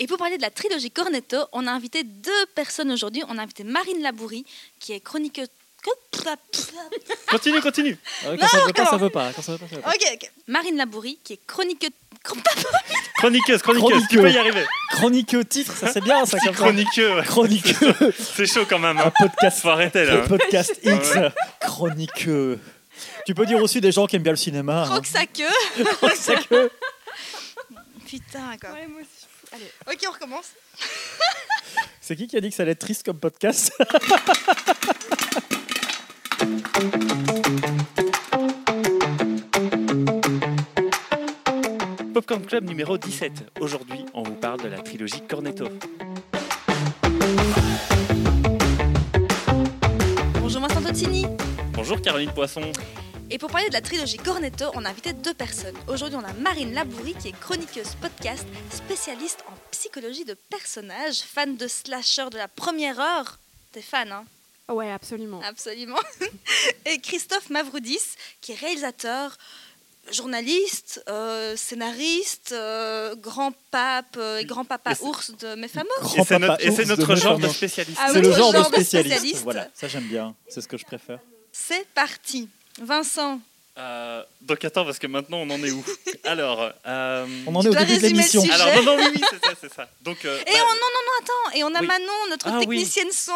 Et pour parler de la trilogie Cornetto, on a invité deux personnes aujourd'hui. On a invité Marine Labourie, qui est chroniqueuse. Continue, continue. Quand, ça veut pas, ça veut pas. Quand ça veut pas, ça veut pas. Ok, ok. Marine Labourie, qui est chroniqueuse. Chroniqueuse, chroniqueuse, tu Chroniqueux. peux y arriver. Chroniqueux titre, ça c'est bien ça. comme. Chroniqueux, ouais. Chroniqueux. c'est chaud quand même. Un Hein. podcast, Faut arrêter là. le podcast X. Ouais. Chroniqueux. Tu peux dire aussi des gens qui aiment bien le cinéma. hein. Croque sa queue. C'est que Putain, quoi. Ouais, moi aussi. Allez. Ok, on recommence. c'est qui qui a dit que ça allait être triste comme podcast Popcorn Club numéro 17. Aujourd'hui, on vous parle de la trilogie Cornetto. Bonjour, moi c'est Antotini. Bonjour Caroline Poisson. Et pour parler de la trilogie Cornetto, on a invité deux personnes. Aujourd'hui, on a Marine Labourie, qui est chroniqueuse podcast, spécialiste en psychologie de personnages, fan de slasher de la première heure. T'es fan, hein? Ouais, absolument. Absolument. Et Christophe Mavroudis, qui est réalisateur, journaliste, euh, scénariste, euh, grand-pape euh, et grand-papa Et c'est- ours de Mes Fameux. Et c'est notre, et c'est ours notre genre de spécialiste. Ah C'est oui, le genre de genre de spécialiste. spécialiste. Voilà, ça j'aime bien. C'est ce que je préfère. C'est parti. Vincent, Euh, donc attends, parce que maintenant on en est où? Alors, euh, On en Tu est au début de l'émission. alors non, non, oui, oui, c'est ça, c'est ça. Donc, euh, Et bah, on, non, non, non, attends. Et on a Oui. Manon, notre Ah oui. technicienne son,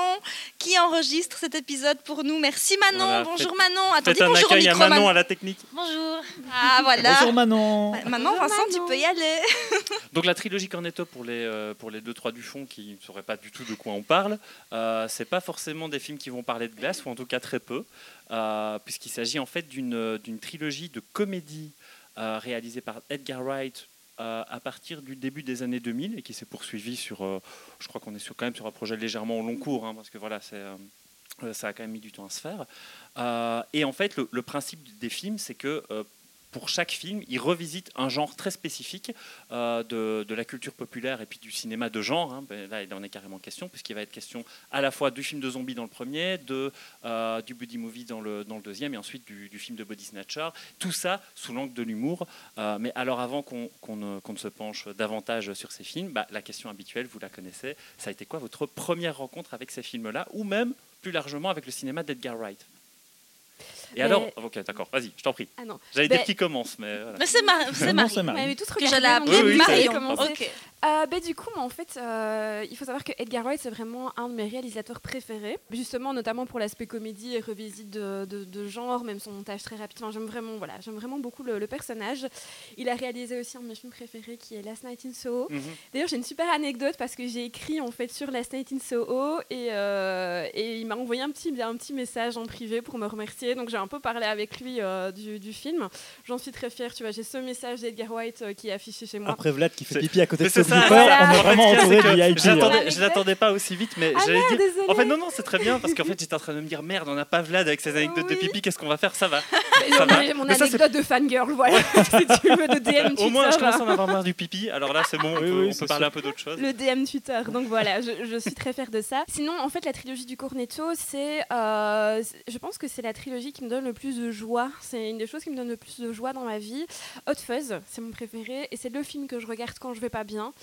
qui enregistre cet épisode pour nous. Merci Manon. Voilà, bonjour faites- Manon. Attends, faites dis un bonjour au accueil à micro, Manon Manon. à la technique. Bonjour. Ah, voilà. Bonjour Manon. Ouais, Maintenant, Bonjour, Vincent, tu Manon. peux y aller. Donc la trilogie Cornetto pour les euh, pour les deux trois du fond qui ne sauraient pas du tout de quoi on parle, euh, c'est pas forcément des films qui vont parler de glace ou en tout cas très peu, puisqu'il s'agit en fait d'une d'une trilogie de comédies euh, réalisée par Edgar Wright euh, à partir du début des années 2000 et qui s'est poursuivi sur, euh, je crois qu'on est sur, quand même sur un projet légèrement au long cours, hein, parce que voilà euh, euh, ça a quand même mis du temps à se faire. Euh, et en fait, le, principe des films, c'est que euh, pour chaque film, il revisite un genre très spécifique euh, de, la culture populaire et puis du cinéma de genre. hein. Ben, là, il en est carrément question, puisqu'il va être question à la fois du film de zombie dans le premier, euh, du buddy movie dans le, deuxième, et ensuite du, film de body snatcher. Tout ça sous l'angle de l'humour. Euh, mais alors, avant qu'on qu'on ne, qu'on ne se penche davantage sur ces films, bah, la question habituelle, vous la connaissez, ça a été quoi votre première rencontre avec ces films-là, ou même plus largement avec le cinéma d'Edgar Wright? Et Mais- alors, ok, d'accord, vas-y, je t'en prie. Ah non. J'allais Ben- dire qui commence, mais voilà. Mais c'est Mar- c'est Non, Marie. c'est Marie. avait tous Que regardé. j'allais appeler Oui, oui, Marie c'est- a commencé. Ok. Euh, ben, du coup, moi, en fait, euh, il faut savoir que Edgar Wright, c'est vraiment un de mes réalisateurs préférés. Justement, notamment pour l'aspect comédie et revisite de, de- de genre, même son montage très rapide. Enfin, j'aime vraiment, voilà, j'aime vraiment beaucoup le, le personnage. Il a réalisé aussi un de mes films préférés qui est Last Night in Soho. Mhm. D'ailleurs, j'ai une super anecdote parce que j'ai écrit en fait sur Last Night in Soho et, euh, et il m'a envoyé un petit, un petit message en privé pour me remercier. Donc j'ai un peu parlé avec lui euh, du, du film. J'en suis très fière. Tu vois, j'ai ce message d'Edgar White euh, qui est affiché chez moi. Après Vlad qui fait pipi à côté Mais de Toby Hooper, on est vraiment entouré VIP. Je l'attendais pas aussi vite, mais Ah j'allais dire. En fait, non, non, c'est très bien parce qu'en fait, j'étais en train de me dire merde, on n'a pas Vlad avec ses anecdotes de pipi, qu'est-ce qu'on va faire Ça va. Mais ça va. mon Mais ça, anecdote de fangirl, voilà. si tu veux, de DM Au moins, je Twitter. commence à en avoir marre du pipi. Alors là, c'est bon, on Oui, peut, on parler un peu d'autre chose. Le DM Twitter. Donc voilà, je, suis très fière de ça. Sinon, en fait, la trilogie du Cornetto, c'est, euh, c'est- je pense que c'est la trilogie qui me donne le plus de joie. C'est une des choses qui me donne le plus de joie dans ma vie. Hot Fuzz, c'est mon préféré, et c'est le film que je regarde quand je vais pas bien.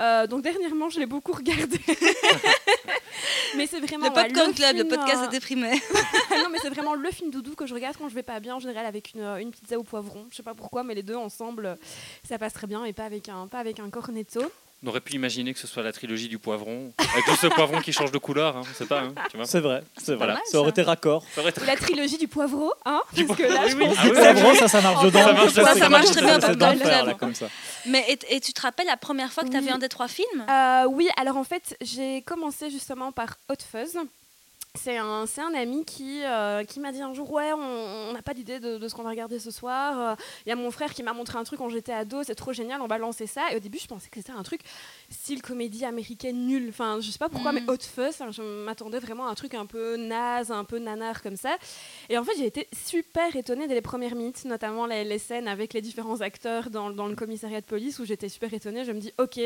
Euh, donc dernièrement, je l'ai beaucoup regardé. mais c'est vraiment Le ouais, film, podcast euh, déprimé. non, mais c'est vraiment le film doudou que je regarde quand je vais pas bien, en général avec une, euh, une pizza au poivron. Je sais pas pourquoi, mais les deux ensemble, ça passe très bien et pas avec un, pas avec un cornetto. On aurait pu imaginer que ce soit la trilogie du poivron, avec tout ce poivron qui change de couleur, hein, on sait pas, hein, tu vois. C'est vrai, c'est vrai. mal, Ça aurait été raccord. Ça aurait été- Ou la trilogie du poivreau, hein Du Parce que poivreau, là, oui, je pense Ah que oui, Le oui, poivron, ça, ça marche dedans. Ça marche- ça c'est marche comme très bien c'est là, comme ça. Mais et, et tu te rappelles la première fois que tu as vu un des trois films? Euh, oui, alors en fait, j'ai commencé justement par Hot Fuzz. C'est un, ami qui, euh, qui m'a dit un jour Ouais, on n'a pas d'idée de, de ce qu'on va regarder ce soir. Euh, Il y a mon frère qui m'a montré un truc quand j'étais ado, c'est trop génial, on va lancer ça. Et au début, je pensais que c'était un truc style comédie américaine nulle. Enfin, je sais pas pourquoi, Mm. mais Hot Fuzz, hein, je m'attendais vraiment à un truc un peu naze, un peu nanar comme ça. Et en fait, j'ai été super étonnée dès les premières minutes, notamment les, les scènes avec les différents acteurs dans, dans le commissariat de police où j'étais super étonnée. Je me dis Ok,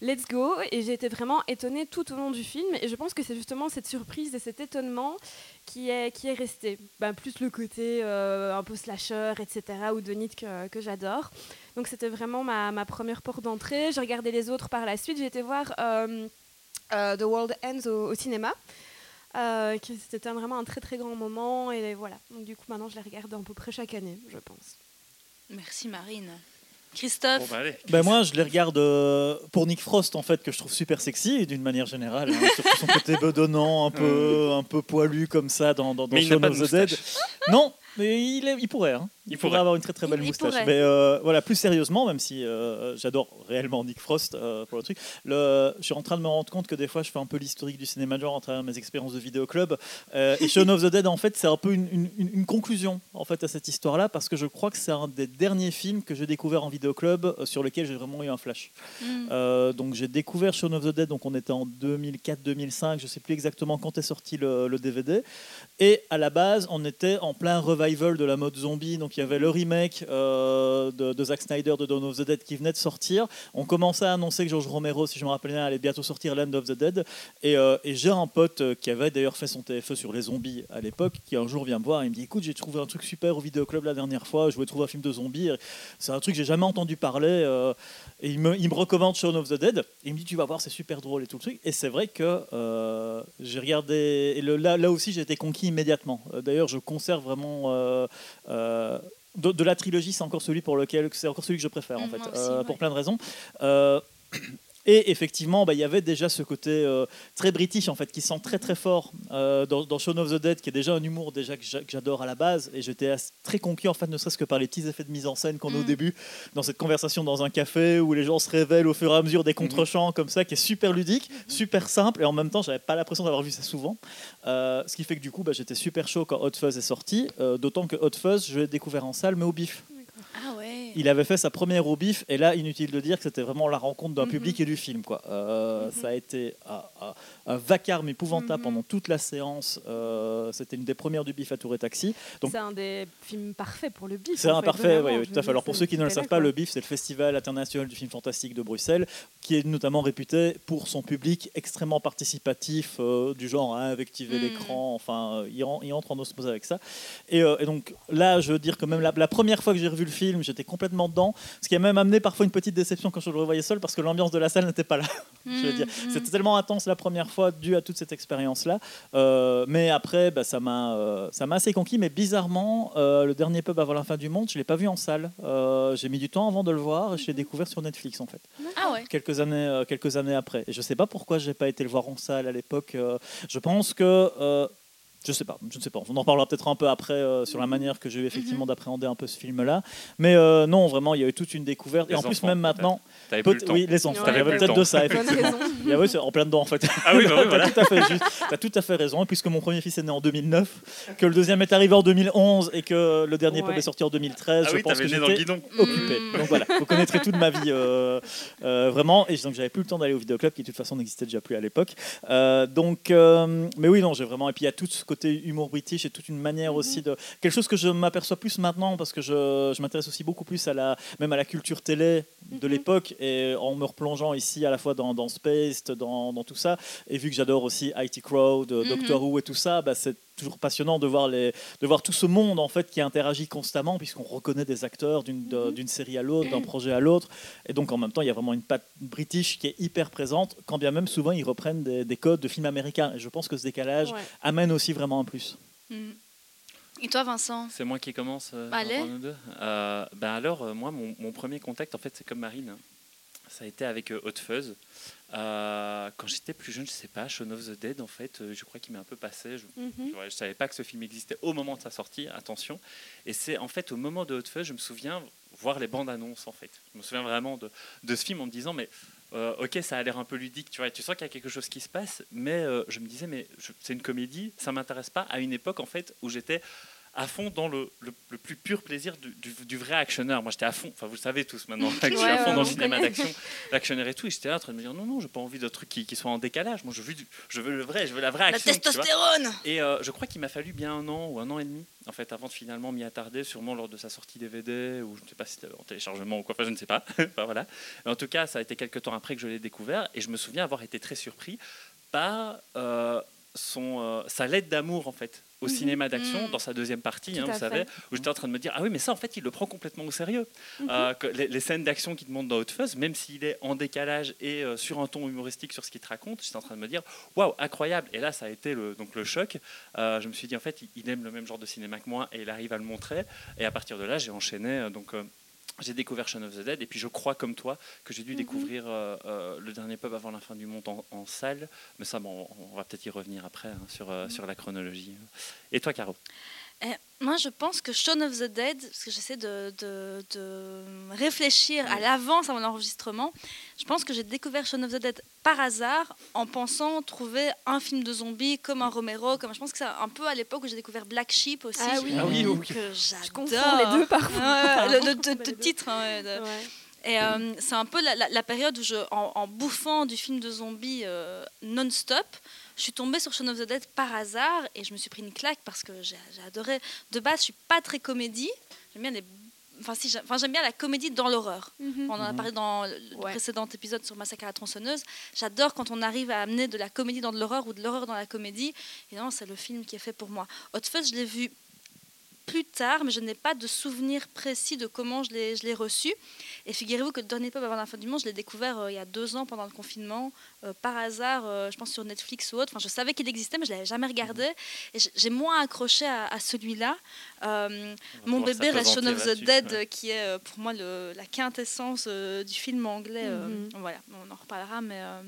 let's go. Et j'ai été vraiment étonnée tout au long du film. Et je pense que c'est justement cette surprise et cet étonnement qui est, qui est resté. Ben, plus le côté euh, un peu slasher, etc., ou Donit que, que j'adore. Donc c'était vraiment ma, ma première porte d'entrée. J'ai regardé les autres par la suite. J'ai été voir euh, euh, The World Ends au, au cinéma. C'était vraiment un très très grand moment et voilà. Donc du coup maintenant je les regarde à peu près chaque année, je pense. Merci Marine. Christophe, Bon, bah. Ben moi, je les regarde euh, pour Nick Frost, en fait, que je trouve super sexy, d'une manière générale. hein, surtout son côté bedonnant, un peu, un peu poilu comme ça dans, dans, Shaun of the Dead. Non, mais il, est- il pourrait. hein. Il pourrait pourrait. avoir une très très belle Il- moustache. Mais euh, voilà, plus sérieusement, même si euh, j'adore réellement Nick Frost euh, pour le truc, le, je suis en train de me rendre compte que des fois, je fais un peu l'historique du cinéma de genre à travers mes expériences de vidéoclub. Euh, et Shaun of the Dead, en fait, c'est un peu une, une- une- une conclusion en fait à cette histoire-là, parce que je crois que c'est un des derniers films que j'ai découvert en vidéoclub euh, sur lequel j'ai vraiment eu un flash. hmm, Euh, donc j'ai découvert Shaun of the Dead, donc on était en 2004-2005, je sais plus exactement quand est sorti le, le DVD. Et à la base, on était en plein revival de la mode zombie, donc il y avait le remake euh, de, de Zack Snyder de Dawn of the Dead qui venait de sortir. On commençait à annoncer que George Romero, si je me rappelle bien, allait bientôt sortir Land of the Dead. Et, euh, j'ai un pote euh, qui avait d'ailleurs fait son TFE sur les zombies à l'époque, qui un jour vient me voir et me dit écoute, j'ai trouvé un truc super au vidéoclub la dernière fois, je voulais trouver un film de zombies. C'est un truc que j'ai jamais entendu parler. et il me, recommande Shaun of the Dead. Et il me dit Tu vas voir, c'est super drôle et tout le truc. Et c'est vrai que j'ai regardé. Et là, là aussi, j'ai été conquis immédiatement. D'ailleurs, je conserve vraiment. Euh, euh, de, de la trilogie, c'est encore celui pour lequel c'est encore celui que je préfère en Mm, fait, aussi, euh, ouais. pour plein de raisons. Et effectivement, bah, il y avait déjà ce côté euh, très british en fait, qui sent très très fort euh, dans, dans Shaun of the Dead, qui est déjà un humour déjà que j'a- que j'adore à la base. Et j'étais très conquis en fait, ne serait-ce que par les petits effets de mise en scène qu'on a au Mm. début, dans cette conversation dans un café où les gens se révèlent au fur et à mesure des contre-champs comme ça, qui est super ludique, super simple. Et en même temps, j'avais pas l'impression d'avoir vu ça souvent. Euh, ce qui fait que du coup, bah, j'étais super chaud quand Hot Fuzz est sorti. D'autant que Hot Fuzz, je l'ai découvert en salle, mais au bif. Ah ouais. Il avait fait sa première au bif, et là, inutile de dire que c'était vraiment la rencontre d'un Mhm. public et du film. Quoi. Euh, Mhm. Ça a été un, un- un vacarme épouvantable Mhm. pendant toute la séance. Euh, c'était une des premières du bif à Tour et Taxi. C'est un des films parfaits pour le bif. C'est un fait, parfait, oui, tout à fait. Alors pour ceux qui ne le savent pas, le BIF, c'est le Festival international du film fantastique de Bruxelles, qui est notamment réputé pour son public extrêmement participatif, euh, du genre à invectiver Mm. l'écran, enfin, il, en- il entre en osmose avec ça. Et, et donc là, je veux dire que même la, la première fois que j'ai revu le film, j'étais complètement dedans, ce qui a même amené parfois une petite déception quand je le revoyais seul, parce que l'ambiance de la salle n'était pas là. je veux dire. Hmm, C'était tellement intense la première fois dû à toute cette expérience-là. Euh, mais après, bah, ça m'a euh, ça m'a assez conquis. Mais bizarrement, euh, le dernier pub avant la fin du monde, je l'ai pas vu en salle. Euh, J'ai mis du temps avant de le voir et je l'ai découvert sur Netflix en fait. Ah ouais. Quelques années, euh, quelques années après. Et je sais pas pourquoi j'ai pas été le voir en salle à l'époque. Euh, je pense que euh, je sais pas, je ne sais pas. On en parlera peut-être un peu après euh, sur la manière que j'ai eu effectivement d'appréhender un peu ce film-là. Mais euh, non, vraiment, il y a eu toute une découverte. Les et en plus, enfants, même maintenant, T'avais plus le temps. oui, les enfants. Ouais. Il y avait peut-être de ça, effectivement. Il y avait- en plein dedans en fait. Ah oui, bah oui, T'as voilà. tout à fait juste. T'as tout à fait raison. Et puisque mon premier fils est né en 2009, que le deuxième est arrivé en 2011 et que le dernier Ouais. est sorti en 2013, Ah je oui, pense que t'avais né dans le j'étais guidon. occupé. Mm. Donc voilà, vous connaîtrez toute ma vie euh, euh, vraiment. Et donc j'avais plus le temps d'aller au vidéoclub qui de toute façon n'existait déjà plus à l'époque. Euh, donc, euh, mais oui, non, j'ai vraiment. Et puis il y a tout ce côté humour british et toute une manière aussi de quelque chose que je m'aperçois plus maintenant parce que je, je m'intéresse aussi beaucoup plus à la même à la culture télé de Mhm. l'époque et en me replongeant ici à la fois dans, dans Space, dans, dans tout ça. Et vu que j'adore aussi IT Crowd, Mhm. Doctor Who et tout ça, bah, c'est toujours passionnant de voir, les, de voir tout ce monde en fait qui interagit constamment puisqu'on reconnaît des acteurs d'une Mhm. d'une série à l'autre, d'un projet à l'autre. Et donc en même temps, il y a vraiment une patte british qui est hyper présente, quand bien même souvent ils reprennent des, des codes de films américains. Et je pense que ce décalage Ouais. amène aussi vraiment un plus. Hmm. Et toi, Vincent? C'est moi qui commence. euh, Allez. entre nous deux. Euh, ben alors, euh, moi, mon, mon premier contact, en fait, c'est comme Marine. Ça a été avec euh, Hot Fuzz. Euh, quand j'étais plus jeune, je sais pas, Shaun of the Dead, en fait, euh, je crois qu'il m'est un peu passé. Je, Mhm. ne savais pas que ce film existait au moment de sa sortie, attention. Et c'est en fait au moment de Hot Fuzz, je me souviens voir les bandes annonces, en fait. Je me souviens vraiment de, de ce film en me disant, mais euh, ok, ça a l'air un peu ludique, tu vois, tu sens qu'il y a quelque chose qui se passe, mais je me disais, mais c'est une comédie, ça m'intéresse pas, à une époque, en fait, où j'étais à fond dans le, le- le plus pur plaisir du, du- du vrai actionneur. Moi, j'étais à fond, enfin, vous le savez tous maintenant, je suis Ouais, à fond ouais, dans le cinéma d'action, l'actionneur et tout, et j'étais là en train de me dire, non, non, j'ai pas envie de trucs qui, qui soient en décalage. Moi, je veux, du- je veux le vrai, je veux la vraie La action. tu vois. testostérone Et euh, je crois qu'il m'a fallu bien un an ou un an et demi, en fait, avant de finalement m'y attarder, sûrement lors de sa sortie DVD, ou je ne sais pas si c'était en téléchargement ou quoi, enfin, je ne sais pas. Enfin, voilà. Mais en tout cas, ça a été quelques temps après que je l'ai découvert, et je me souviens avoir été très surpris par euh, son, euh, sa lettre d'amour, en fait, au Mhm. cinéma d'action Mhm. dans sa deuxième partie, hein, vous savez, où j'étais en train de me dire ah oui mais ça en fait il le prend complètement au sérieux. Mhm. Euh, que les, les scènes d'action qu'il te montre dans Hot Fuzz, même s'il est en décalage et euh, sur un ton humoristique sur ce qu'il te raconte, j'étais en train de me dire waouh incroyable. Et là ça a été le, donc le choc. Euh, je me suis dit en fait il, il aime le même genre de cinéma que moi et il arrive à le montrer. Et à partir de là j'ai enchaîné donc. J'ai découvert Shaun of the Dead et puis je crois comme toi que j'ai dû Mhm. découvrir euh, euh, le dernier pub avant la fin du monde en, en salle. Mais ça, bon, on va peut-être y revenir après hein, sur, euh, sur la chronologie. Et toi, Caro? Eh, moi, je pense que Shaun of the Dead, parce que j'essaie de, de- de réfléchir à Ouais. l'avance à mon enregistrement, je pense que j'ai découvert Shaun of the Dead par hasard en pensant trouver un film de zombies comme un Romero. Comme, je pense que c'est un peu à l'époque où j'ai découvert Black Sheep aussi. Ah oui. Ah oui, oui, oui. Que j'adore. Je confonds les deux parfois. Ouais, le, titre. hein, ouais, de- Ouais. et euh, c'est un peu la, la- la période où, je, en, en bouffant du film de zombies euh, non-stop, je suis tombée sur Shaun of the Dead par hasard et je me suis pris une claque parce que j'ai adoré. De base, je suis pas très comédie. J'aime bien les. Enfin, si, j'aime enfin, j'aime bien la comédie dans l'horreur. Mhm. On en a Mhm. parlé dans le le Ouais. précédent épisode sur Massacre à la tronçonneuse. J'adore quand on arrive à amener de la comédie dans de l'horreur ou de l'horreur dans la comédie. Et non, c'est le film qui est fait pour moi. Hot Fuzz, je l'ai vu plus tard, mais je n'ai pas de souvenir précis de comment je l'ai je l'ai reçu. Et figurez-vous que le dernier pub avant la fin du monde, je l'ai découvert euh, il y a deux ans pendant le confinement, euh, par hasard, euh, je pense sur Netflix ou autre. Enfin, je savais qu'il existait, mais je l'avais jamais regardé. Et j'ai- moins accroché à, à celui-là. Euh, mon bébé Shaun of the Dead, qui est pour moi le- la quintessence euh, du film anglais. euh, Mhm. Voilà, on en reparlera, mais, euh,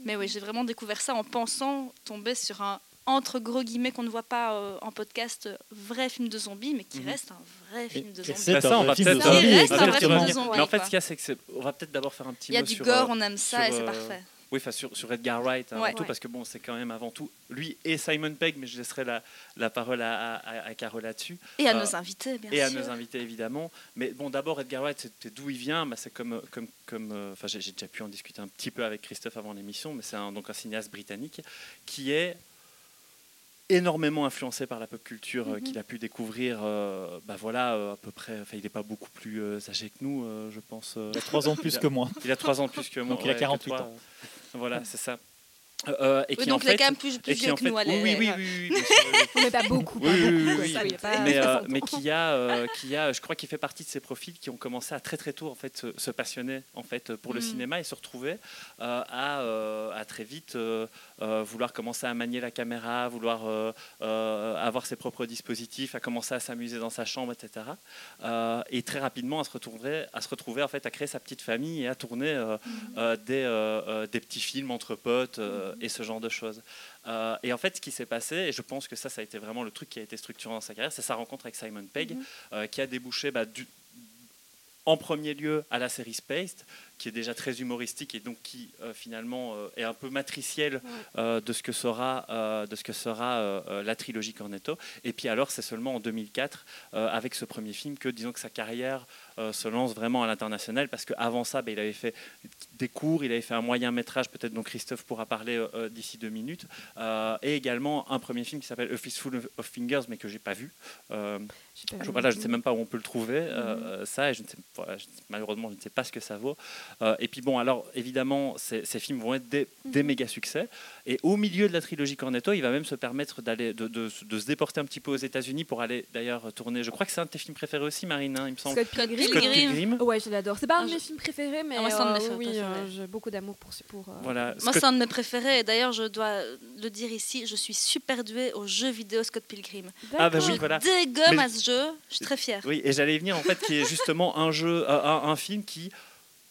mais oui, j'ai vraiment découvert ça en pensant tomber sur un entre gros guillemets qu'on ne voit pas euh, en podcast euh, vrai film de zombies, mais qui reste un vrai film de et zombies. c'est ça, on va peut-être, zombies, reste un vrai exactement. film de zombies. Mais en fait, ce qu'il y a, c'est que c'est- on va peut-être d'abord faire un petit Il y a mot du sur, gore, euh, on aime ça sur, et c'est euh, parfait. Oui, enfin, sur, sur Edgar Wright avant Ouais. tout, parce que bon, c'est quand même avant tout lui et Simon Pegg, mais je laisserai la, la parole à, à, à Caro là-dessus. Et à euh, nos invités, bien et à sûr. nos invités évidemment. Mais bon, d'abord Edgar Wright, c'était d'où il vient? Bah, c'est comme, comme, comme, euh, enfin, j'ai j'ai déjà pu en discuter un petit peu avec Christophe avant l'émission, mais c'est un, donc un cinéaste britannique qui est énormément influencé par la pop culture euh, Mhm. qu'il a pu découvrir. euh, bah voilà, euh, à peu près. Enfin, il n'est pas beaucoup plus âgé que nous, euh, je pense. euh. Il a trois ans plus que moi. Il a trois ans plus que moi. Donc il a ouais, que 48 toi, ans. Voilà, c'est ça. Euh, et Oui, qui donc en il est fait, quand même plus, plus vieux en que fait, nous. oui, allez, oui, oui, oui, sûr, n'est pas beaucoup. Oui, pas oui, beaucoup, ça, pas mais, euh, 60 ans. mais qui a, euh, qui a, je crois qu'il fait partie de ces profils qui ont commencé à très très tôt en fait se, se passionner en fait pour le Mm. cinéma et se retrouver euh, à, euh, à très vite euh, euh, vouloir commencer à manier la caméra, vouloir euh, euh, avoir ses propres dispositifs, à commencer à s'amuser dans sa chambre, etc. Euh, et très rapidement à se retrouver, à se retrouver en fait à créer sa petite famille et à tourner euh, euh, des, des petits films entre potes euh, et ce genre de choses. Euh, et en fait, ce qui s'est passé, et je pense que ça, ça a été vraiment le truc qui a été structurant dans sa carrière, c'est sa rencontre avec Simon Pegg, Mhm. euh, qui a débouché bah, du- en premier lieu à la série Spaced, qui est déjà très humoristique et donc qui euh, finalement euh, est un peu matricielle euh, de ce que sera, de ce que sera la trilogie Cornetto. Et puis alors, c'est seulement en 2004, euh, avec ce premier film, que disons que sa carrière euh, se lance vraiment à l'international, parce qu'avant ça, bah, il avait fait des cours, il avait fait un moyen métrage, peut-être dont Christophe pourra parler euh, euh, d'ici deux minutes, et également un premier film qui s'appelle A Fistful of- Fingers, mais que j'ai pas vu. Pas je, voilà, ne sais même pas où on peut le trouver, euh, ça, et je ne sais, voilà, je- malheureusement, je ne sais pas ce que ça vaut. Et puis bon, alors évidemment, ces, ces films vont être des, des Mhm. méga succès. Et au milieu de la trilogie Cornetto, il va même se permettre d'aller, de, de- de se déporter un petit peu aux États-Unis pour aller d'ailleurs tourner. Je crois que c'est un de tes films préférés aussi, Marine, hein, il me semble. Scott Pilgrim. Scott Pilgrim. Ouais, je l'adore. C'est pas Ah, un de mes films préférés, mais Ah, moi, c'est un de mes euh, films oui, préférés. euh, j'ai beaucoup d'amour pour, pour euh, Voilà. Moi, c'est un de mes préférés. Et d'ailleurs, je dois le dire ici, je suis super douée aux jeux vidéo Scott Pilgrim. Ah, bah oui, je voilà. dégomme Mais- à ce jeu. Je suis très fière. Oui, et j'allais y venir en fait, qui est justement un jeu, un film qui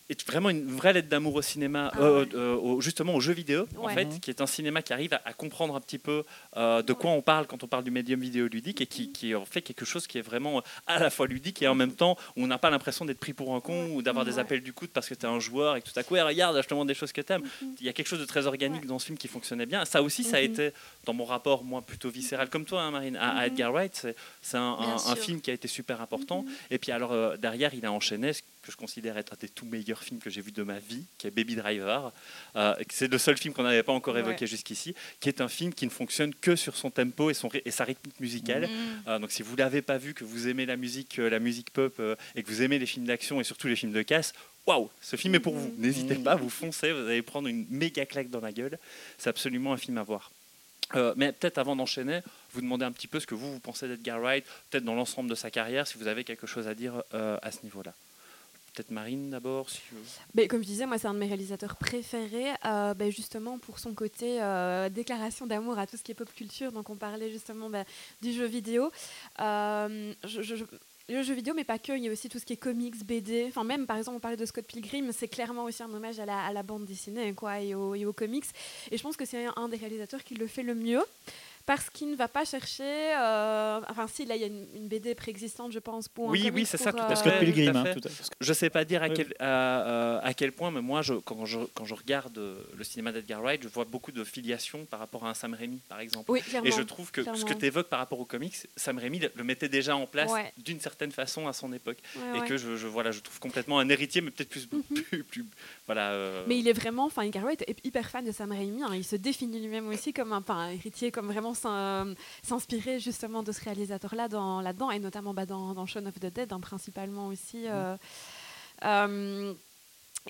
est vraiment une vraie lettre d'amour au cinéma, Ah euh, ouais. euh, au- justement aux jeux vidéo, en fait, qui est un cinéma qui arrive à, à comprendre un petit peu euh, de quoi on parle quand on parle du médium vidéoludique et qui, qui en fait quelque chose qui est vraiment à la fois ludique et en même temps où on n'a pas l'impression d'être pris pour un con ou d'avoir des appels du coude parce que tu es un joueur et que tout à coup, Eh, regarde, je te montre des choses que tu aimes. Mhm. Il y a quelque chose de très organique Ouais. dans ce film qui fonctionnait bien. Ça aussi, ça a Mhm. été dans mon rapport, moi, plutôt viscéral, comme toi, hein, Marine, à, à Mhm. Edgar Wright. C'est un, un- film qui a été super important. Et puis alors derrière, il a enchaîné ce que je considère être un des tout meilleurs films que j'ai vu de ma vie, qui est Baby Driver. Euh, c'est le seul film qu'on n'avait pas encore évoqué Ouais. jusqu'ici, qui est un film qui ne fonctionne que sur son tempo et, son, ry- et sa rythmique musicale. Mm. Euh, donc si vous l'avez pas vu, que vous aimez la musique, euh, la musique pop euh, et que vous aimez les films d'action et surtout les films de casse, waouh, ce film est pour vous. Mhm. N'hésitez Mhm. pas, vous foncez, vous allez prendre une méga claque dans la gueule. C'est absolument un film à voir. Euh, mais peut-être avant d'enchaîner, vous demandez un petit peu ce que vous, vous pensez d'Edgar Wright, peut-être dans l'ensemble de sa carrière, si vous avez quelque chose à dire euh, à ce niveau-là. Peut-être Marine d'abord. Si Ben, comme je disais, moi, c'est un de mes réalisateurs préférés, euh, ben, justement pour son côté euh, déclaration d'amour à tout ce qui est pop culture. Donc, on parlait justement ben, du jeu vidéo. Euh, le jeu vidéo, mais pas que, il y a aussi tout ce qui est comics, BD. Enfin, même par exemple, on parlait de Scott Pilgrim, c'est clairement aussi un hommage à la, bande dessinée quoi, et, aux, et aux comics. Et je pense que c'est un des réalisateurs qui le fait le mieux. Parce qu'il ne va pas chercher. euh, enfin, si, là, il y a une, une BD préexistante, je pense, pour un Oui, oui, c'est ça, tout à euh, fait. Scott Pilgrim, tout à hein, fait. tout à fait. Je sais pas dire à, Oui. quel, à, euh, à quel point, mais moi, je, quand, je, quand je regarde le cinéma d'Edgar Wright, je vois beaucoup de filiation par rapport à un Sam Raimi, par exemple. Oui, clairement. Et je trouve que ce que tu évoques par rapport aux comics, Sam Raimi le mettait déjà en place Ouais. d'une certaine façon à son époque. Ouais, et ouais. que je, je- voilà, je trouve complètement un héritier, mais peut-être plus, plus, plus- voilà. euh, Mais il est vraiment, enfin, Edgar Wright est hyper fan de Sam Raimi. hein. Il se définit lui-même aussi comme un, héritier, comme vraiment s'inspirer justement de ce réalisateur-là dans, là-dedans, et notamment bah, dans, dans Shaun of the Dead, hein, principalement aussi. euh, euh,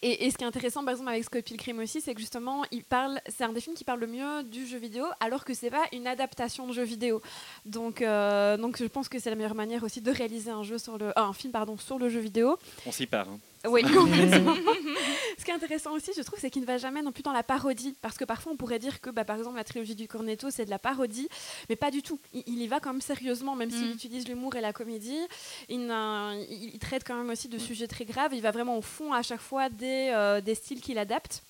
et, et ce qui est intéressant, par exemple, avec Scott Pilgrim aussi, c'est que justement, il parle, c'est un des films qui parle le mieux du jeu vidéo, alors que c'est pas une adaptation de jeu vidéo. Donc, euh, donc, je pense que c'est la meilleure manière aussi de réaliser un jeu sur le, un film pardon, sur le jeu vidéo. on s'y part. hein. Oui, complètement. Ce qui est intéressant aussi, je trouve, c'est qu'il ne va jamais non plus dans la parodie. Parce que parfois, on pourrait dire que, bah, par exemple, la trilogie du Cornetto, c'est de la parodie. Mais pas du tout. Il, il y va quand même sérieusement, même s'il Mm. utilise l'humour et la comédie. Il, n'a- il- il traite quand même aussi de sujets très graves. Il va vraiment au fond à chaque fois des, euh, des styles qu'il adapte.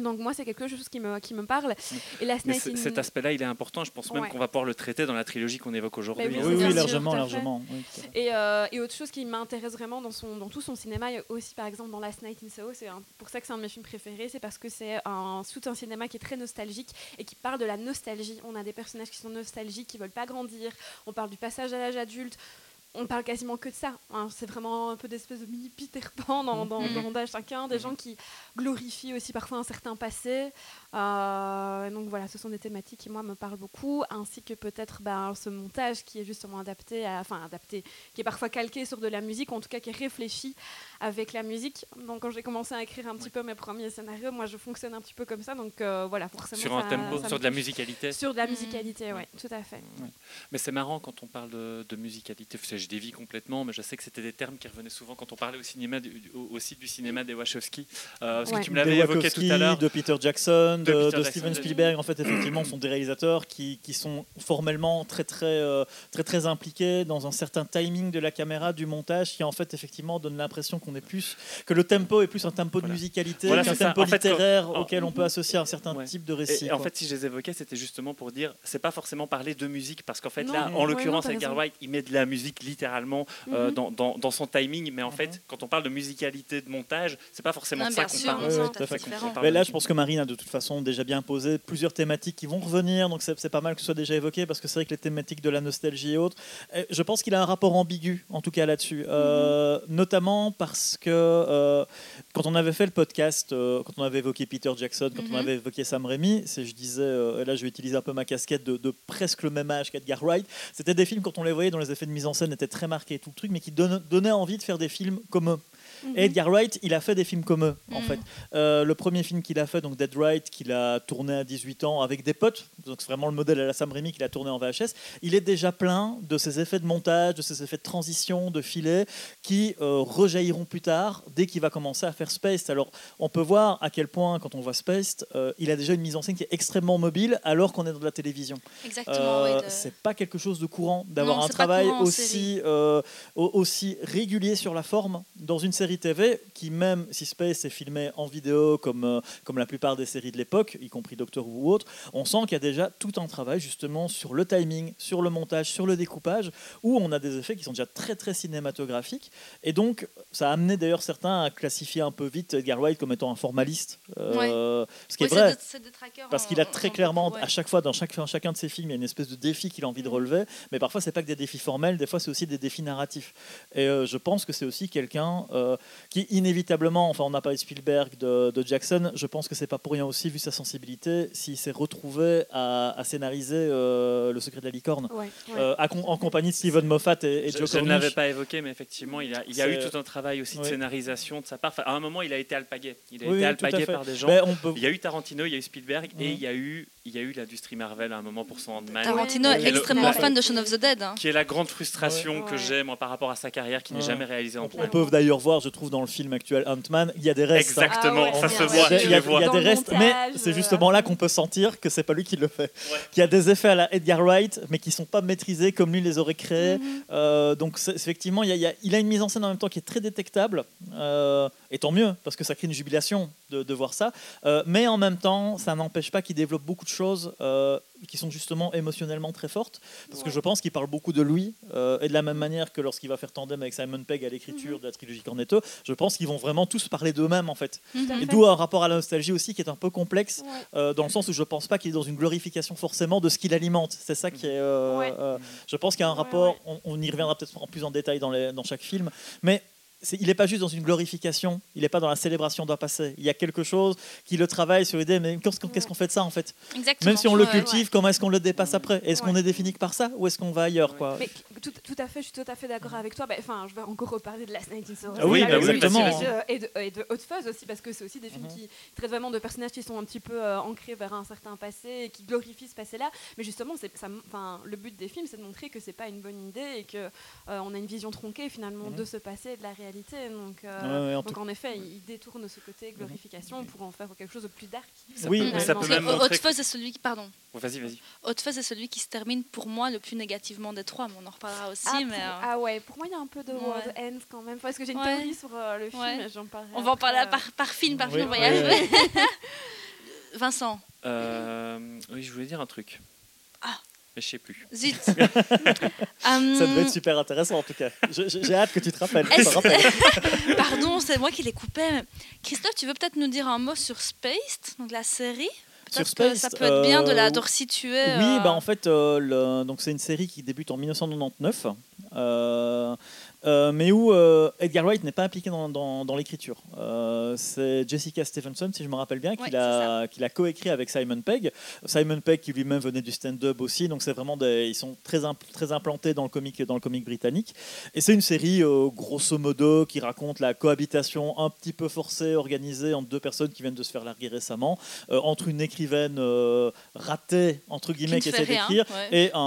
Donc moi, c'est quelque chose qui me, qui me parle. Et in- cet aspect-là, il est important. Je pense même Ouais. qu'on va pouvoir le traiter dans la trilogie qu'on évoque aujourd'hui. Bah Oui, largement, largement. Et, euh, et autre chose qui m'intéresse vraiment dans, son, dans tout son cinéma, et aussi par exemple dans Last Night in Soho, c'est pour ça que c'est un de mes films préférés, c'est parce que c'est un, tout un cinéma qui est très nostalgique et qui parle de la nostalgie. On a des personnages qui sont nostalgiques, qui veulent pas grandir, on parle du passage à l'âge adulte. On parle quasiment que de ça. hein. C'est vraiment un peu d'espèce de mini Peter Pan dans, dans, Mhm. dans chacun, des gens qui glorifient aussi parfois un certain passé. Euh, donc voilà, ce sont des thématiques qui moi me parlent beaucoup, ainsi que peut-être ben, ce montage qui est justement adapté, à- enfin adapté, qui est parfois calqué sur de la musique, ou en tout cas qui est réfléchi avec la musique. Donc quand j'ai commencé à écrire un petit peu mes premiers scénarios, moi je fonctionne un petit peu comme ça, donc euh, voilà, forcément. Sur un ça- tempo, ça sur de la musicalité. Sur de la Mhm. musicalité, oui, tout à fait. Mais c'est marrant quand on parle de, de musicalité. Je dévie complètement, mais je sais que c'était des termes qui revenaient souvent quand on parlait au cinéma, du, au, au site du cinéma des Wachowski. Euh, parce Ouais. que tu me l'avais évoqué tout à l'heure. de Peter Jackson, De Peter Steven Spielberg, en fait, effectivement, sont des réalisateurs qui, qui sont formellement très très, euh, très très impliqués dans un certain timing de la caméra, du montage, qui en fait effectivement donne l'impression qu'on est plus que le tempo est plus un tempo Voilà. de musicalité Voilà, qu'un tempo En fait, quand- littéraire en- auquel on peut associer un certain Ouais. type de récit. et en fait, si je les évoquais, c'était justement pour dire, c'est pas forcément parler de musique, parce qu'en fait, Non, là, ouais, en l'occurrence, t'as Edgar. Wright, il met de la musique littéralement euh, Mhm. dans, dans- dans son timing, mais en Mhm. fait, quand on parle de musicalité, de montage, c'est pas forcément Non, de ça qu'on parle. Ouais, ouais, là, je pense que Marine a de toute façon déjà bien posé plusieurs thématiques qui vont revenir, donc c'est pas mal que ce soit déjà évoqué parce que c'est vrai que les thématiques de la nostalgie et autres, euh, je pense qu'il a un rapport ambigu en tout cas là-dessus, Euh, notamment parce que euh, quand on avait fait le podcast, euh, quand on avait évoqué Peter Jackson, quand on avait évoqué Sam Raimi, c'est je disais, et là je vais utiliser un peu ma casquette de, de presque le même âge qu'Edgar Wright, c'était des films quand on les voyait dont les effets de mise en scène étaient très marqués et tout le truc, mais qui donnaient envie de faire des films comme eux. Mhm. Et Edgar Wright, il a fait des films comme eux, en Mhm. fait. Euh, le premier film qu'il a fait, donc Dead Right, qu'il a tourné à 18 ans avec des potes, donc c'est vraiment le modèle à la Sam Raimi qu'il a tourné en VHS, il est déjà plein de ces effets de montage, de ces effets de transition, de filet, qui euh, rejailliront plus tard dès qu'il va commencer à faire Spaced. Alors, on peut voir à quel point, quand on voit Spaced, euh, il a déjà une mise en scène qui est extrêmement mobile, alors qu'on est dans de la télévision. Exactement, oui, de- C'est pas quelque chose de courant d'avoir un travail courant aussi, au- aussi régulier sur la forme dans une série TV qui, même si Space est filmé en vidéo comme, euh, comme la plupart des séries de l'époque, y compris Doctor Who ou autre, on sent qu'il y a déjà tout un travail justement sur le timing, sur le montage, sur le découpage, où on a des effets qui sont déjà très très cinématographiques. Et donc, ça a amené d'ailleurs certains à classifier un peu vite Edgar Wright comme étant un formaliste. euh, Ce qui Oui, est vrai. de- Parce qu'il a en- très en clairement, à chaque fois, dans chacun, chacun de ses films, il y a une espèce de défi qu'il a envie de relever. Mais parfois, c'est pas que des défis formels, des fois, c'est aussi des défis narratifs. Et euh, je pense que c'est aussi quelqu'un. euh, qui inévitablement, enfin on n'a pas eu Spielberg de, de Jackson, je pense que c'est pas pour rien aussi, vu sa sensibilité, s'il s'est retrouvé à, à scénariser euh, Le secret de la licorne. Ouais, ouais. euh, à en compagnie de Steven Moffat et, et Je, Joe je ne l'avais pas évoqué, mais effectivement, il y a, il y a eu tout un travail aussi de scénarisation de sa part. Enfin, à un moment, il a été alpagué. Il a Oui, été alpagué par des gens. Ben, on peut- Il y a eu Tarantino, il y a eu Spielberg et Mhm. il y a eu, il y a eu l'industrie Marvel à un moment pour son Ant-Man. Tarantino est le- extrêmement fan de Shaun of the Dead. hein. Qui est la grande frustration Ouais. que Ouais. j'ai moi par rapport à sa carrière qui n'est Ouais. jamais réalisée en On peut d'ailleurs voir, je trouve, dans le film actuel Ant-Man, il y a des restes. hein. Exactement, Ah ouais, ça se voit, tu il y a- les vois. il y a des restes, montage, mais c'est justement là qu'on peut sentir que c'est pas lui qui le fait. Ouais. Qu'il y a des effets à la Edgar Wright, mais qui sont pas maîtrisés comme lui les aurait créés. Euh, donc effectivement, il, y a, il y a- il a une mise en scène en même temps qui est très détectable, euh, et tant mieux, parce que ça crée une jubilation de, de voir ça. Euh, mais en même temps, ça n'empêche pas qu'il développe beaucoup de choses euh, qui sont justement émotionnellement très fortes, parce que je pense qu'il parle beaucoup de lui, euh, et de la même manière que lorsqu'il va faire tandem avec Simon Pegg à l'écriture Mhm. de la trilogie Cornetto, je pense qu'ils vont vraiment tous parler d'eux-mêmes en fait. Mhm. Et d'où un rapport à la nostalgie aussi qui est un peu complexe, Ouais. euh, dans le sens où je pense pas qu'il est dans une glorification forcément de ce qu'il alimente. C'est ça qui est. euh, Ouais. je pense qu'il y a un rapport. On, on y reviendra peut-être en plus en détail dans, les- dans chaque film, mais il n'est pas juste dans une glorification, il n'est pas dans la célébration d'un passé. Il y a quelque chose qui le travaille sur l'idée, mais qu'est-ce qu'on fait de ça en fait? Exactement. Même si on le Ouais, cultive, comment est-ce qu'on le dépasse après? Est-ce qu'on est défini que par ça ou est-ce qu'on va ailleurs quoi? Mais tout, tout à fait, je suis tout à fait d'accord avec toi. Bah, Enfin, je vais encore reparler de Last Night in Soho. Ah oui, bah oui, exactement. Et de, et de Hot Fuzz aussi, parce que c'est aussi des films Mhm. qui traitent vraiment de personnages qui sont un petit peu euh, ancrés vers un certain passé et qui glorifient ce passé-là. Mais justement, ça, le but des films, c'est de montrer que c'est pas une bonne idée et que euh, on a une vision tronquée finalement Mhm. de ce passé et de la réalité. Donc, euh, Ouais, ouais, en donc tout- en effet, il détourne ce côté glorification pour en faire quelque chose de plus dark. Ça Oui, peut- mais- ça peut même Hot montrer. Fuzz est celui qui, pardon, Vas-y, vas-y. Hot Fuzz est celui qui se termine pour moi le plus négativement des trois, mais on en reparlera aussi. ah, mais pour- euh, ah ouais, pour moi il y a un peu de Ouais. World Ends quand même. Parce que j'ai une Ouais. théorie sur euh, le film, j'en parlerai. on va en parler euh. par, par film, par film, arriver. Vincent, Euh, oui, je voulais dire un truc. Mais je sais plus. zut. Ça devait être super intéressant en tout cas. J'ai hâte que tu te rappelles. Pardon, c'est moi qui coupais. mais- Christophe, tu veux peut-être nous dire un mot sur Spaced, donc la série? Sur Peut-être que ça peut être bien de la euh, de resituer. Oui, euh, bah en fait, euh, le- donc c'est une série qui débute en 1999, euh, euh, mais où euh, Edgar Wright n'est pas impliqué dans, dans- dans l'écriture. Euh, c'est Jessica Stevenson, si je me rappelle bien, qui Ouais, l'a coécrit avec Simon Pegg. Simon Pegg qui lui-même venait du stand-up aussi, donc c'est vraiment des, ils sont très imp- très implantés dans le comique dans le comique britannique. Et c'est une série grosso modo qui raconte la cohabitation un petit peu forcée, organisée entre deux personnes qui viennent de se faire larguer récemment, entre une écrivaine ratée entre guillemets qui essaie d'écrire ouais. et un,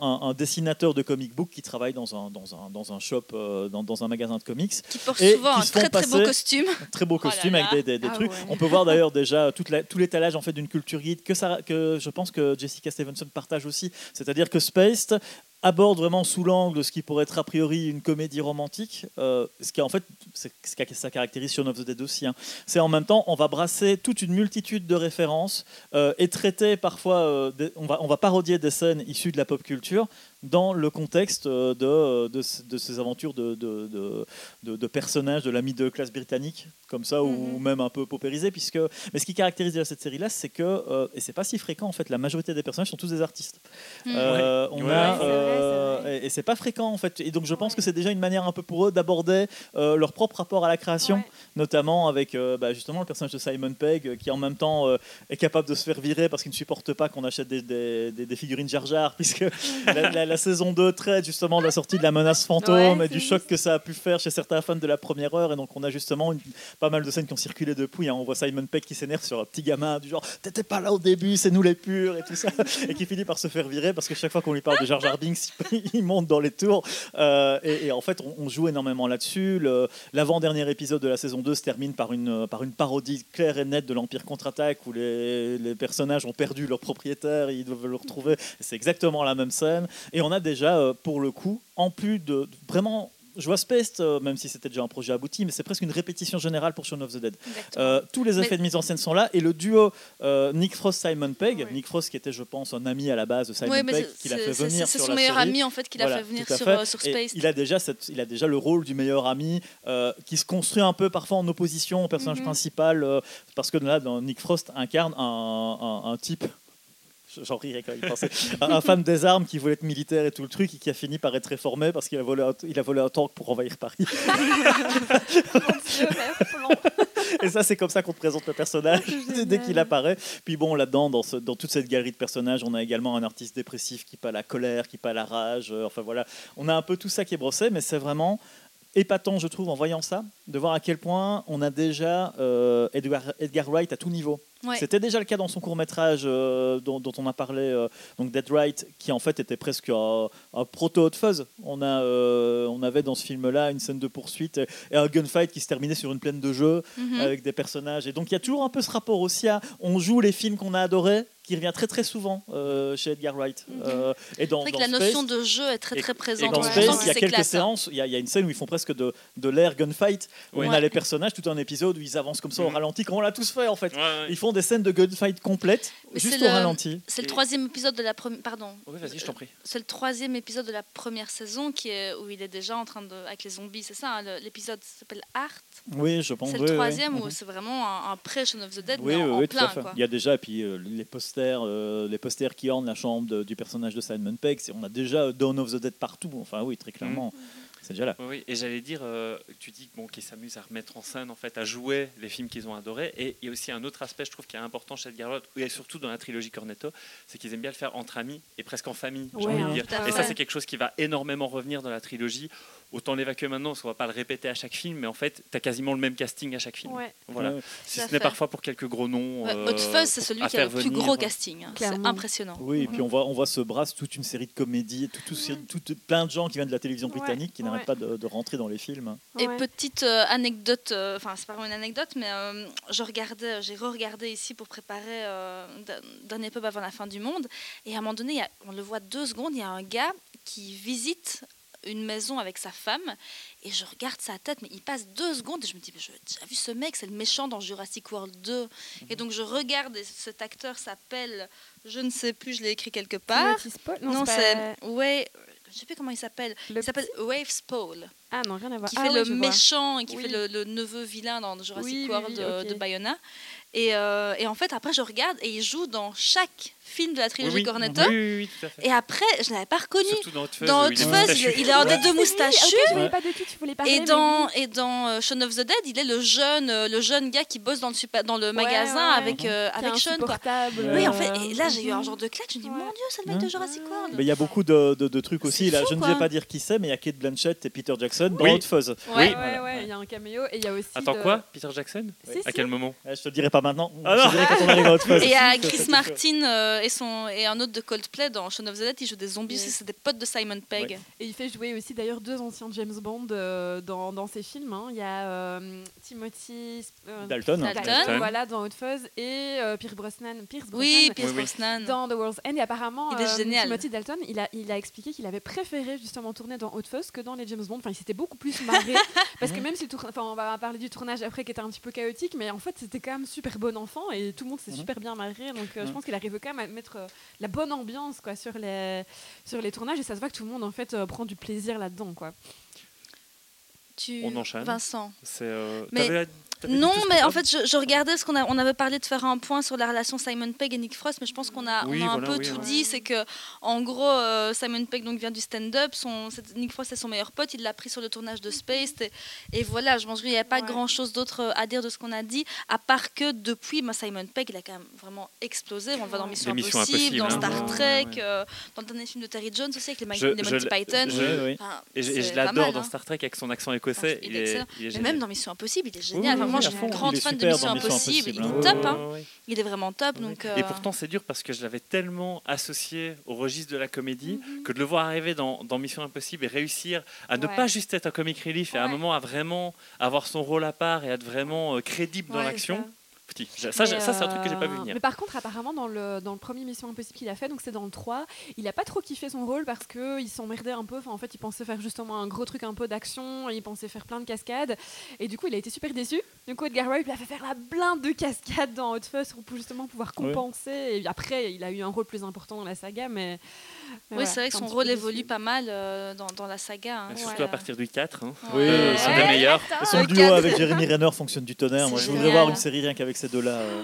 un- un dessinateur de comic book qui travaille dans un, dans un, dans un shop, euh, dans, dans un magasin de comics. qui porte et souvent qui un très très beau costume. Très beau Oh là costume là. avec des, des- des Ah trucs. ouais. On peut voir d'ailleurs déjà toute la- tout l'étalage en fait d'une culture geek que, ça, que je pense que Jessica Stevenson partage aussi. C'est-à-dire que Spaced aborde vraiment sous l'angle de ce qui pourrait être a priori une comédie romantique, euh, ce qui en fait, ce qui ça caractérise Shaun of the aussi. hein. C'est en même temps, on va brasser toute une multitude de références euh, et traiter parfois, euh, on, va, parodier des scènes issues de la pop culture dans le contexte de, de, ce- de ces aventures de, de, de, personnages de la middle class britannique, comme ça, ou Mhm. même un peu paupérisés. Puisque... Mais ce qui caractérise déjà cette série-là, c'est que, euh, et c'est pas si fréquent en fait, la majorité des personnages sont tous des artistes. Mm. Euh, on Ouais, a, ouais, c'est vrai, euh, vrai. et, et c'est pas fréquent en fait. Et donc je pense que c'est déjà une manière un peu pour eux d'aborder euh, leur propre rapport à la création, Ouais. notamment avec euh, bah, justement le personnage de Simon Pegg, qui en même temps euh, est capable de se faire virer parce qu'il ne supporte pas qu'on achète des, des- des- des figurines Jar Jar, puisque la, la- la saison 2 traite justement de la sortie de la menace fantôme Ouais, et du choc que ça a pu faire chez certains fans de la première heure. Et donc on a justement une- pas mal de scènes qui ont circulé depuis. hein. On voit Simon Pegg qui s'énerve sur un petit gamin du genre T'étais pas là au début, c'est nous les purs et tout ça. et qui finit par se faire virer parce que chaque fois qu'on lui parle de Jar Jar Binks, il monte dans les tours. Euh, et, et en fait, on, on joue énormément là-dessus. L'avant-dernier épisode de la saison 2 se termine par une, par une parodie claire et nette de l'Empire contre-attaque où les, les personnages ont perdu leur propriétaire et ils doivent le retrouver. Et C'est exactement la même scène. Et on a déjà, euh, pour le coup, en plus de vraiment. Je vois Spaced, euh, même si c'était déjà un projet abouti, mais c'est presque une répétition générale pour Shaun of the Dead. Euh, tous les effets Mais- de mise en scène sont là et le duo euh, Nick Frost Simon Pegg. Nick Frost qui était je pense un ami à la base de Simon Pegg c'est- qui l'a c'est fait venir c'est son la meilleur série. ami en fait qui l'a Voilà, fait venir sur, fait. sur Et Space. il a déjà cette, il a déjà le rôle du meilleur ami qui se construit un peu parfois en opposition au personnage Mhm. principal parce que là dans Nick Frost incarne un, un- un type j'en rirais quand il pensait. Un, un fan des armes qui voulait être militaire et tout le truc et qui a fini par être réformé parce qu'il a volé un, il a volé un tank pour envahir Paris. Et ça, c'est comme ça qu'on te présente le personnage dès qu'il apparaît. Puis bon, là-dedans, dans, ce- dans toute cette galerie de personnages, on a également un artiste dépressif qui pas la colère, qui pas la rage. euh, enfin voilà, on a un peu tout ça qui est brossé, mais c'est vraiment épatant, je trouve, en voyant ça, de voir à quel point on a déjà euh, Edgar, Edgar Wright à tout niveau. Ouais. C'était déjà le cas dans son court métrage dont, dont on a parlé, euh, donc Dead Right, qui en fait était presque un, un proto Hot Fuzz. On, a, euh, on avait dans ce film-là une scène de poursuite et, et un gunfight qui se terminait sur une plaine de jeu Mhm. avec des personnages. Et donc il y a toujours un peu ce rapport aussi à on joue les films qu'on a adorés, qui revient très très souvent euh, chez Edgar Wright. Mhm. Euh, et dans, vrai que dans la Space- notion de jeu est très très et présente. dans On Ouais, Space, il y a quelques classe, hein. séances, il y, a, il y a une scène où ils font presque de, de l'air gunfight, où on Ouais. a les personnages, tout un épisode où ils avancent comme ça au Mhm. ralenti, comme on l'a tous fait en fait. Ouais, ouais. Ils font des scènes de gunfight complètes, Mais juste c'est au le- ralenti. C'est le troisième épisode de la première. Pardon. Oui, vas-y, je t'en prie. C'est le troisième épisode de la première saison qui est où il est déjà en train de avec les zombies. C'est ça. hein, L'épisode s'appelle Art. Oui, je pense. C'est le oui. troisième où Mhm. c'est vraiment un, un pré Shaun of the Dead, Oui, mais en, oui, en oui, tout à plein. Il y a déjà et puis euh, les posters, euh, les posters qui ornent la chambre de- du personnage de Simon Pegg. c'est- On a déjà Dawn of the Dead partout. Enfin oui, très clairement, c'est déjà là. Oui, et j'allais dire, euh, tu dis bon, qu'ils s'amusent à remettre en scène, en fait, à jouer les films qu'ils ont adorés. Et il y a aussi un autre aspect, je trouve, qui est important chez Edgar Wright, et surtout dans la trilogie Cornetto, c'est qu'ils aiment bien le faire entre amis et presque en famille. j'ai Ouais, envie de hein, dire. Et ça, c'est quelque chose qui va énormément revenir dans la trilogie. Autant l'évacuer maintenant, parce qu'on va pas le répéter à chaque film, mais en fait, tu as quasiment le même casting à chaque film. Ouais. Voilà. Ouais. Si ce n'est parfois pour quelques gros noms. Ouais, euh, Hot Fuzz, c'est celui qui a le plus gros casting. hein. C'est impressionnant. Oui, et puis on voit, on voit se brasse toute une série de comédies, tout, tout- tout- tout- plein de gens qui viennent de la télévision Ouais, britannique qui ouais. n'arrêtent pas de, de rentrer dans les films. Et Ouais. petite euh, anecdote, euh, enfin c'est pas vraiment une anecdote, mais euh, je regardais, j'ai re-regardé ici pour préparer euh, d'un- Dernier pub avant la fin du monde, et à un moment donné, il y a- on le voit deux secondes, il y a un gars qui visite une maison avec sa femme, et je regarde sa tête, mais il passe deux secondes, et je me dis, mais j'ai déjà vu ce mec, c'est le méchant dans Jurassic World 2, et donc je regarde, et cet acteur s'appelle, je ne sais plus, je l'ai écrit quelque part. Spall Non, c'est pas- ouais, je sais plus comment il s'appelle. le Il s'appelle Wave Spall Ah non, rien à voir. qui Ah fait oui, le vois. méchant et qui Oui. fait le, le neveu vilain dans Jurassic Oui, World oui, euh, de Bayona. Et, euh, et en fait, après, je regarde et il joue dans chaque film de la Oui, trilogie oui. Cornetto. Oui, oui, oui, tout à fait. Et après, je ne l'avais pas reconnu. Surtout dans Hot Fuzz. Dans il est moustachu. Oui, Ouais. pas de qui tu voulais parler. Et dans, oui. et dans euh, Shaun of the Dead, il est le jeune, euh, le jeune gars qui bosse dans le, super, dans le Ouais, magasin ouais. avec, euh, avec Sean. Quoi. Oui, en euh, fait, et là j'ai eu un genre de claque, je me dis, Ouais. mon dieu, c'est le mec de. Jurassic World. Mais il y a beaucoup de, de- de trucs aussi. Là, fou, je ne vais pas dire qui c'est, mais il y a Kate Blanchett et Peter Jackson dans Oui. Hot Fuzz. Ouais, il y a un caméo et il y a aussi. Attends quoi Peter Jackson? À quel moment? Ouais, je te le dirai pas maintenant. Ah je te dirai quand on arrive à Hot Fuzz. Et il y a Ça, ça, Chris Martin euh, et, son, et un autre de Coldplay dans Shaun of the Dead, ils jouent des zombies c'est des potes de Simon Pegg. Ouais. Et il fait jouer aussi d'ailleurs deux anciens James Bond euh, dans, dans ses films. hein. Il y a euh, Timothy euh, Dalton. Dalton. Dalton. voilà, dans Hot Fuzz, et euh, Pierce Brosnan, Pierce Oui, Brosnan Pierce Oui, oui. Brosnan. dans The World's End. Et apparemment, Il est euh, génial. Timothy Dalton, il a, il a expliqué qu'il avait préféré justement tourner dans Hot Fuzz que dans les James Bond. Enfin, il s'était beaucoup plus marré. parce que même si le tour- enfin, on va parler du tournage après qui était un petit peu chaotique, mais en fait, c'était quand même super bon enfant et tout le monde s'est Mhm. super bien marré. Donc, euh, je Mhm. pense qu'il arrive quand même à mettre euh, la bonne ambiance quoi, sur, les, sur les tournages et ça se voit que tout le monde en fait euh, prend du plaisir là-dedans. quoi. Tu... On enchaîne. Vincent. C'est. euh, Mais- Non, mais en fait, je, je regardais ce qu'on a, on avait parlé de faire un point sur la relation Simon Pegg et Nick Frost, mais je pense qu'on a, Oui, on a un peu oui, tout ouais. dit. C'est que, en gros, euh, Simon Pegg donc vient du stand-up, Nick Frost est son meilleur pote, il l'a pris sur le tournage de Space, et, et voilà, je pense qu'il n'y a pas Ouais. grand-chose d'autre euh, à dire de ce qu'on a dit, à part que depuis, moi, Simon Pegg, il a quand même vraiment explosé. On le voit dans. Mission Impossible, dans Impossibles, Star hein. Trek, Ouais, ouais. euh, dans le dernier film de Terry Jones aussi avec les, Je- les Monty Python. je-. Enfin, Et je, et l'adore dans hein. Star Trek avec son accent écossais. Il Il est est, excellent. il est Mais même dans Mission Impossible, il est Oui, génial. oui, Enfin, je à suis une grande fan de Mission Impossible. Il est top, hein. Il est vraiment top. Et euh, pourtant, c'est dur parce que je l'avais tellement associé au registre de la comédie Mhm. que de le voir arriver dans, dans Mission Impossible et réussir à ne Ouais. pas juste être un comic relief et à un moment à vraiment avoir son rôle à part et être vraiment euh, crédible dans Ouais, l'action. Ça. Petit. Ça, ça, Mais, ça, c'est un truc que j'ai pas vu euh, venir. Mais par contre, apparemment, dans le, dans le premier Mission Impossible qu'il a fait, donc c'est dans le 3, il a pas trop kiffé son rôle parce qu'il s'emmerdait un peu. Enfin, en fait, il pensait faire justement un gros truc un peu d'action, il pensait faire plein de cascades. Et du coup, il a été super déçu. Du coup, Edgar Wright lui a fait faire la blinde de cascades dans Hot Fuzz pour justement pouvoir Ouais. compenser. Et après, il a eu un rôle plus important dans la saga, mais. mais oui, voilà, c'est vrai que son rôle évolue pas mal euh, dans, dans la saga. hein. Ouais. Surtout à partir du 4. hein. Oui, Euh, oui, c'est meilleurs. Et son le duo avec Jeremy Renner fonctionne du tonnerre. Moi, je voudrais voir une série rien qu'avec ces deux-là. euh.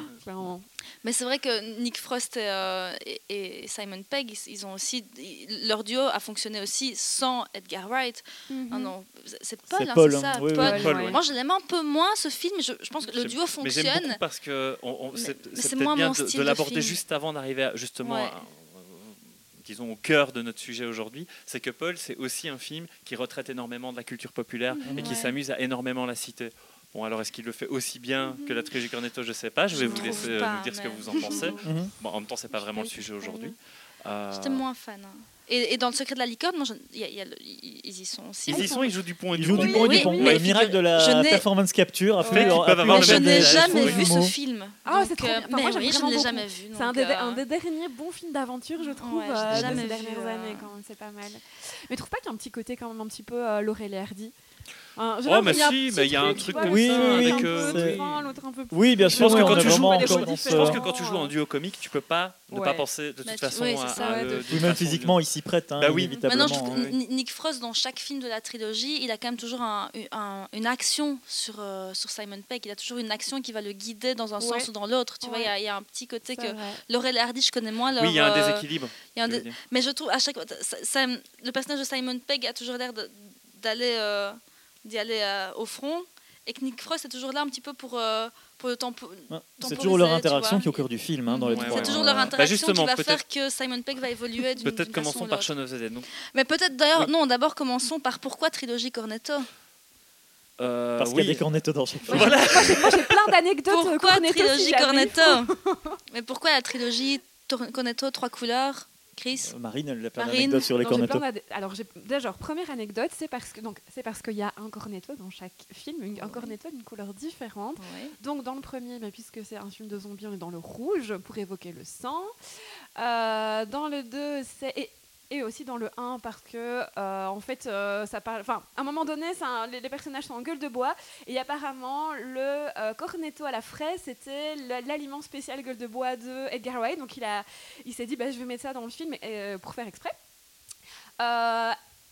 Mais c'est vrai que Nick Frost et, euh, et- et Simon Pegg, ils, ils ont aussi ils- leur duo a fonctionné aussi sans Edgar Wright. Mhm. Ah non, c'est Paul, C'est hein, Paul, c'est hein. ça. Oui, oui, Paul. Paul, Paul, ouais. ouais. Moi, je l'aime un peu moins ce film. Je, je pense que le duo Mais fonctionne. beaucoup parce que Mais- c'est mais moins bien mon de, style de de l'aborder juste avant d'arriver justement, Ouais. à- disons, au cœur de notre sujet aujourd'hui. C'est que Paul, c'est aussi un film qui retraite énormément de la culture populaire et qui Ouais. s'amuse à énormément la citer. Bon, alors est-ce qu'il le fait aussi bien que la trilogie Cornetto? Je sais pas. Je vais Je vous laisser euh, pas, nous dire ce que vous en pensez. Mhm. Bon, en même temps, c'est pas Je suis vraiment pas le sujet aujourd'hui. Euh, J'étais moins fan. hein. Et, et dans le secret de la licorne, moi, je- y a- y a le- ils ils y sont aussi. Ils y sont, ils jouent du pont et du pont. du pont et oui, du pont. oui, Le miracle de la performance capture a Mais le je n'ai jamais Oui, vu ce film. Ah, Donc, c'est trop euh, bien. Enfin, mais moi, oui, je vraiment ne l'ai beaucoup. jamais vu. C'est un, des, euh, un des derniers bons films d'aventure, je trouve, Ouais, je euh, de jamais ces vu, dernières euh. années. Quand même, c'est pas mal. Mais trouve pas qu'il y a un petit côté quand même un petit peu euh, Laurel et Hardy J'ai Oh, mais si, il y a un truc, comme ça, avec, euh, Oui, bien Je sûr. Je pense que quand tu joues en duo comique, tu peux pas ne pas penser de toute Bah, façon oui, c'est à, Oui, même physiquement, il s'y prête, hein, Bah. Maintenant, je trouve que Ni- Nick Frost, dans chaque film de la trilogie, il a quand même toujours un- un- une action sur, euh, sur Simon Pegg. Il a toujours une action qui va le guider dans un Ouais. sens ou dans l'autre. Tu vois, il y a- un petit côté que. Laurel Hardy, je connais moins leur. Oui, il y a un euh, déséquilibre. Mais je trouve à chaque le personnage de Simon Pegg a toujours l'air d'aller euh, d'y aller euh, au front, et que Nick Frost est toujours là un petit peu pour euh, pour le tempo. Ouais, C'est toujours leur interaction qui est au cœur du film, hein, dans les. Ouais, ouais, C'est toujours leur. Bah, interaction justement, qui va peut-être- faire que Simon Pegg va évoluer d'une Peut-être commençons par. Shaun of the Dead. non Mais peut-être d'ailleurs, Oui. non, d'abord commençons par pourquoi trilogie Cornetto Euh, Parce qu'il y a des cornettos dans chaque film. Moi, j'ai- moi, j'ai plein d'anecdotes. Pourquoi Cornetto, trilogie. Cornetto Mais pourquoi la trilogie Cornetto trois couleurs Chris Euh, Marine, elle a plein Marine. d'anecdotes sur les cornettos. Alors, déjà, genre, première anecdote, c'est parce que donc c'est parce qu'il y a un cornetto dans chaque film, une- un cornetto d'une couleur différente. Donc, dans le premier, mais puisque c'est un film de zombies, on est dans le rouge pour évoquer le sang. Euh, dans le 2, c'est. Et, aussi dans le 1, parce que, euh, en fait, euh, ça parle. Enfin, à un moment donné, les, personnages sont en gueule de bois. Et apparemment, le euh, cornetto à la fraise, c'était l'aliment spécial gueule de bois de Edgar Wright. Donc, il, a, il s'est dit, bah, je vais mettre ça dans le film euh, pour faire exprès.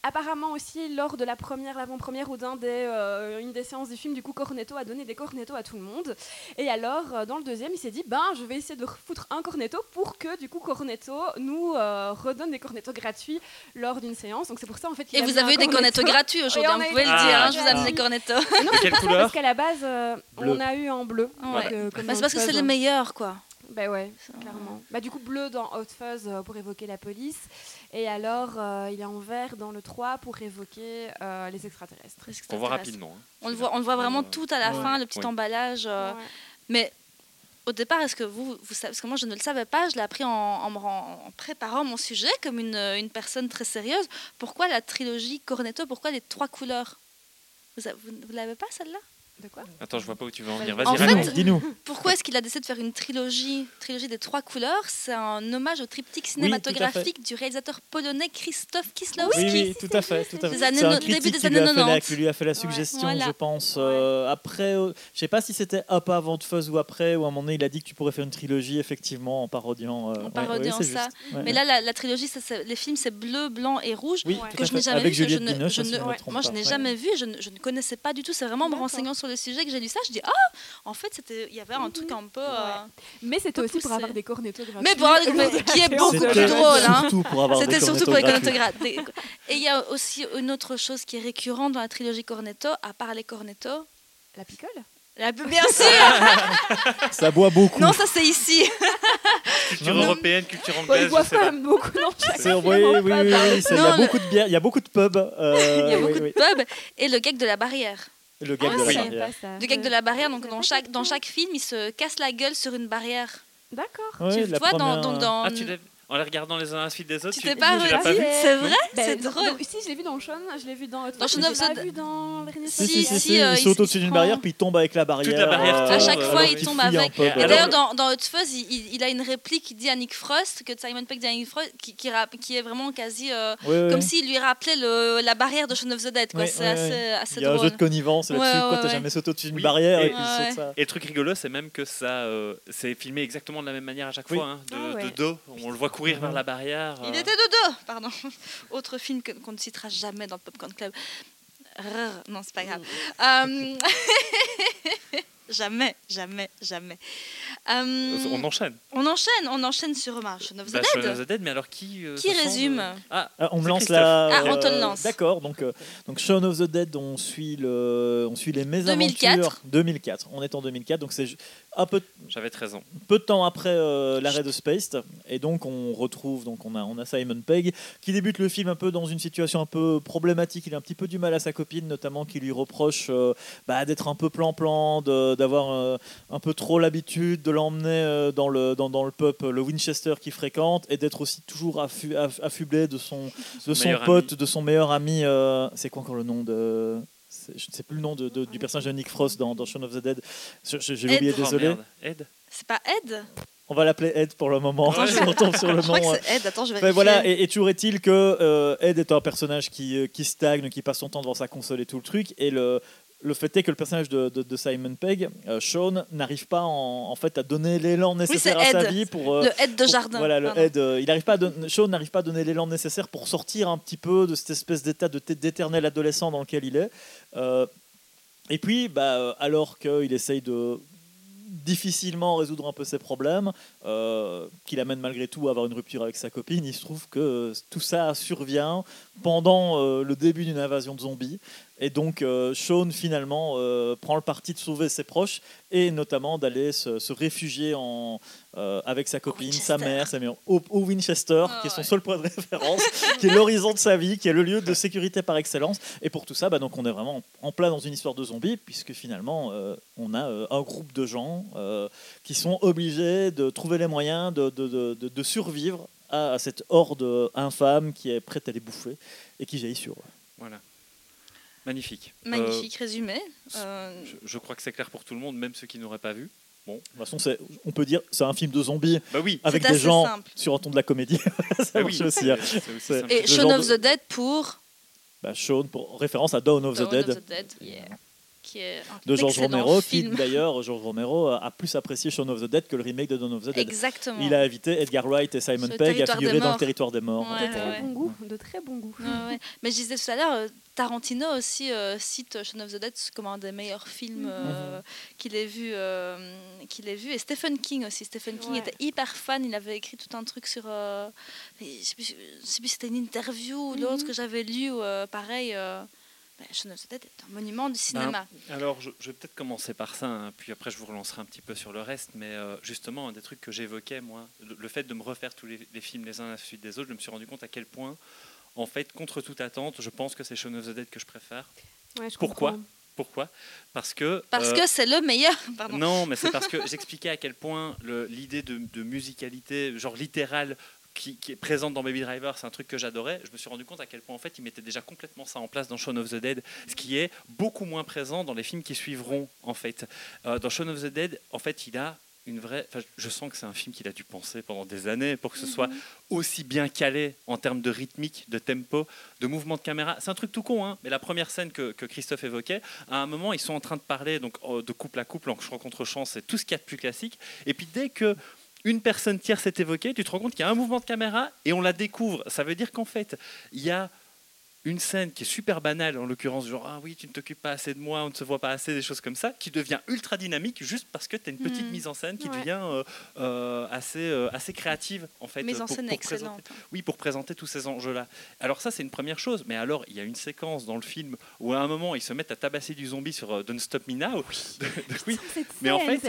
Apparemment aussi, lors de la première, l'avant-première ou d'un des, euh, une des séances du film, du coup, Cornetto a donné des cornettos à tout le monde. Et alors, euh, dans le deuxième, il s'est dit, ben, je vais essayer de foutre un cornetto pour que, du coup, Cornetto nous euh, redonne des cornettos gratuits lors d'une séance. Donc c'est pour ça, en fait, qu'il Et a vous avez eu des cornettos cornetto. gratuits aujourd'hui, on hein, a vous pouvez le Ah, dire, hein, je vous amène des cornettos. Et non, De quelle Parce couleur qu'à la base, euh, on a eu en bleu. Ouais. donc, euh, comme Bah, c'est parce que c'est Fuzz. les meilleurs, quoi. Bah ouais, clairement. Bah, du coup, bleu dans Hot Fuzz euh, pour évoquer la police. Et alors, euh, il est en vert dans le 3 pour évoquer euh, les extraterrestres. On voit rapidement. hein. On le voit, on le voit vraiment Euh, tout à la ouais. fin, le petit Ouais. emballage. euh, Ouais. Mais au départ, est-ce que vous, vous savez, parce que moi je ne le savais pas, je l'ai appris en, préparant mon sujet comme une, une personne très sérieuse. Pourquoi la trilogie Cornetto Pourquoi les trois couleurs? Vous, vous, vous l'avez pas celle-là? De quoi Attends, je vois pas où tu veux en Vas-y. venir. En Vas-y, fait-. Dis-nous. Pourquoi est-ce qu'il a décidé de faire une trilogie, trilogie des trois couleurs? C'est un hommage au triptyque cinématographique du réalisateur polonais Christophe Kislowski. Oui, oui, tout à fait. Tout à Des fait. années C'est un no- début des qui lui, a années fait la, 90. qui lui a fait la suggestion, Voilà. je pense. euh, après, euh, je sais pas si c'était un peu avant de Fuzz ou après, ou à un moment donné, il a dit que tu pourrais faire une trilogie, effectivement, en parodiant. euh, En parodiant ouais, ça. juste. Ouais, Mais là, la, la trilogie, ça, les films, c'est bleu, blanc et rouge. oui, Ouais. tout que je n'ai jamais vu, moi je n'ai jamais vu, je ne, connaissais pas du tout. C'est vraiment en me renseignant sur le sujet que j'ai lu ça. Je dis ah, en fait c'était, il y avait un Mhm. truc un peu. Ouais. euh, Mais c'était aussi pour avoir des cornettos gratuits. Mais pour avoir mais qui est beaucoup plus drôle, hein. Surtout pour avoir C'était des surtout pour les cornettos gratuits. Et il y a aussi une autre chose qui est récurrente dans la trilogie Cornetto, à part les cornettos. La picole? La- Bien sûr Ça boit beaucoup. Non, ça c'est ici. Culture Non, non. européenne, culture Ils anglaise, je boivent quand même beaucoup dans chaque C'est- film, oui, oui, oui, il y a Non, le- beaucoup de bière, il y a beaucoup de pubs. euh, Il y a beaucoup oui. de pubs. Et le gag de la barrière. Le gag Ah, de je la barrière. Le gag de la barrière, donc dans chaque, dans chaque film, il se casse la gueule sur une barrière. D'accord. Ouais, tu vois, dans, première, dans, euh, dans- Ah, tu l'as En les regardant les uns à la suite des autres, Tu t'es pas vu C'est vrai Ben, C'est drôle. dans- Si, je l'ai vu dans Sean, je l'ai vu dans Hot Dans mais of je l'ai the pas vu dans Si, Si, si, euh, il il saute au-dessus d'une barrière, puis il tombe avec la barrière. la barrière euh. À chaque fois, il tombe avec. Et d'ailleurs, dans, dans Hot Fuzz, il, a une réplique qui dit à Nick Frost, que Simon Pegg dit à Nick Frost, qui, qui, rap- qui est vraiment quasi euh, comme s'il lui rappelait le, la barrière de Shaun of the Dead. c'est assez, assez Il y a un drôle. jeu de connivence là-dessus. Quoi, t'as jamais sauté au-dessus d'une barrière et, Et- puis il Ouais. saute ça. Et le truc rigolo, c'est même que ça, euh, c'est filmé exactement de la même manière à chaque fois, hein, de, Ah de dos. On le voit courir vers la barrière. Il euh, était de dos, pardon. Autre film que- qu'on ne citera jamais dans le Popcorn Club. Rrr, non, c'est pas grave. Euh, jamais, jamais, jamais. Euh, On enchaîne. on enchaîne, on enchaîne sur Shaun of the Bah, Dead. Of the Dead, mais alors qui euh, Qui résume Ah, Ah, on me lance la. Ah, on te le lance. D'accord, donc, euh, donc Shaun of the Dead, on suit, le, on suit les mésaventures. 2004. 2004. On est en 2004, donc c'est un peu, J'avais 13 ans. peu de temps après euh, l'arrêt de Spaced. Et donc on retrouve, donc on a, on a Simon Pegg qui débute le film un peu dans une situation un peu problématique. Il a un petit peu du mal à sa copine, notamment qui lui reproche euh, bah, d'être un peu plan-plan, de- d'avoir euh, un peu trop l'habitude de l'emmener dans, le, dans, dans le pub, le Winchester qu'il fréquente, et d'être aussi toujours affu- aff- affublé de son, de son pote, de son meilleur ami. c'est quoi encore le nom de. C'est- Je ne sais plus le nom de, de- du personnage de Nick Frost dans, dans Shaun of the Dead. J'ai oublié, Oh, désolé. merde. Ed C'est pas Ed? On va l'appeler Ed pour le moment. Ouais. Je retombe sur le Je crois nom. que c'est Ed. Attends, je vais Enfin, voilà, et, et toujours est-il que euh, Ed est un personnage qui, euh, qui stagne, qui passe son temps devant sa console et tout le truc. Et le, le fait est que le personnage de, de- de Simon Pegg, euh, Sean, n'arrive pas en, en fait à donner l'élan nécessaire à sa vie pour. euh, Le Ed de pour- jardin. Voilà, le. Ed, euh, il n'arrive pas à don- Sean n'arrive pas à donner l'élan nécessaire pour sortir un petit peu de cette espèce d'état d'éternel adolescent dans lequel il est. Et puis, bah, alors qu'il essaye de difficilement résoudre un peu ses problèmes, euh, qu'il amène malgré tout à avoir une rupture avec sa copine, il se trouve que euh, tout ça survient pendant euh, le début d'une invasion de zombies. Et donc, euh, Sean finalement euh, prend le parti de sauver ses proches et notamment d'aller se, se réfugier en, euh, avec sa copine, sa Winchester. mère, sa mère, au, au Winchester, Ah qui est son ouais. seul point de référence, qui est l'horizon de sa vie, qui est le lieu de sécurité par excellence. Et pour tout ça, bah, donc on est vraiment en plein dans une histoire de zombies, puisque finalement, euh, on a euh, un groupe de gens euh, qui sont obligés de trouver les moyens de, de- de- de- de survivre à, à cette horde infâme qui est prête à les bouffer et qui jaillit sur eux. Voilà. Magnifique. Magnifique résumé. Euh, Euh, je, je crois que c'est clair pour tout le monde, même ceux qui n'auraient pas vu. De toute façon, c'est- on peut dire c'est un film de zombies Bah oui. avec C'est des assez gens simple. sur un ton de la comédie. ça Bah marche oui, aussi. hein. c'est- c'est aussi C'est- simple. Et Shaun of de- the Dead pour Bah, Shaun, pour référence à Dawn of the Dawn Dead. of the Dead, yeah. Qui est un de George excellent Romero, qui d'ailleurs, George Romero a plus apprécié Shaun of the Dead que le remake de Dawn of the Dead. Exactement. Il a invité Edgar Wright et Simon Pegg à figurer dans le territoire des morts. Ouais, de très ouais. bon goût, de très bon goût. Ouais, ouais. Mais je disais tout à l'heure, euh, Tarantino aussi euh, cite Shaun of the Dead comme un des meilleurs films euh, qu'il ait vu, euh, qu'il ait vu. Et Stephen King aussi. Stephen King Ouais. était hyper fan. Il avait écrit tout un truc sur. euh, je je sais plus si c'était une interview ou l'autre Mhm. que j'avais lu. euh, pareil. Bah, Shaun of the Dead est un monument du cinéma. Alors, je, je vais peut-être commencer par ça, hein, puis après je vous relancerai un petit peu sur le reste. Mais euh, justement, un des trucs que j'évoquais, moi, le, le fait de me refaire tous les, les films les uns à la suite des autres, je me suis rendu compte à quel point, en fait, contre toute attente, je pense que c'est Shaun of the Dead que je préfère. Ouais, je Pourquoi comprends. Pourquoi? Parce que. Parce euh, que c'est le meilleur. Pardon. Non, mais c'est parce que j'expliquais à quel point l'idée de, de musicalité, genre littérale, qui, qui est présente dans Baby Driver, c'est un truc que j'adorais. Je me suis rendu compte à quel point en fait il mettait déjà complètement ça en place dans Shaun of the Dead, ce qui est beaucoup moins présent dans les films qui suivront en fait. Euh, dans Shaun of the Dead, en fait, il a une vraie. enfin, je sens que c'est un film qu'il a dû penser pendant des années pour que ce soit aussi bien calé en termes de rythmique, de tempo, de mouvement de caméra. C'est un truc tout con, hein, mais la première scène que, que Christophe évoquait, à un moment, ils sont en train de parler donc euh, de couple à couple, en rencontre chance, c'est tout ce qu'il y a de plus classique. Et puis dès que une personne tierce est évoquée, tu te rends compte qu'il y a un mouvement de caméra et on la découvre. Ça veut dire qu'en fait, il y a une scène qui est super banale, en l'occurrence, genre ah oui, tu ne t'occupes pas assez de moi, on ne se voit pas assez, des choses comme ça, qui devient ultra dynamique juste parce que tu as une petite Mhm. mise en scène qui Ouais. devient euh, euh, assez, euh, assez créative en fait. Mise en pour- scène pour excellente. présenter- oui, pour présenter tous ces enjeux-là. Alors ça, c'est une première chose. Mais alors, il y a une séquence dans le film où à un moment, ils se mettent à tabasser du zombie sur Don't Stop Me Now. oui. Mais en fait.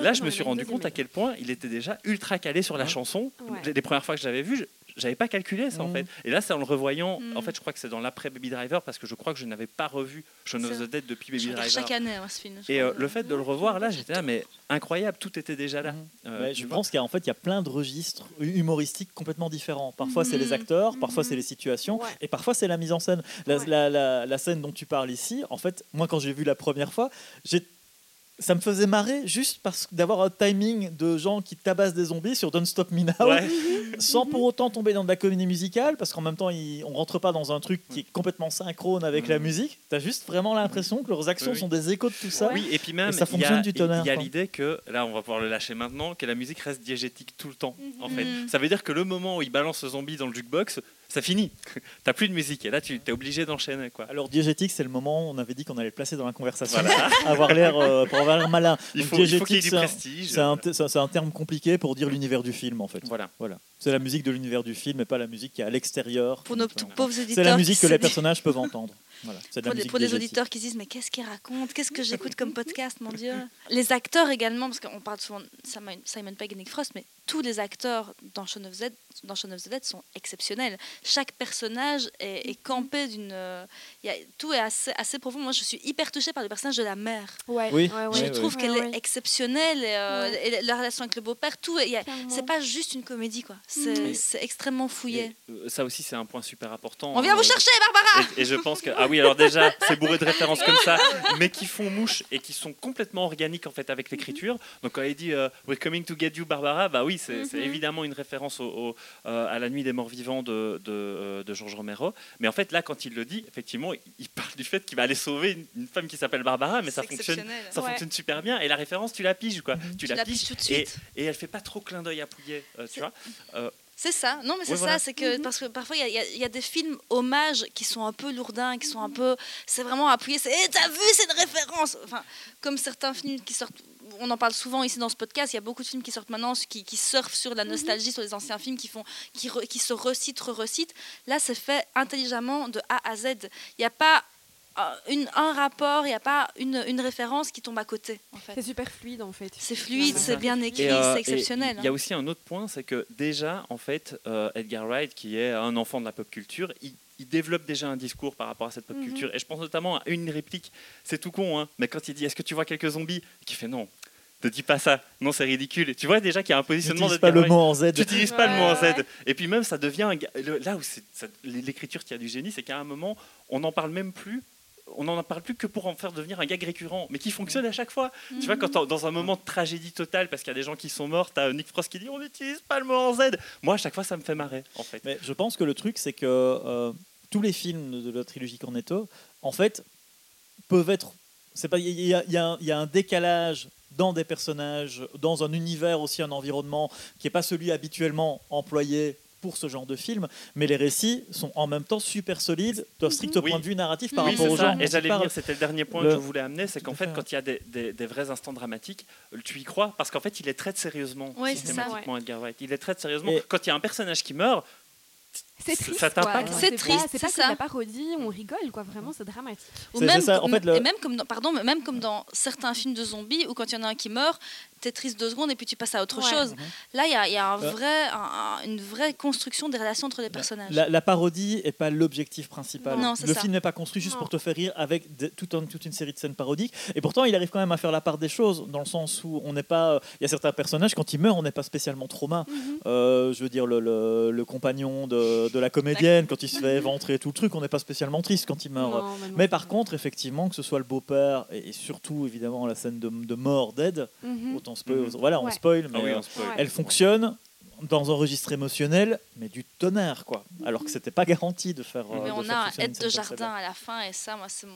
Là, je me suis rendu compte à quel point il était déjà ultra calé sur la Ouais. chanson. Ouais. Les, les premières fois que je l'avais vu, j'avais pas calculé ça en Mhm. fait. Et là, c'est en le revoyant. Mhm. En fait, je crois que c'est dans l'après Baby Driver parce que je crois que je n'avais pas revu Shaun of the Dead depuis Baby Driver. chaque année hein, ce film. je Et euh, le fait de le revoir là, j'étais là, mais incroyable, tout était déjà là. Mhm. Euh, Ouais, je vois. pense qu'en fait, il y a plein de registres humoristiques complètement différents. Parfois, c'est les acteurs, parfois, c'est les situations, Ouais. et parfois, c'est la mise en scène. La, Ouais. la- la- la scène dont tu parles ici, en fait, moi, quand j'ai vu la première fois, j'ai ça me faisait marrer juste parce que d'avoir un timing de gens qui tabassent des zombies sur Don't Stop Me Now, Ouais. sans pour autant tomber dans de la comédie musicale, parce qu'en même temps, ils, on rentre pas dans un truc qui est complètement synchrone avec la Mhm. musique. Tu as juste vraiment l'impression que leurs actions Oui, sont des échos de tout ça. Oui, et puis même, Et ça il y fonctionne a, du tonnerre, il y a l'idée que, là, on va pouvoir le lâcher maintenant, que la musique reste diégétique tout le temps, en fait. Mhm. Ça veut dire que le moment où il balance le zombie dans le jukebox, ça finit. T'as plus de musique et là tu es obligé d'enchaîner quoi. Alors diégétique, c'est le moment où on avait dit qu'on allait le placer dans la conversation, Voilà. avoir l'air euh, pour avoir l'air malin. Il faut diégétique, c'est un- terme compliqué pour dire l'univers du film en fait. Voilà. Voilà. C'est la musique de l'univers du film et pas la musique qui est à l'extérieur. Pour nos pauvres auditeurs. C'est la musique que les personnages peuvent entendre. Voilà. C'est de la Pour diégétique. auditeurs qui se disent mais qu'est-ce qu'il raconte? Qu'est-ce que j'écoute comme podcast, mon Dieu? Les acteurs également, parce qu'on parle souvent de Simon, Simon Pegg et Nick Frost, mais tous les acteurs dans Shaun of the Dead, dans Shaun of the Dead sont exceptionnels. Chaque personnage est, est campé d'une... euh, il y a- tout est assez, assez profond. Moi, je suis hyper touchée par le personnage de la mère. Ouais, Oui. ouais, ouais. je trouve ouais. qu'elle Ouais, est exceptionnelle. Et, euh, Ouais. et la relation avec le beau-père, tout. est- il y a- Clairement. C'est pas juste une comédie, quoi. C'est Mhm. c'est extrêmement fouillé. Et, euh, ça aussi c'est un point super important. On vient hein. vous chercher, Barbara Et, et je pense que ah oui alors déjà c'est bourré de références comme ça, mais qui font mouche et qui sont complètement organiques en fait avec l'écriture. Donc quand il dit euh, We're coming to get you Barbara, bah oui c'est Mhm. évidemment une référence au, au, euh, à la nuit des morts vivants de, de, euh, de Georges Romero. Mais en fait là quand il le dit effectivement il- parle du fait qu'il va aller sauver une, une femme qui s'appelle Barbara, mais ça fonctionne. Ça Ouais. fonctionne super bien et la référence tu la piges quoi. Tu, Tu la piges tout de et, suite. et elle fait pas trop clin d'œil à Pouillet, euh, tu vois. C'est ça, non mais c'est Oui, ça, voilà. c'est que Mhm. parce que parfois il y a- y, y des films hommages qui sont un peu lourdins, qui sont un peu, c'est vraiment appuyé, c'est Eh, t'as vu, c'est une référence. Enfin, comme certains films qui sortent, on en parle souvent ici dans ce podcast, il y a beaucoup de films qui sortent maintenant, qui, qui surfent sur la nostalgie, sur les anciens films, qui font, qui, re- qui se recitent, re-recitent. Là, c'est fait intelligemment de A à Z. Il n'y a pas une, un rapport, il n'y a pas une, une référence qui tombe à côté. En fait. C'est super fluide en fait. C'est fluide, C'est bien écrit, euh, c'est exceptionnel. Il y a hein. aussi un autre point, c'est que déjà, en fait, euh, Edgar Wright, qui est un enfant de la pop culture, il, il développe déjà un discours par rapport à cette pop Mhm. culture. Et je pense notamment à une réplique, c'est tout con, hein, mais quand il dit Est-ce que tu vois quelques zombies? Qui fait Non, ne dis pas ça, non, c'est ridicule. Et tu vois déjà qu'il y a un positionnement N'utilise d'Edgar pas le mot en Z. Tu n'utilises pas le mot en Z. Ouais. Et puis même, ça devient. Là où l'écriture qui a du génie, c'est qu'à un moment, on n'en parle même plus. On n'en parle plus que pour en faire devenir un gag récurrent, mais qui fonctionne à chaque fois. Tu vois, quand dans un moment de tragédie totale, parce qu'il y a des gens qui sont morts, t'as Nick Frost qui dit on n'utilise pas le mot en Z. Moi, à chaque fois, ça me fait marrer, en fait. Mais je pense que le truc, c'est que euh, tous les films de la trilogie Cornetto, en fait, peuvent être. C'est pas. Il y, y a un décalage dans des personnages, dans un univers aussi, un environnement qui n'est pas celui habituellement employé pour ce genre de film, mais les récits sont en même temps super solides, d'un strict Oui. point de vue narratif par oui, rapport c'est aux ça. gens. Et j'allais venir, c'était le dernier point Le- que je voulais amener, c'est qu'en fait, fait, quand il y a des, des- des vrais instants dramatiques, tu y crois, parce qu'en fait, il les traite sérieusement, Oui, c'est ça, systématiquement, Edgar Wright. Il les traite sérieusement. Et- Quand il y a un personnage qui meurt, C'est triste. ça quoi. t'impacte. C'est pas- triste, C'est c'est pas que ça. de la parodie, on rigole quoi. Vraiment, c'est dramatique. Ou même, c'est ça, en fait, le- et même comme dans, pardon, mais même comme dans certains films de zombies où quand il y en a un qui meurt, t'es triste deux secondes et puis tu passes à autre Ouais. chose. Là, il y a, il y a un Euh. vrai, un- un- une vraie construction des relations entre les personnages. La, la parodie n'est pas l'objectif principal. Non, le ça. film n'est pas construit juste Non. pour te faire rire avec des- tout un- toute une série de scènes parodiques. Et pourtant, il arrive quand même à faire la part des choses, dans le sens où on n'est pas. euh, Il y a certains personnages, quand ils meurent, on n'est pas spécialement trauma. Mhm. Euh, je veux dire, le, le- le compagnon de, de la comédienne, quand il se fait éventrer tout le truc, on n'est pas spécialement triste quand il meurt. Non, non. Mais par contre, effectivement, que ce soit le beau-père et, et surtout, évidemment, la scène de, de mort d'Ed, Mhm. autant spoil, Mhm. voilà, on Ouais. spoil, mais ah oui, euh, on spoil. Elle fonctionne dans un registre émotionnel, mais du tonnerre, quoi. Alors que c'était pas garanti de faire. euh, mais de on faire a aide de jardin à la fin et ça, moi, c'est mon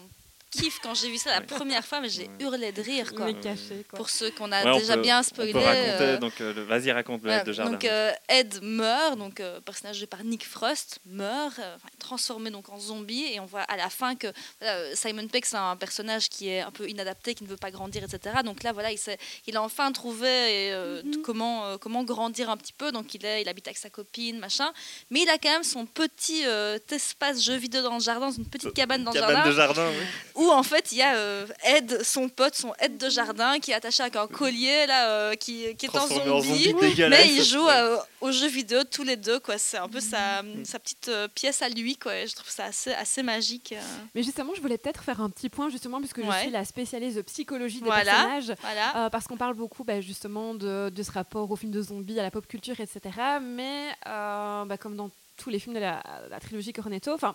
kiff quand j'ai vu ça la première fois, mais j'ai hurlé de rire. Quoi. Mais caché quoi. Pour ceux qu'on a Ouais, déjà peut- bien On spoilé. peut raconter, euh, donc euh, vas-y, raconte le Voilà, Ed de jardin. donc euh, Ed meurt, donc euh, personnage joué par Nick Frost meurt, euh, transformé donc en zombie, et on voit à la fin que voilà, euh, Simon Pegg c'est un personnage qui est un peu inadapté, qui ne veut pas grandir, etc. Donc là voilà, il, a enfin trouvé euh, Mhm. comment euh, comment grandir un petit peu. Donc il est, il habite avec sa copine, machin, mais il a quand même son petit euh, espace jeu vidéo dans le jardin, une petite cabane dans le jardin de jardin, oui. où en fait il y a euh, Ed, son pote, son aide de jardin, qui est attaché avec un collier là, euh, qui, qui est en Transformé en zombie. zombie. Mais ils jouent euh, aux jeux vidéo tous les deux, quoi. C'est un peu sa, sa petite euh, pièce à lui, quoi. Et je trouve ça assez, assez magique. euh. Mais justement, je voulais peut-être faire un petit point justement puisque je Ouais. suis la spécialiste de psychologie des Voilà. personnages. Voilà. Euh, parce qu'on parle beaucoup bah, justement de, de ce rapport au film de zombies, à la pop culture, etc. Mais euh, bah, comme dans tous les films de la, la trilogie Cornetto, enfin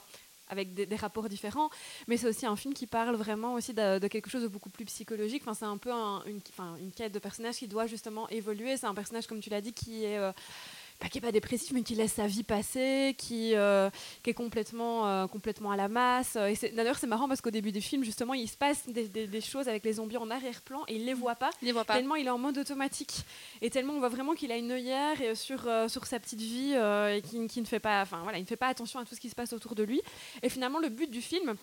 avec des, rapports différents, mais c'est aussi un film qui parle vraiment aussi de, quelque chose de beaucoup plus psychologique. Enfin, c'est un peu une quête de personnage qui doit justement évoluer. C'est un personnage, comme tu l'as dit, qui est euh, qui est pas dépressif, mais qui laisse sa vie passer, qui, euh, qui est complètement, euh, complètement à la masse. Et c'est- d'ailleurs, c'est marrant parce qu'au début du film, justement, il se passe des, des- des choses avec les zombies en arrière-plan et il les voit pas. Il les voit pas. Tellement il est en mode automatique et tellement on voit vraiment qu'il a une œillère et sur, euh, sur sa petite vie et qui, qui ne fait pas, enfin voilà, il ne fait pas attention à tout ce qui se passe autour de lui. Et finalement, le but du film,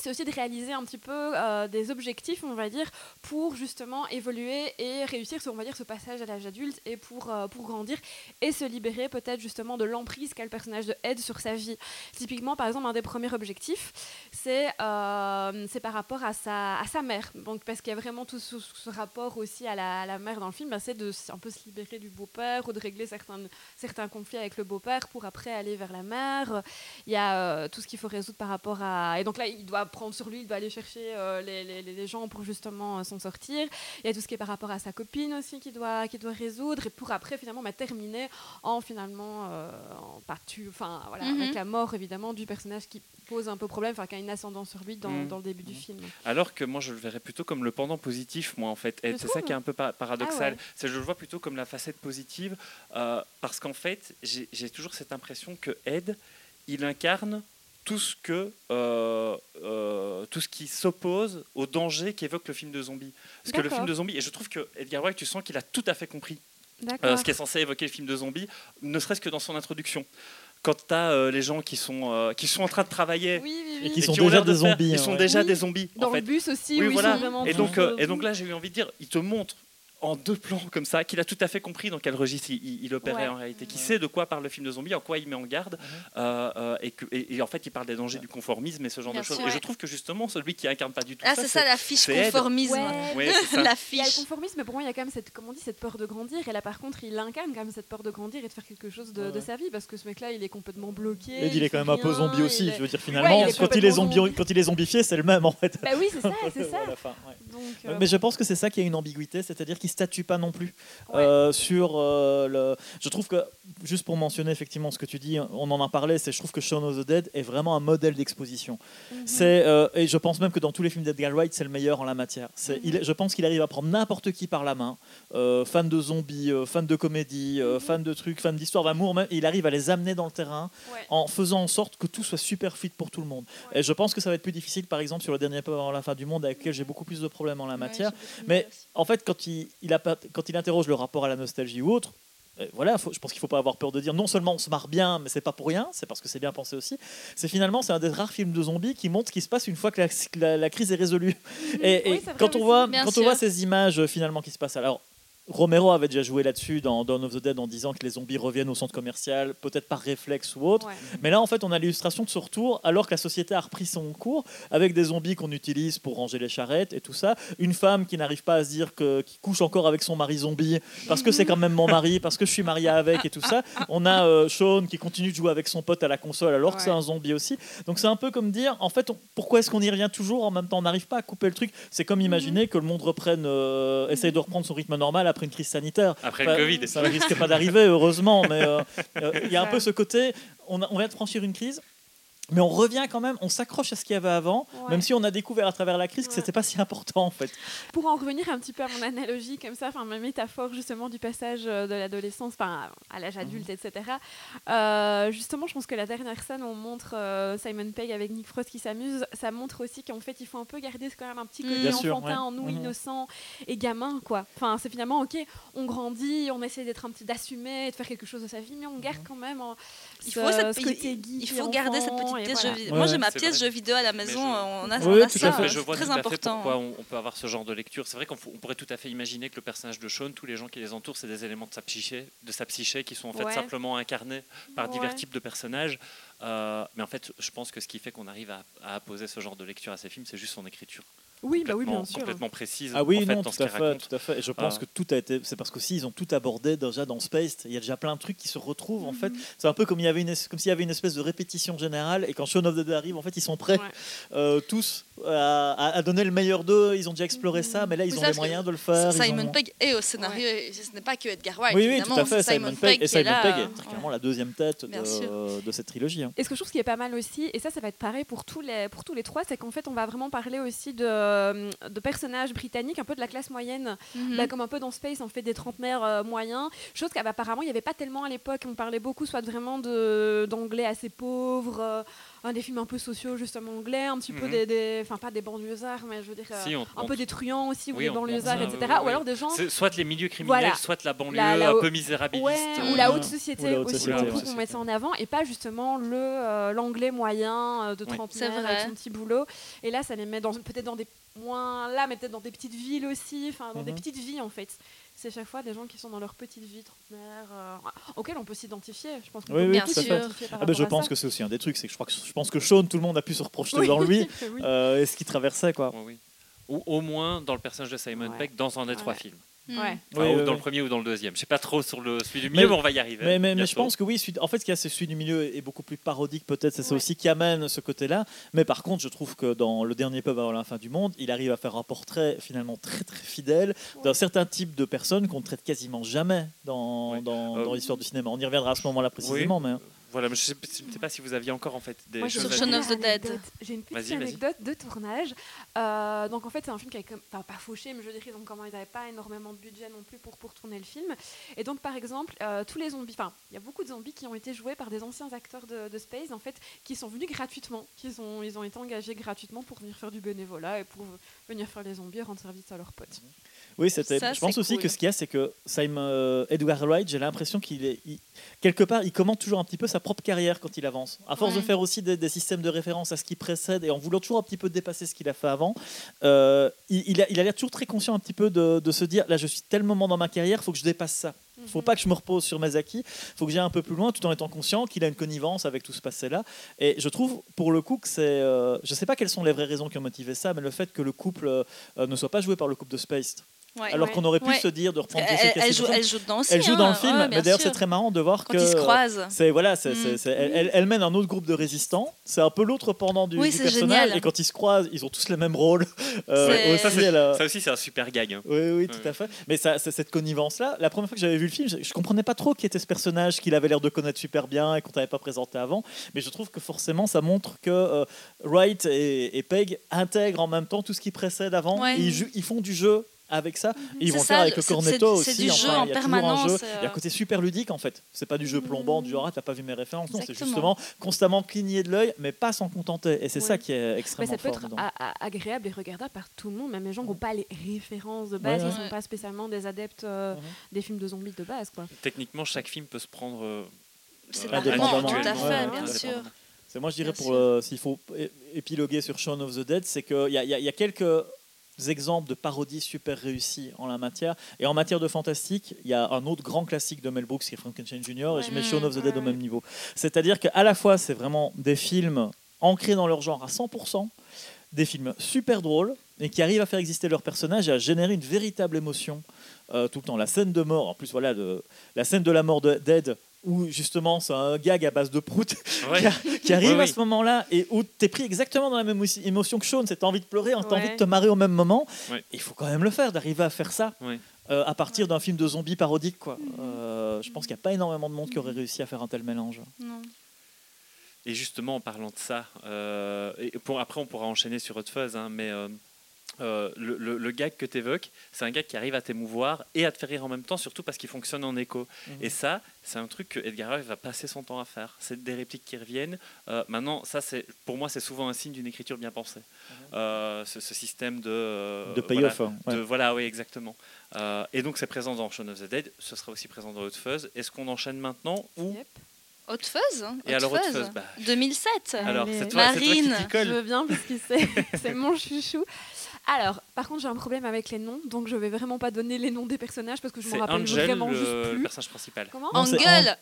c'est aussi de réaliser un petit peu euh, des objectifs, on va dire, pour justement évoluer et réussir, ce- on va dire, ce passage à l'âge adulte et pour, euh, pour grandir et se libérer peut-être justement de l'emprise qu'a le personnage de Ed sur sa vie. Typiquement, par exemple, un des premiers objectifs, c'est euh, par rapport à sa, à sa mère. Donc, parce qu'il y a vraiment tout ce, rapport aussi à la, à la mère dans le film, ben, c'est de un peu se libérer du beau-père ou de régler certains, certains conflits avec le beau-père pour après aller vers la mère. Il y a tout ce qu'il faut résoudre par rapport à... Et donc là, il doit prendre sur lui, il doit aller chercher euh, les, les- les gens pour justement euh, s'en sortir. Il y a tout ce qui est par rapport à sa copine aussi qu'il doit, résoudre. Et pour après, finalement, bah, terminer en finalement... euh, en pas tu- Enfin, voilà, Mhm. avec la mort, évidemment, du personnage qui pose un peu problème, enfin, qui a une ascendance sur lui dans, Mhm. dans le début du film. Alors que moi, je le verrais plutôt comme le pendant positif, moi, en fait. Et c'est ça qui est un peu par- paradoxal. Ah ouais. C'est je le vois plutôt comme la facette positive, euh, parce qu'en fait, j'ai toujours cette impression que Ed, il incarne tout ce que euh, euh, tout ce qui s'oppose au danger qu'évoque le film de zombie. Parce que le film de zombie, et je trouve que Edgar Wright, tu sens qu'il a tout à fait compris euh, ce qui est censé évoquer le film de zombie, ne serait-ce que dans son introduction. Quand tu as les gens qui sont, euh, qui sont en train de travailler Oui, oui, Et qui sont ont déjà l'air de des faire- zombies, Ils sont ouais. déjà Oui. des zombies. Dans en fait. le bus aussi, Oui, où voilà. ils sont vraiment Et donc, et donc là, j'ai eu envie de dire, il te montre en deux plans comme ça qu'il a tout à fait compris dans quel registre il, opérait Ouais. en réalité, qu'il Ouais. sait de quoi parle le film de zombie, en quoi il met en garde, euh, euh, et, que, et, et en fait il parle des dangers du conformisme et ce genre Bien de choses. Et je trouve que justement celui qui incarne pas du tout Ah, ça, c'est ça la fiche conformisme. Ouais. Ça. la Il y a le fiche. conformisme, mais pour moi, il y a quand même cette, comment on dit, cette peur de grandir. Et là, par contre, il incarne quand même cette peur de grandir et de faire quelque chose de, Ouais. de sa vie. Parce que ce mec-là, il est complètement bloqué. Ed, il est quand même un peu zombie aussi. est- Je veux dire, Ouais, finalement, il quand, il est zombi- zombie. quand il est zombifié, c'est le même en fait. Bah oui, c'est ça, c'est ça. Donc, euh, Mais je pense que c'est ça qui a une ambiguïté, c'est-à-dire qu'il statue pas non plus Ouais. euh, sur euh, le. Je trouve que juste pour mentionner effectivement ce que tu dis, on en a parlé, c'est je trouve que Shaun of the Dead est vraiment un modèle d'exposition. mhm. C'est euh, et je pense même que dans tous les films d'Edgar Wright, c'est le meilleur en la matière. C'est, Mhm. je pense qu'il arrive à prendre n'importe qui par la main, fan de zombies, fan de comédie, Mhm. fan de trucs, fan d'histoire d'amour, même, il arrive à les amener dans le terrain Ouais. en faisant en sorte que tout soit super fluide pour tout le monde. Ouais. Et je pense que ça va être plus difficile, par exemple, sur le dernier peu avant la fin du monde, avec lequel j'ai beaucoup plus de problèmes en la matière. Mais en fait, quand il, il a, quand il interroge le rapport à la nostalgie ou autre, euh, voilà, faut- je pense qu'il faut pas avoir peur de dire non seulement on se marre bien, mais c'est pas pour rien, c'est parce que c'est bien pensé aussi. C'est finalement c'est un des rares films de zombies qui montre ce qui se passe une fois que la, que la- la crise est résolue. Et, et Oui, c'est vrai quand on voit quand sûr. on voit ces images euh, finalement qui se passent, alors Romero avait déjà joué là-dessus dans Dawn of the Dead en disant que les zombies reviennent au centre commercial, peut-être par réflexe ou autre. Ouais. Mais là, en fait, on a l'illustration de ce retour, alors que la société a repris son cours, avec des zombies qu'on utilise pour ranger les charrettes et tout ça. Une femme qui n'arrive pas à se dire que, qui couche encore avec son mari zombie, parce que c'est quand même mon mari, parce que je suis marié avec et tout ça. On a euh, Sean qui continue de jouer avec son pote à la console, alors que Ouais. c'est un zombie aussi. Donc c'est un peu comme dire, en fait, on- pourquoi est-ce qu'on y revient toujours En même temps, on n'arrive pas à couper le truc. C'est comme imaginer que le monde reprenne, euh, essaye de reprendre son rythme normal après une crise sanitaire. Après Enfin, le Covid. Ça ne risque pas d'arriver, heureusement, mais euh, euh, il y a un peu ce côté, on, a- on vient de franchir une crise, mais on revient quand même, on s'accroche à ce qu'il y avait avant, Ouais. même si on a découvert à travers la crise que Ouais. c'était pas si important en fait. Pour en revenir un petit peu à mon analogie, comme ça, enfin ma métaphore justement du passage euh, de l'adolescence, enfin à l'âge adulte, etc. euh, justement, je pense que la dernière scène où on montre euh, Simon Pegg avec Nick Frost qui s'amuse, ça montre aussi qu'en fait il faut un peu garder quand même un petit Mm. côté sûr, enfantin ouais. en nous, Mhm. innocent et gamin, quoi. Enfin, c'est finalement ok, on grandit, on essaie d'être un petit, d'assumer, de faire quelque chose de sa vie, mais on garde quand même en- Il ce- faut, cette- ce il- côté il, geek il et faut garder cette petite et pièce voilà. jeu vidéo. Ouais, Moi, j'ai ma C'est pièce vrai. jeu vidéo à la maison. je- On a, Oui, on a ça. vois très important. pourquoi on, on peut avoir ce genre de lecture. C'est vrai qu'on pourrait tout à fait imaginer que le personnage de Sean, tous les gens qui les entourent, c'est des éléments de sa psyché, de sa psyché qui sont en fait Ouais. simplement incarnés par divers types de personnages. Euh, mais en fait, je pense que ce qui fait qu'on arrive à, à apposer ce genre de lecture à ces films, c'est juste son écriture. Oui, bah oui, complètement- bien sûr. Complètement précise. Ah oui, en fait, non, dans tout ce à fait, tout à fait. Et je pense Ah. que tout a été, c'est parce qu'aussi ils ont tout abordé déjà dans Spaced. Il y a déjà plein de trucs qui se retrouvent en Mhm. fait. C'est un peu comme il y avait une, es- comme s'il y avait une espèce de répétition générale et quand Shaun of the Dead arrive, en fait, ils sont prêts Ouais. euh, tous à, donner le meilleur d'eux. Ils ont déjà exploré ça, mais là ils Oui, ont ça, les moyens de le faire. Simon ont- Pegg est au scénario. et Ce n'est pas que Edgar Wright. Oui, oui, tout à fait. Simon Pegg et Simon là, Pegg est clairement la deuxième tête de, cette trilogie. hein. Et ce que je trouve qui est pas mal aussi, et ça, ça va être pareil pour tous les, pour tous les trois, c'est qu'en fait, on va vraiment parler aussi de, euh, de personnages britanniques, un peu de la classe moyenne, Mhm. bah, comme un peu dans Space, on fait des trentenaires euh, moyens, chose qu'apparemment il n'y avait pas tellement à l'époque. On parlait beaucoup, soit vraiment d'anglais assez pauvres, euh, des films un peu sociaux justement anglais, un petit peu Mhm. des, des- enfin pas des banlieusards, mais je veux dire euh, Si, on- un on- peu des truands aussi, ou Oui, des on pense banlieusards, etc. oui, oui, Ou alors des gens soit les milieux criminels, Voilà. soit la banlieue La- la un peu misérabiliste. Ouais, ou euh, la haute société Ou la haute aussi ouais. qu'on met ça en avant et pas justement le euh, l'anglais moyen euh, de Oui. 30 C'est avec son petit boulot et là ça les met dans peut-être dans des moins là mais peut-être dans des petites villes aussi enfin dans des Mhm. petites vies en fait c'est chaque fois des gens qui sont dans leur petite vie trentenaire euh, auxquels on peut s'identifier je pense qu'on Oui, peut oui, s'identifier par Ah ben, je pense ça. que c'est aussi un des trucs, c'est que je crois que je pense que Sean, tout le monde a pu se reprocher Oui. dans lui Oui. euh, et ce qu'il traversait quoi. oui. Ou au moins dans le personnage de Simon Ouais. Peck dans un des Ouais. trois films. Ouais Enfin, Oui, ou oui, dans oui. le premier ou dans le deuxième. Je sais pas trop sur le celui du milieu, Mais- mais, on va y arriver. Mais, mais, mais je pense que oui, celui- en fait, ce qu'il y a, c'est celui du milieu est beaucoup plus parodique, peut-être. C'est ça aussi qui amène ce côté-là. Mais par contre, je trouve que dans Le Dernier Peuple avant la fin du monde, il arrive à faire un portrait finalement très très fidèle d'un certain type de personnes qu'on ne traite quasiment jamais dans, Euh, dans l'histoire du cinéma. On y reviendra à ce moment-là précisément. Mais... Voilà, je ne sais pas si vous aviez encore en fait des Moi, j'ai choses Sur Shaun of the Dead. J'ai une petite anecdote de tournage. Euh, donc en fait, c'est un film qui a comme- enfin, pas fauché, mais je dirais donc comment ils n'avaient pas énormément de budget non plus pour pour tourner le film. Et donc par exemple, euh, tous les zombies, enfin, il y a beaucoup de zombies qui ont été joués par des anciens acteurs de, de Space, en fait, qui sont venus gratuitement, qui sont, ils ont été engagés gratuitement pour venir faire du bénévolat et pour venir faire les zombies et rendre service à leurs potes. Oui, c'était. Ça, Je pense aussi cool. que ce qu'il y a, c'est que Simon euh, Edward Wright, j'ai l'impression qu'il est il- quelque part, il commente toujours un petit peu sa propre carrière quand il avance. À force Ouais. de faire aussi des, des systèmes de référence à ce qui précède et en voulant toujours un petit peu dépasser ce qu'il a fait avant, euh, il, il a il l'air toujours très conscient un petit peu de, de se dire là, je suis tel moment dans ma carrière, faut que je dépasse ça. faut Mhm. pas que je me repose sur mes acquis, faut que j'aille un peu plus loin tout en étant conscient qu'il a une connivence avec tout ce passé-là. Et je trouve pour le coup que c'est. euh, je sais pas quelles sont les vraies raisons qui ont motivé ça, mais le fait que le couple euh, ne soit pas joué par le couple de Space, Ouais. alors Ouais. qu'on aurait pu Ouais. se dire de reprendre Elle, elle joue, elle joue dedans aussi. Elle joue hein. dans le film, Ouais, mais d'ailleurs c'est très marrant de voir Quand que ils se croisent. c'est voilà, c'est, Mm. c'est- c'est- elle, elle- elle mène un autre groupe de résistants. C'est un peu l'autre pendant du, Oui, du c'est personnage. génial. Et quand ils se croisent, ils ont tous les mêmes rôles. Euh, aussi, Ça, c'est- elle a- Ça aussi, c'est un super gag. hein. Oui, oui, tout à fait. Mais ça, c'est cette connivence-là, la première fois que j'avais vu le film, je, je comprenais pas trop qui était ce personnage qu'il avait l'air de connaître super bien et qu'on t'avait pas présenté avant. Mais je trouve que forcément, ça montre que euh, Wright et, et Peg intègrent en même temps tout ce qui précède avant. Ouais. Et ils, jou- ils font du jeu avec ça. Et ils vont le ça, faire avec le cornetto aussi. c'est du jeu Enfin, en il y a toujours un permanence, jeu. euh. Il y a un côté super ludique en fait. C'est pas du jeu plombant, du genre ah, t'as pas vu mes références. Non, c'est justement constamment cligner de l'œil, mais pas s'en contenter. Et c'est Ouais. ça qui est Mais extrêmement ça peut fort être agréable et regardable par tout le monde, même les gens qui n'ont pas les références de base, Ouais, ils ne sont pas spécialement des adeptes euh, des films de zombies de base. Quoi. Techniquement, chaque film peut se prendre. euh, C'est euh, Indépendamment. tout à fait, Ouais, bien sûr. C'est moi je dirais pour euh, s'il faut épiloguer sur Shaun of the Dead, c'est qu'il y a quelques exemples de parodies super réussies en la matière. Et en matière de fantastique, il y a un autre grand classique de Mel Brooks qui est Frankenstein Jr. et je mets. Shaun of the Dead au même niveau. C'est-à-dire qu'à la fois c'est vraiment des films ancrés dans leur genre à 100%, des films super drôles et qui arrivent à faire exister leurs personnages et à générer une véritable émotion euh, tout le temps. La scène de mort, en plus voilà, de, la scène de la mort de Dead où justement c'est un gag à base de prout Ouais. qui, a- qui arrive à oui. ce moment-là et où tu es pris exactement dans la même émo- émotion que Sean, c'est t'as envie de pleurer, t'as Ouais. envie de te marrer au même moment. Ouais. Il faut quand même le faire, d'arriver à faire ça Ouais. euh, à partir d'un film de zombies parodique. Quoi. Mhm. Euh, je pense qu'il n'y a pas énormément de monde qui aurait réussi à faire un tel mélange. Non. Et justement, en parlant de ça, euh, et pour, après on pourra enchaîner sur Hot Fuzz, hein, mais euh, le, le- le gag que tu évoques, c'est un gag qui arrive à t'émouvoir et à te faire rire en même temps, surtout parce qu'il fonctionne en écho. Mhm. Et ça, c'est un truc que Edgar Wright va passer son temps à faire. C'est des répliques qui reviennent. Euh, maintenant, ça, c'est pour moi, c'est souvent un signe d'une écriture bien pensée. Euh, ce, ce système de euh, de voilà, payoff. hein, ouais. de- voilà, oui, exactement. Euh, et donc, c'est présent dans Shaun of the Dead. Ce sera aussi présent dans Hot Fuzz. Est-ce qu'on enchaîne maintenant ou Yep. Hot Fuzz hein, Et alors, Fuzz, Fuzz, bah, 2007. Alors, Allez. c'est toi, c'est toi qui Marine, Je veux bien parce que c'est mon chouchou. Alors, par contre, j'ai un problème avec les noms, donc je vais vraiment pas donner les noms des personnages parce que je C'est rappelle Angel, vraiment le, juste le plus. personnage principal. Comment Angle. Angle.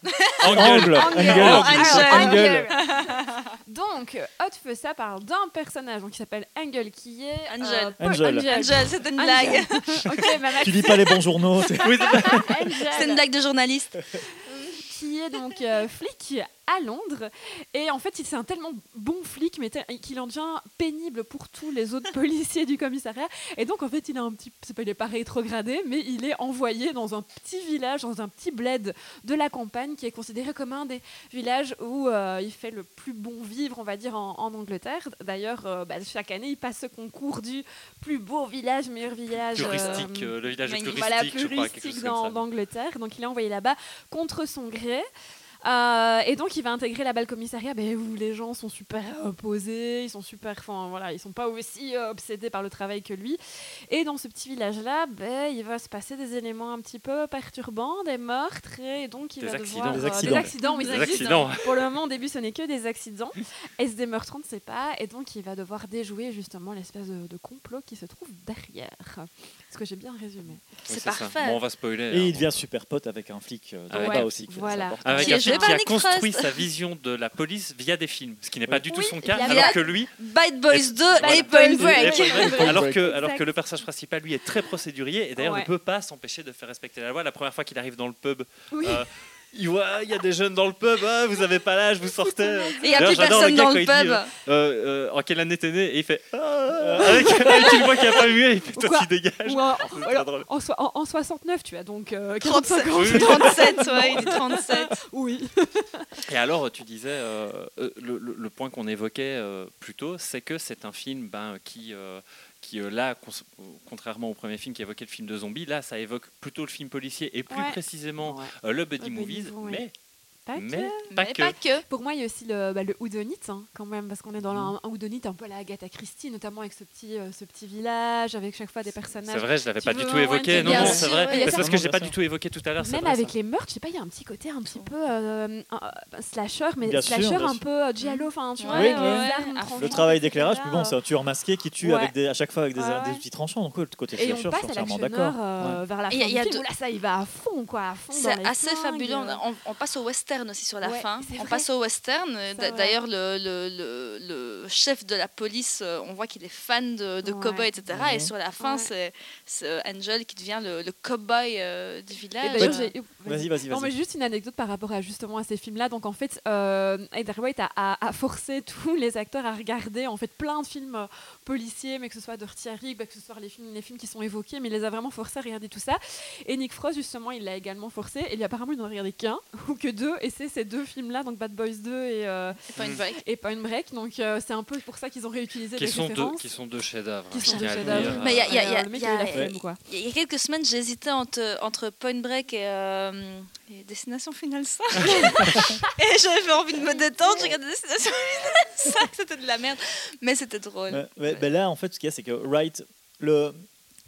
Angel. Angle. Angel. Angle. Donc, Hot Fuzz, ça parle d'un personnage donc, qui s'appelle Angel, qui est Angel. Paul- Angel. Angel, c'est une Angel. blague. Tu lis pas les bons journaux. Angel. C'est une blague de journaliste. qui est donc euh, flic à Londres. Et en fait, il c'est un tellement bon flic, mais qu'il en devient pénible pour tous les autres policiers du commissariat. Et donc, en fait, il a un petit, c'est pas, il est pas rétrogradé, mais il est envoyé dans un petit village, dans un petit bled de la campagne, qui est considéré comme un des villages où euh, il fait le plus bon vivre, on va dire, en, en Angleterre. D'ailleurs, euh, bah, chaque année, il passe ce concours du plus beau village, meilleur village. Plus euh, le village le plus voilà, rustique, plus je crois, quelque rustique chose comme dans- ça. d'Angleterre. Donc il est envoyé là-bas contre son gré. Euh, et donc il va intégrer là-bas le commissariat ben, où les gens sont super opposés, ils sont super, enfin voilà, ils sont pas aussi euh, obsédés par le travail que lui. Et dans ce petit village-là, ben, il va se passer des éléments un petit peu perturbants, des meurtres et donc il Des va accidents. devoir Des euh, accidents. des accidents, oui, Des accidents. Pour le moment, au début, ce n'est que des accidents. Et des meurtres, on ne sait pas. Et donc, il va devoir déjouer justement l'espèce de, de complot qui se trouve derrière. Est-ce que j'ai bien résumé? Oui, C'est parfait. Bon, on va spoiler. Et hein, il bon. devient super pote avec un flic euh, de là-bas Ouais, aussi. voilà. Avec Qui un flic qui a construit Frost. sa vision de la police via des films, ce qui n'est pas Oui. du tout Oui, son cas, alors que lui, Bad Boys 2 Voilà. et Point Break. alors que, alors que le personnage principal, lui, est très procédurier et d'ailleurs Ouais. ne peut pas s'empêcher de faire respecter la loi. La première fois qu'il arrive dans le pub, Oui. euh, il voit, il y a des jeunes dans le pub, ah, vous avez pas l'âge, vous sortez. Et il n'y a plus personne dans le il dit, pub. euh, euh, en quelle année t'es né Et il fait Ah avec, avec une voix qui a pas mué, et quoi tu dégages. Ou en, C'est alors, en, so- en- en 69, tu as donc euh, 37, 45 ans. Oui. 37, ouais, il dit 37. Oui. Et alors, tu disais, euh, euh, le, le- le point qu'on évoquait euh, plus tôt, c'est que c'est un film ben, qui, euh, qui euh, là, contrairement au premier film qui évoquait le film de zombies, là, ça évoque plutôt le film policier et plus Ouais. précisément Ouais. euh, le buddy Le buddy movies, movie, mais, Pas que. mais pas Mais que. pas que. Pour moi, il y a aussi le, bah, le Houdonite, hein, quand même, parce qu'on est dans Mhm. un, un Houdonite un peu à la Agatha Christie, notamment avec ce petit, euh, ce petit village, avec chaque fois des C'est personnages. vrai, je l'avais Tu pas du tout évoqué. Non, non, c'est vrai. Y C'est parce que j'ai pas Bien du tout évoqué tout à l'heure. c'est Même avec les meurtres, je sais pas, il y a un petit côté un petit peu euh, slasher, mais Bien slasher un peu euh, giallo, enfin tu vois, Le travail d'éclairage, puis bon, c'est un tueur masqué qui tue Ouais. avec des, à chaque fois avec des, Ouais, des ouais. outils tranchants. Donc, le côté Et on slasher, je suis entièrement d'accord. euh, Ouais. vers la Et fin y y là ça il va à fond, quoi, C'est assez fabuleux. On, on passe au western aussi sur la Ouais, fin. On vrai. passe au western. D'ailleurs, le, le, le, le chef de la police, euh, on voit qu'il est fan de, de Ouais. cow-boy, etc. Et sur la fin, Ouais. c'est c'est Angel qui devient le, le cow-boy euh, du Et village. Vas-y, vas-y, Non, mais vas-y. juste une anecdote par rapport à justement à ces films-là. Donc en fait, euh, Edgar Wright a, a- a forcé tous les acteurs à regarder en fait plein de films euh, policiers, mais que ce soit Dirty Harry, bah, que ce soit les films, les films qui sont évoqués, mais il les a vraiment forcés à regarder tout ça. Et Nick Frost justement, il l'a également forcé. Et lui, apparemment, il n'en a regardé qu'un ou que deux. Et c'est ces deux films-là, donc Bad Boys 2 et, euh, C'est pas une break. et Point Break. Donc euh, c'est un peu pour ça qu'ils ont réutilisé Qui des sont, deux, références. qui sont deux chefs-d'œuvre. qui sont deux chefs-d'œuvre. Mais il y a- quelques semaines, j'hésitais entre, entre Point Break et, euh, et Destination Finale 5. et j'avais envie de me détendre. J'ai regardé Destination Finale 5, c'était de la merde. Mais c'était drôle. Ouais, ben là, en fait, ce qu'il y a, c'est que Wright, le,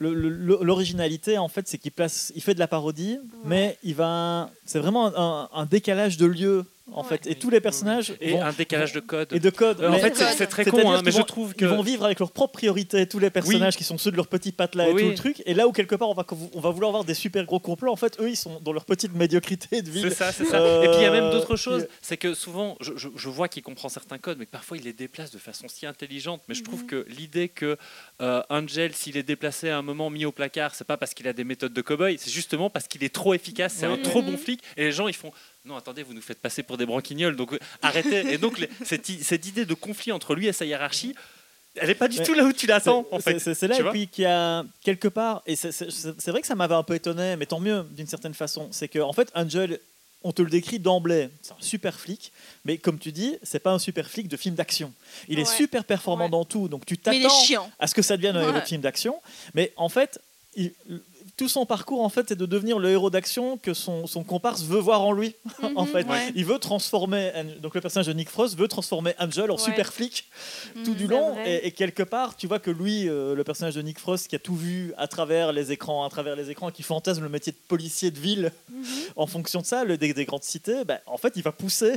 l'originalité, en fait, c'est qu'il place, il fait de la parodie, mais il va, c'est vraiment un, un décalage de lieu, en Ouais. fait, et tous les personnages Et vont- un décalage de code. et de code. Euh, en fait, c'est- c'est très con, hein, qu'ils mais je trouve que. Ils vont vivre avec leurs propres priorités, tous les personnages qui sont ceux de leur petite patelin et tout le truc. Et là où quelque part on va, on va vouloir avoir des super gros complots, en fait, eux ils sont dans leur petite médiocrité de C'est ville. ça, c'est ça. Euh, Et puis il y a même d'autres choses. C'est que souvent, je, je- je vois qu'il comprend certains codes, mais parfois il les déplace de façon si intelligente. Mais je trouve Mhm. que l'idée que euh, Angel, s'il est déplacé à un moment mis au placard, c'est pas parce qu'il a des méthodes de cow-boy, c'est justement parce qu'il est trop efficace, c'est un trop bon Mhm. flic. Et les gens, ils font. Non, attendez, vous nous faites passer pour des branquignoles, donc euh, arrêtez. Et donc, les- cette, cette idée de conflit entre lui et sa hiérarchie, elle est pas du Mais tout là où tu l'attends, en C'est- fait. C'est là, Tu et puis qu'il y a quelque part, et c'est- vrai que ça m'avait un peu étonné, mais tant mieux d'une certaine façon, c'est que en fait, Angel, on te le décrit d'emblée, c'est un super flic, mais comme tu dis, c'est pas un super flic de film d'action. Il est super performant Ouais. dans tout, donc tu t'attends à ce que ça devienne un Ouais. héros de film d'action, mais en fait, il- tout son parcours en fait, c'est de devenir le héros d'action que son, son comparse veut voir en lui. en Mhm, fait, ouais. il veut transformer, An- donc le personnage de Nick Frost veut transformer Angel en Ouais. super flic tout Mhm. du C'est long. Et, et quelque part, tu vois que lui, euh, le personnage de Nick Frost, qui a tout vu à travers les écrans, à travers les écrans, qui fantasme le métier de policier de ville Mhm. en fonction de ça, le, des, des grandes cités, ben, en fait, il va pousser.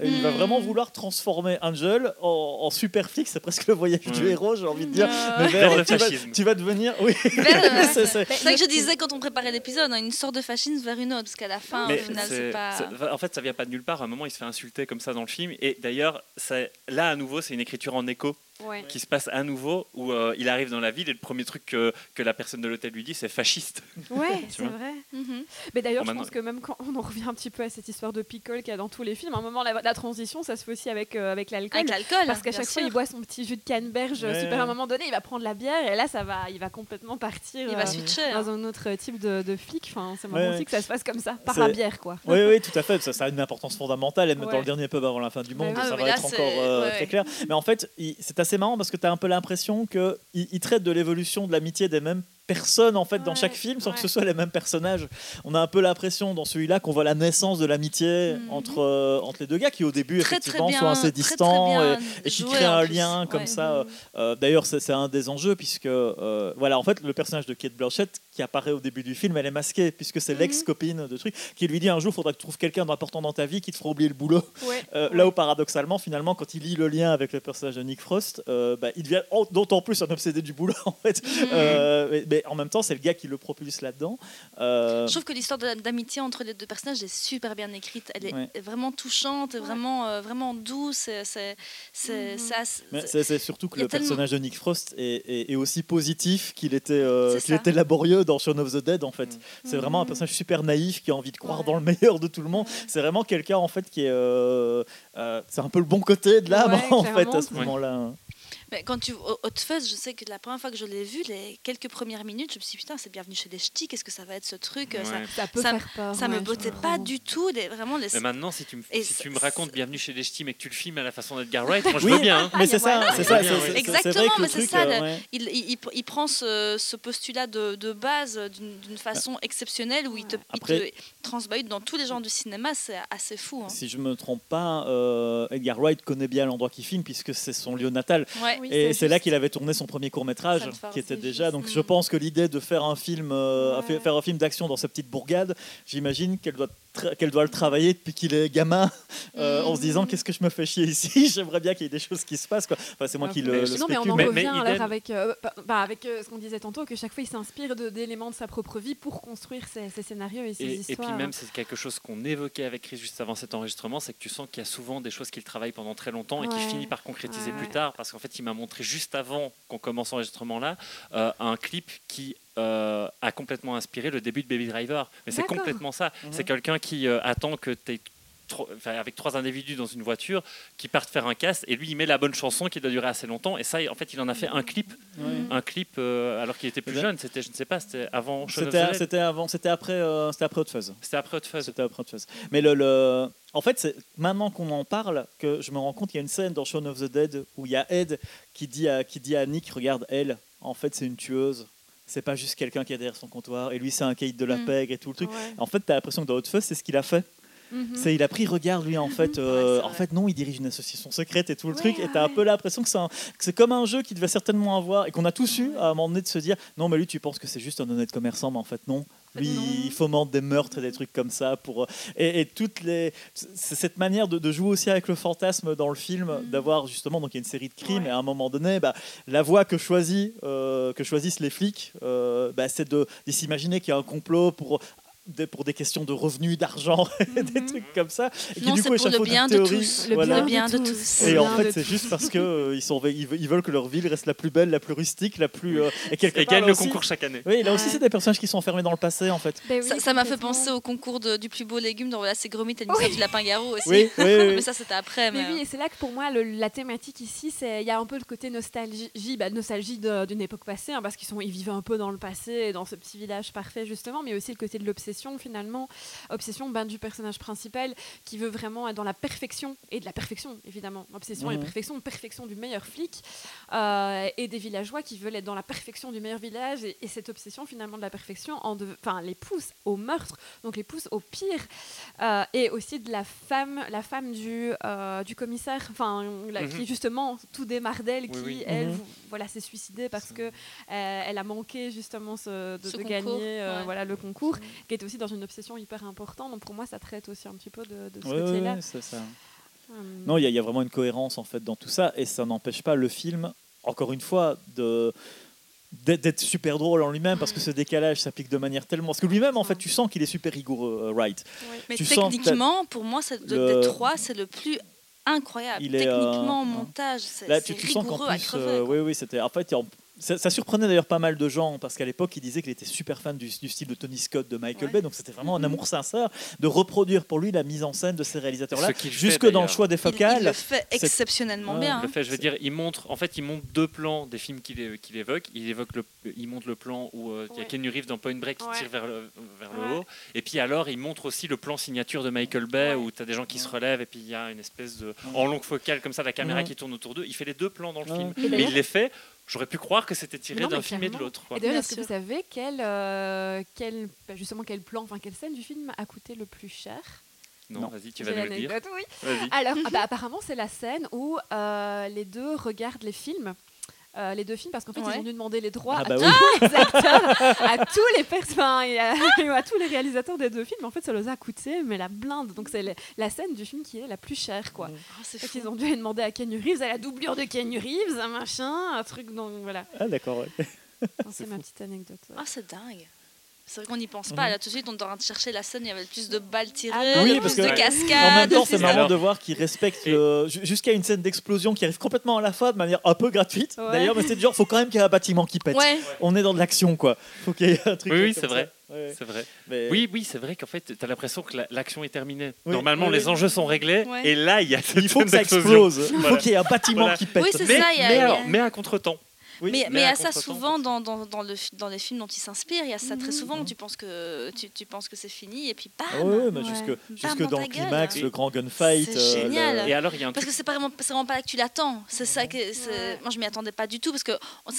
Et il va vraiment vouloir transformer Angel en, en super flic. C'est presque le voyage du Ouais. héros, j'ai envie de dire. Ouais. Mais Vers le tu, vas, fascisme. tu vas devenir. Oui, c'est- ça que je disais quand on préparait l'épisode, hein, une sorte de fascisme vers une autre, parce qu'à la fin, Mais au final, c'est- c'est pas. c'est- En fait, ça vient pas de nulle part. À un moment, il se fait insulter comme ça dans le film. Et d'ailleurs, là, à nouveau, c'est une écriture en écho Ouais. qui se passe à nouveau où euh, il arrive dans la ville et le premier truc que, que la personne de l'hôtel lui dit c'est fasciste. Ouais, c'est vrai. Mhm. Mais d'ailleurs, Bon, je pense que même quand on en revient un petit peu à cette histoire de pickle qu'il y a dans tous les films, à un moment, la, la transition, ça se fait aussi avec, euh, avec l'alcool. Avec l'alcool. Parce qu'à chaque fois, il boit son petit jus de canneberge Ouais. super à un moment donné, il va prendre la bière et là, ça va, il va complètement partir il euh, va switcher. hein. dans un autre type de, de flic. Enfin, c'est marrant Ouais, aussi que ça se passe comme ça, par C'est- la bière, quoi. Oui, oui, tout à fait. Ça, ça a une importance fondamentale. Et même Ouais. dans le dernier pub avant la fin du monde, Ah, ça mais va là, être c'est- encore euh, ouais. très clair. Mais en fait, il- c'est assez marrant parce que tu as un peu l'impression qu'il il traite de l'évolution de l'amitié des mêmes personnes en fait dans chaque film sans que ce soit les mêmes personnages. On a un peu l'impression dans celui-là qu'on voit la naissance de l'amitié Mhm. entre, euh, entre les deux gars qui au début Très, très effectivement bien, sont assez très distants et, et qui créent en un lien comme Ouais. ça. euh, D'ailleurs, c'est un des enjeux puisque euh, voilà, en fait, le personnage de Kate Blanchett qui apparaît au début du film, elle est masquée puisque c'est Mhm. l'ex-copine de truc qui lui dit un jour, faudra que tu trouves quelqu'un d'important dans ta vie qui te fera oublier le boulot. Là où paradoxalement, finalement, quand il lit le lien avec le personnage de Nick Frost, bah, il devient en- d'autant plus un obsédé du boulot en fait. Mhm. Mais, mais en même temps, c'est le gars qui le propulse là-dedans. Euh, Je trouve que l'histoire d'amitié entre les deux personnages est super bien écrite. Elle est Ouais. vraiment touchante, Ouais. vraiment, euh, vraiment douce. C'est, c'est, Mhm. c'est surtout que le tellement- personnage de Nick Frost est, est- est aussi positif qu'il était, euh, était laborieux dans Shaun of the Dead en fait. Mhm. C'est vraiment un Mhm. personnage super naïf qui a envie de croire Ouais. dans le meilleur de tout le monde. Ouais. C'est vraiment quelqu'un en fait qui est, euh, euh, c'est un peu le bon côté de l'âme Ouais, en fait à ce Ouais. moment-là. Mais quand tu Hot Fuzz, je sais que la première fois que je l'ai vu, les quelques premières minutes, je me suis dit putain, c'est bienvenu chez les ch'tis. Qu'est-ce que ça va être ce truc Ouais. Ça, Ça peut Ça me- faire peur. ça me ouais, bottait pas du tout. Les, vraiment les. Mais maintenant, si tu me, Et si c'est- tu me racontes Bienvenue chez les Ch'tis mais que tu le filmes à la façon d'Edgar Wright, moi je Oui, veux bien. hein. mais c'est ça, moyen. c'est ça, Exactement, mais c'est ça, euh. Il, prend ce, postulat de, base d'une façon exceptionnelle où il te transbahute dans tous les genres du cinéma, c'est assez fou. hein. Si je me trompe pas, euh, Edgar Wright connaît bien l'endroit qu'il filme puisque c'est son lieu natal. Ouais. Oui, Et c'est là qu'il avait tourné son premier court métrage, qui était déjà. juste. Donc je pense que l'idée de faire un film, euh, Ouais. faire un film d'action dans sa petite bourgade, j'imagine qu'elle doit qu'elle doit le travailler depuis qu'il est gamin, euh, en se disant Mm. qu'est-ce que je me fais chier ici? J'aimerais bien qu'il y ait des choses qui se passent. Quoi. Enfin, c'est moi Ouais, qui le, mais- le non, mais on spécule. en Mais- revient mais alors idem. avec, euh, bah, bah, avec euh, ce qu'on disait tantôt, que chaque fois il s'inspire d'éléments de sa propre vie pour construire ses, ses scénarios et ses Et, et histoires. puis même, c'est quelque chose qu'on évoquait avec Chris juste avant cet enregistrement, c'est que tu sens qu'il y a souvent des choses qu'il travaille pendant très longtemps et qu'il Ouais. finit par concrétiser Ouais, plus tard, parce qu'en fait, il m'a montré juste avant qu'on commence l'enregistrement là, euh, un clip qui euh, a complètement inspiré le début de Baby Driver. Mais c'est complètement ça. Mhm. C'est quelqu'un qui euh, attend que tu avec trois individus dans une voiture qui partent faire un casse et lui il met la bonne chanson qui doit durer assez longtemps et ça en fait il en a fait un clip un clip euh, alors qu'il était plus jeune c'était je ne sais pas c'était avant C'était avant, c'était après, euh, c'était après Hot Fuzz. c'était après Hot Fuzz C'était après Hot Fuzz. Mais le, le- en fait, c'est maintenant qu'on en parle que je me rends compte qu'il y a une scène dans Shaun of the Dead où il y a Ed qui dit à, qui dit à Nick, regarde, elle, en fait, c'est une tueuse. C'est pas juste quelqu'un qui est derrière son comptoir. Et lui, c'est un caïd de la Mm. pègre et tout le truc. Ouais. En fait, tu as l'impression que dans Hot Fuzz, c'est ce qu'il a fait. Mhm. C'est il a pris, regarde, lui, en fait, euh, en fait, non, il dirige une association secrète et tout le Ouais, truc. Et tu as un ouais. peu l'impression que c'est comme un jeu qui devait certainement avoir et qu'on a tous eu à un moment donné de se dire, non, mais lui, tu penses que c'est juste un honnête commerçant, mais en fait, non. Lui, Non. il fomente des meurtres et des trucs comme ça pour euh, et, et toutes les c'est cette manière de, de jouer aussi avec le fantasme dans le film, Mhm. d'avoir justement donc il y a une série de crimes Ouais. et à un moment donné, bah, la voie que choisit euh, que choisissent les flics, euh, bah, c'est de, de s'imaginer qu'il y a un complot pour pour des questions de revenus, d'argent, des Mhm. trucs comme ça. Et qui, Non, du c'est coup, pour le bien de théorie, tous. Le voilà. Le bien de tous. Et en fait, c'est juste parce que euh, ils, sont, ils, veulent, que leur ville reste la plus belle, la plus rustique, la plus. euh, et et part, gagne là le aussi- concours chaque année Oui, là aussi, Ouais. c'est des personnages qui sont enfermés dans le passé, en fait. Ben oui, Ça- m'a fait penser au concours de- du plus beau légume dans Voilà, c'est Gromit et mystère du lapin-garou aussi. Oui, oui, oui, oui. mais ça, c'était après. Mais Mais, oui, et c'est là que pour moi, le- la thématique ici, c'est il y a un peu le côté nostalgie, bah, nostalgie d'une époque passée, hein, parce qu'ils sont, ils vivaient un peu dans le passé, dans ce petit village parfait justement, mais aussi le côté de l'obsession finalement, obsession ben, du personnage principal qui veut vraiment être dans la perfection et de la perfection évidemment, obsession et Mhm. perfection, perfection du meilleur flic, euh, et des villageois qui veulent être dans la perfection du meilleur village, et, et cette obsession finalement de la perfection, en de- les pousse au meurtre, donc les pousse au pire, euh, et aussi de la femme, la femme du, euh, du commissaire, enfin Mhm. qui justement tout démarre d'elle, Oui, qui oui. elle Mhm. voilà s'est suicidée parce que euh, elle a manqué justement ce, de, Ce de concours, gagner euh, ouais. voilà le concours, qui est aussi dans une obsession hyper importante. Donc pour moi ça traite aussi un petit peu de, de ce Ouais, côté-là. ouais, ouais, c'est ça. Hum. Non, il y, a- il y a vraiment une cohérence en fait dans tout ça, et ça n'empêche pas le film, encore une fois, de d'être super drôle en lui-même parce que ce décalage s'applique de manière tellement parce que lui-même en fait tu sens qu'il est super rigoureux euh, Wright mais tu sens que techniquement, pour moi, c'est- de- le- des trois, c'est le plus incroyable. Il est, Techniquement, euh, montage, c'est Là, c'est tu, tu sens qu'en rigoureux à plus, crever. euh, oui, oui, c'était. En fait, il y a- ça, ça surprenait d'ailleurs pas mal de gens parce qu'à l'époque, il disait qu'il était super fan du, du style de Tony Scott, de Michael Ouais. Bay, donc c'était vraiment un amour sincère de reproduire pour lui la mise en scène de ces réalisateurs-là, Ce fait, jusque dans le choix des focales. Il, le fait exceptionnellement Ouais. bien. Le hein. fait, je veux dire, il montre, en fait, il montre deux plans des films qu'il évoque. Il évoque le, il montre le plan où euh, il y a Ouais. Ken Reeves dans Point Break qui Ouais. tire vers le, vers le haut. Et puis alors, il montre aussi le plan signature de Michael Bay Ouais. où tu as des gens qui se relèvent et puis il y a une espèce de en longue focale comme ça, la caméra Ouais. qui tourne autour d'eux. Il fait les deux plans dans le Ouais. film, Et mais il les fait. J'aurais pu croire que c'était tiré d'un film et de l'autre. Et d'ailleurs, est-ce que vous savez quel, euh, quel, justement quel plan, enfin quelle scène du film a coûté le plus cher? Non, Non. vas-y, tu vas nous le dire. oui. Alors, ah bah, apparemment, c'est la scène où euh, les deux regardent les films. Euh, les deux films parce qu'en fait Ouais. ils ont dû demander les droits Ah à bah tous oui. les acteurs, à tous les personnes et à, et à tous les réalisateurs des deux films. En fait, ça leur a coûté mais la blinde. Donc c'est la scène du film qui est la plus chère, quoi. Ah, c'est fou. ils ont dû demander à Ken Reeves, à la doublure de Ken Reeves, un machin, un truc. Donc voilà. Ah, d'accord, ouais. C'est ma petite anecdote. ouais. Ah, c'est dingue. C'est vrai qu'on n'y pense pas. Là, tout de suite, on est en train de chercher la scène. Il y avait le plus de balles tirées, Ah, oui, le parce plus que- de En cascades. même temps, c'est marrant Alors- de voir qu'il respecte Et- le- ju- jusqu'à une scène d'explosion qui arrive complètement à la fin de manière un peu gratuite. Ouais. D'ailleurs, mais c'est du genre, faut quand même qu'il y ait un bâtiment qui pète. Ouais, On est dans de l'action, quoi. Faut qu'il y ait un truc. Oui, oui, c'est vrai. Ouais. C'est vrai. Mais- Oui, oui, c'est vrai qu'en fait, tu as l'impression que la- l'action est terminée. Oui, Normalement, oui, les enjeux sont réglés, Ouais. et là, il y a cette Il faut que ça explose. Il faut qu'il y ait un bâtiment Voilà. qui pète. Oui, c'est Mais, ça, il y a- mais a- alors, mais à contre-temps. Oui. mais, mais il y à a ça souvent dans, dans, dans, le, fi- dans les films dont il s'inspire. Il y a ça très souvent. Tu penses que, tu, tu penses que c'est fini et puis bam Ah ouais, jusque, Bam jusque dans le gueule. climax, le grand gunfight. C'est euh, génial. le- Et alors, il y a un Parce que c'est pas vraiment, c'est vraiment pas là que tu l'attends. C'est ça que c'est- Ouais. moi je m'y attendais pas du tout parce que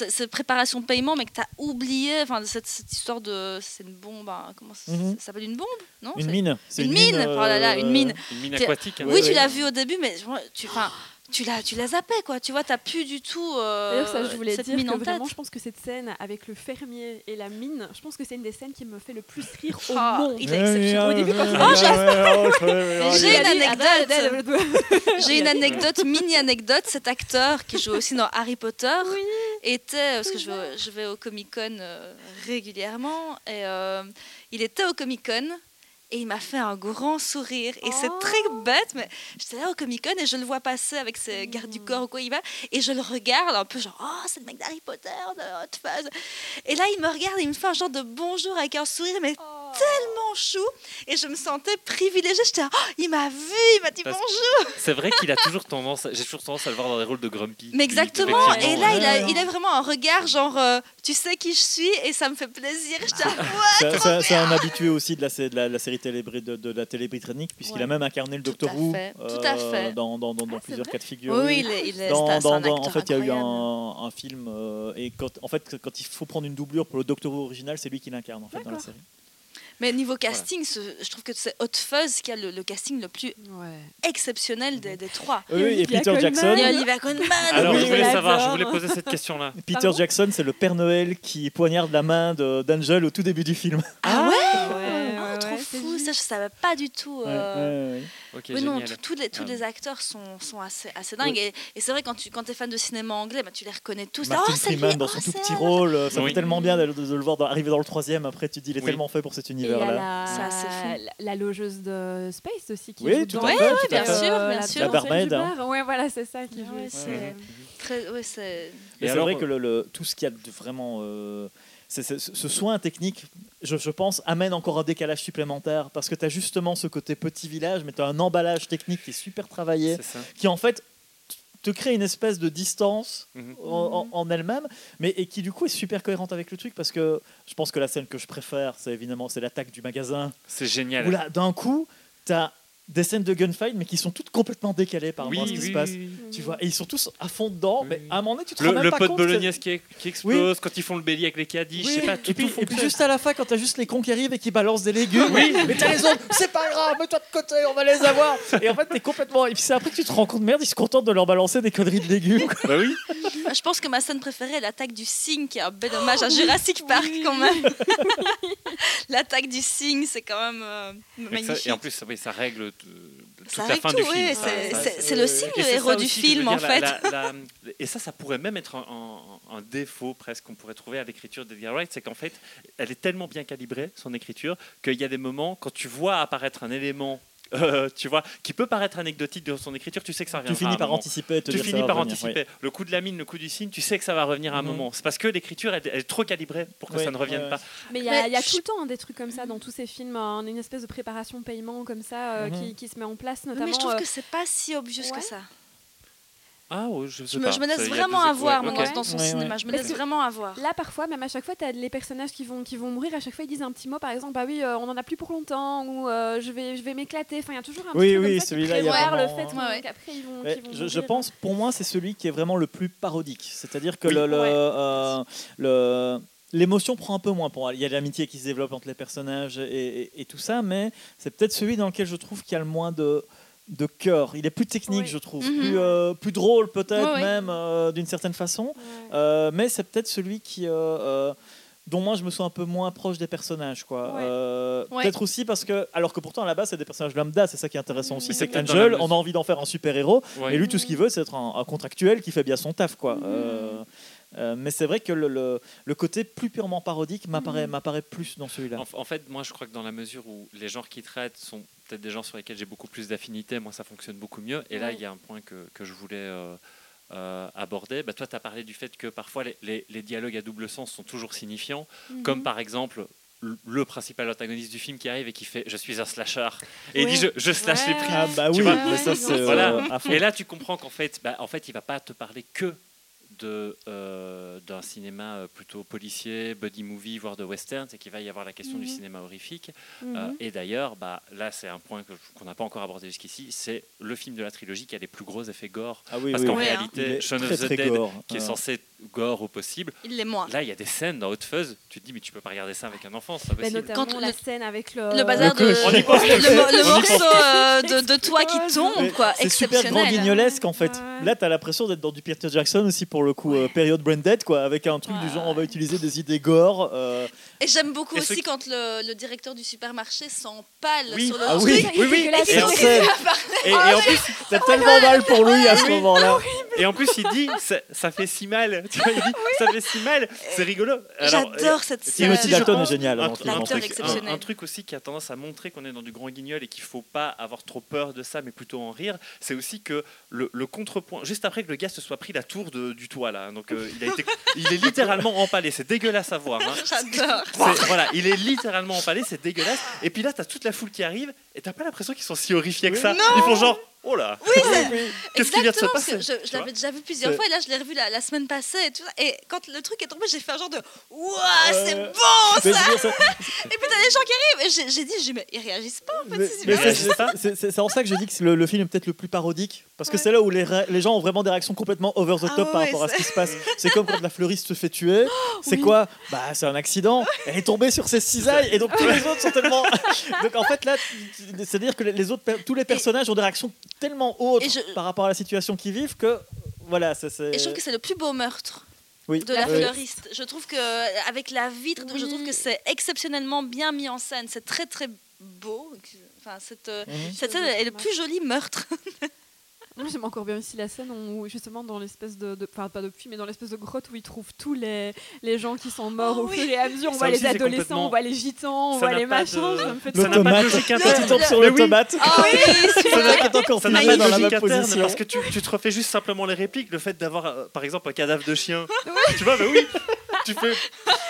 c'est préparation de paiement mais que tu as oublié enfin cette, cette histoire de c'est une bombe hein, comment ça, Mhm. ça s'appelle une bombe non? Une mine. Une mine, oh là là, une mine. Une mine aquatique. hein. oui tu l'as vu au début mais tu tu l'as tu l'as zappé quoi tu vois t'as plus du tout euh, D'ailleurs, ça, je voulais cette dire mine que en tête vraiment, je pense que cette scène avec le fermier et la mine, je pense que c'est une des scènes qui me fait le plus rire au Ah, monde. il est exceptionnel. Au début, quand il Oh, J'ai une anecdote. ah, bah, bah, J'ai une anecdote, mini anecdote. Cet acteur qui joue aussi dans Harry Potter Oui. était, parce que je vais, je vais au Comic Con euh, régulièrement, et euh, il était au Comic Con. Et il m'a fait un grand sourire. Et c'est Oh. très bête, mais j'étais là au Comic Con et je le vois passer avec ses gardes du corps ou quoi il va. Et je le regarde un peu genre, oh, c'est le mec d'Harry Potter, de Hot Fuzz. Et là, il me regarde et il me fait un genre de bonjour avec un sourire, mais Oh. Tellement chou. Et je me sentais privilégiée. J'étais, oh, il m'a vu, il m'a dit Parce- bonjour. C'est vrai qu'il a toujours tendance, j'ai toujours tendance à le voir dans des rôles de grumpy. Mais exactement. Et là, ouais. il a, il a vraiment un regard genre, euh, tu sais qui je suis et ça me fait plaisir. J'étais C'est- C'est c'est un habitué aussi de la, sé- de la, la série télé, de, de la télé britannique, puisqu'il Ouais. a même incarné le Docteur Who fait, tout à fait. dans, dans, dans, dans Ah, plusieurs cas de figure. Oui, il est, il est, Dans- un- acteur en fait, il y a eu un, un film euh, et quand, en fait, quand il faut prendre une doublure pour le Doctor Who original, c'est lui qui l'incarne en fait dans la série. Mais niveau casting, ce- je trouve que c'est Hot Fuzz qui a le, le casting le plus Ouais. exceptionnel des, des trois. Oui, oui, et Peter. Jackson. Il y a Olivia Colman. Alors, Oui, je voulais je savoir, je voulais poser cette question-là. Peter Pardon Jackson, c'est le Père Noël qui poignarde la main d'Angel au tout début du film Ah, ouais, trop ouais, c'est fou, ça je savais pas du tout. euh, Ouais, ouais, ouais. Ok, Oui, non, tous- les, tous Ah. les acteurs sont, sont assez, assez dingues. Et, et c'est vrai, quand tu quand es fan de cinéma anglais, bah, tu les reconnais tous. Martin oh, Freeman dans oh, son tout petit rôle, euh, ça Oui. fait tellement bien de, de le voir dans- arriver dans le troisième. Après, tu te dis, il est Oui. tellement fait pour cet univers-là. La, logeuse de Space aussi qui Oui, joue tout dans- à Ouais, fait, ouais, tout à bien sûr, Euh, bien la sûr. La barmaid, hein. bar. Ouais, voilà, c'est ça qui joue. C'est- Mais vrai que tout ce qu'il y a de vraiment. Ce soin technique, je, je pense, amène encore un décalage supplémentaire parce que tu as justement ce côté petit village, mais tu as un emballage technique qui est super travaillé, qui en fait te crée une espèce de distance Mhm. en, en- en elle-même, mais et qui du coup est super cohérente avec le truc parce que je pense que la scène que je préfère, c'est évidemment c'est l'attaque du magasin C'est génial. où là d'un coup tu as des scènes de gunfight mais qui sont toutes complètement décalées par oui, rapport à ce qui oui, se passe. oui. Tu vois, et ils sont tous à fond dedans, Oui. mais à un moment donné, tu te Le, rends même le pas pot de compte que- bolognaise qui, qui explose, quand ils font le bélier avec les caddies, je Oui, sais pas, tout, et, puis, tout et puis juste à la fin, quand t'as juste les cons qui arrivent et qui balancent des légumes, mais t'as les autres, c'est pas grave, mets-toi de côté, on va les avoir. Et en fait, t'es complètement. Et puis c'est après que tu te rends compte, merde, ils se contentent de leur balancer des conneries de légumes. Bah oui, Je pense que ma scène préférée est l'attaque du cygne, qui est un bel hommage à Jurassic Park quand même. l'attaque du cygne, c'est quand même euh, Et ça- magnifique. et en plus, ça, oui, ça règle toute Ça la règle fin tout, du oui, film. c'est- le Et le héros du aussi, film dire, en la- fait. la- la- et ça, ça pourrait même être un, un- un défaut presque qu'on pourrait trouver à l'écriture d'Edgar Wright, c'est qu'en fait, elle est tellement bien calibrée, son écriture, qu'il y a des moments, quand tu vois apparaître un élément euh, tu vois, qui peut paraître anecdotique dans son écriture, tu sais que ça reviendra. Tu finis à un par moment. anticiper. te Tu dire finis par revenir, anticiper. Le coup de la mine, le coup du signe, tu sais que ça va revenir à un Mhm. moment. C'est parce que l'écriture elle, elle est trop calibrée pour que Ouais, ça ne revienne ouais, pas. Mais il y a, y tout le temps hein, des trucs comme ça dans tous ces films, hein, une espèce de préparation paiement comme ça euh, Mhm. qui, qui se met en place, notamment. Mais je trouve euh, que c'est pas si obvious ouais. que ça. Ah ouais, je sais Je me, pas. je me laisse vraiment ouais, avoir ok. dans- son Ouais, ouais. cinéma. Je me laisse vraiment avoir. Là, parfois, même à chaque fois, tu as les personnages qui vont, qui vont mourir. À chaque fois, ils disent un petit mot, par exemple, bah oui, euh, on en a plus pour longtemps, ou euh, je vais, je vais m'éclater. Enfin, il y a toujours un Oui, petit oui, comme ça qui celui-là, il y a prévoit le fait Ouais, ouais. qu'après, ils vont, Ouais, je, pense, pour moi, c'est celui qui est vraiment le plus parodique. C'est-à-dire que Oui. le, le, Ouais. euh, le- l'émotion prend un peu moins pour moi. Il y a l'amitié qui se développe entre les personnages et, et- et tout ça, mais c'est peut-être celui dans lequel je trouve qu'il y a le moins de de cœur. Il est plus technique, Oui. je trouve, Mhm. plus, euh, plus drôle peut-être même euh, d'une certaine façon. Ouais. Euh, mais c'est peut-être celui qui euh, euh, dont moi je me sens un peu moins proche des personnages quoi. Ouais. Euh, Ouais. Peut-être aussi parce que alors que pourtant à la base c'est des personnages lambda, c'est ça qui est intéressant aussi. C'est qu'Angel, on a envie d'en faire un super héros, Ouais. et lui, tout ce qu'il veut, c'est être un, un contractuel qui fait bien son taf, quoi. Mhm. Euh, euh, mais c'est vrai que le, le- le côté plus purement parodique m'apparaît Mhm. m'apparaît plus dans celui-là. En, en fait, moi, je crois que dans la mesure où les genres qui traitent sont peut-être des genres sur lesquels j'ai beaucoup plus d'affinité, moi, ça fonctionne beaucoup mieux. Et là, il y a un point que, que je voulais euh, euh, aborder. Bah, toi, tu as parlé du fait que parfois les, les- les dialogues à double sens sont toujours signifiants, Mhm. comme par exemple le- principal antagoniste du film qui arrive et qui fait je suis un slasher et il dit je, je slash les prix Ah bah Tu vois, ça Voilà. euh. Et là, tu comprends qu'en fait, bah, en fait, il va pas te parler que de euh, d'un cinéma euh, plutôt policier, buddy movie, voire de western, c'est qu'il va y avoir la question du Mhm. cinéma horrifique. Mhm. Euh, et d'ailleurs, bah, là, c'est un point qu'on n'a pas encore abordé jusqu'ici, c'est le film de la trilogie qui a les plus gros effets gore. Ah oui, Parce oui, qu'en oui. Hein. Réalité, est Shaun of the très Dead, gore. qui est Euh, censé être gore au possible, Il l'est moins. là, il y a des scènes dans Hot Fuzz, tu te dis, mais tu peux pas regarder ça avec un enfant, c'est pas possible. notamment Quand la scène avec le, Le bazar de. le coach. On y pense. le, mo- le On y morceau euh, de, de toit qui tombe, quoi. C'est super grand guignolesque en fait. Là, tu as l'impression d'être dans du Peter Jackson aussi pour le coup, euh, période Branded, quoi, avec un truc du genre on va utiliser des idées gore. euh, Et j'aime beaucoup Et aussi qui- quand le, le directeur du supermarché s'empale Oui. sur le Ah truc. oui, oui, oui. Et, en, et- et en plus, t'as tellement mal pour lui à ce Oui. moment-là. Et en plus, il dit, ça, ça fait si mal. Tu vois, il dit, ça fait si mal. C'est rigolo. J'adore cette scène. Timothy aussi, je Dalton est génial un, un truc, un- un truc aussi qui a tendance à montrer qu'on est dans du grand guignol et qu'il faut pas avoir trop peur de ça, mais plutôt en rire, c'est aussi que le, le contrepoint, juste après que le gars se soit pris la tour de- du toit là, donc euh, il, a été, il est littéralement empalé, c'est dégueulasse à voir. hein. J'adore. C'est- voilà, il est littéralement empalé, c'est dégueulasse. Et puis là, t'as toute la foule qui arrive et t'as pas l'impression qu'ils sont si horrifiés que ça. Ils font genre, oh là, qu'est-ce qui vient de se passer que Je, je l'avais déjà vu plusieurs C'est- fois et là je l'ai revu la, la semaine passée et tout ça. Et quand le truc est tombé, j'ai fait un genre de Waouh, c'est Euh, bon ça Et puis t'as des gens qui arrivent j'ai j'ai dit, j'ai dit, mais ils réagissent pas en fait. C'est c'est- c'est c'est- c'est en ça que je dis que le, le film est peut-être le plus parodique parce que Ouais. c'est là où les, gens ont vraiment des réactions complètement over the Ah top par rapport à ce c'est- qui se passe. C'est comme quand la fleuriste se fait tuer. C'est oui. quoi? Bah c'est un accident. Elle est tombée sur ses cisailles et donc tous les autres sont tellement. donc en fait là, c'est-à-dire que les autres, tous les personnages ont des réactions tellement je- par rapport à la situation qu'ils vivent que voilà, ça c'est. Et je trouve que c'est le plus beau meurtre oui. de la Oui. fleuriste. Je trouve que avec la vitre, je trouve que c'est exceptionnellement bien mis en scène. C'est très très beau. Enfin, cette, euh, Mhm. cette scène est le plus joli meurtre. Moi, j'aime encore bien aussi la scène où, justement, dans l'espèce de. de- Enfin, pas de puits, mais dans l'espèce de grotte où ils trouvent tous les, les gens qui sont morts Oh au oui. fur et à mesure. On Ça voit aussi, les adolescents, complètement- on voit les gitans, on voit les machins. de- ça n'a pas de logique quand interne. sur Mais le tomate, Ah oui, Ça n'a- pas dans de la logique interne parce que tu, tu te refais juste simplement les répliques. Le fait d'avoir, euh, par exemple, un cadavre de chien. tu vois, bah oui, tu fais.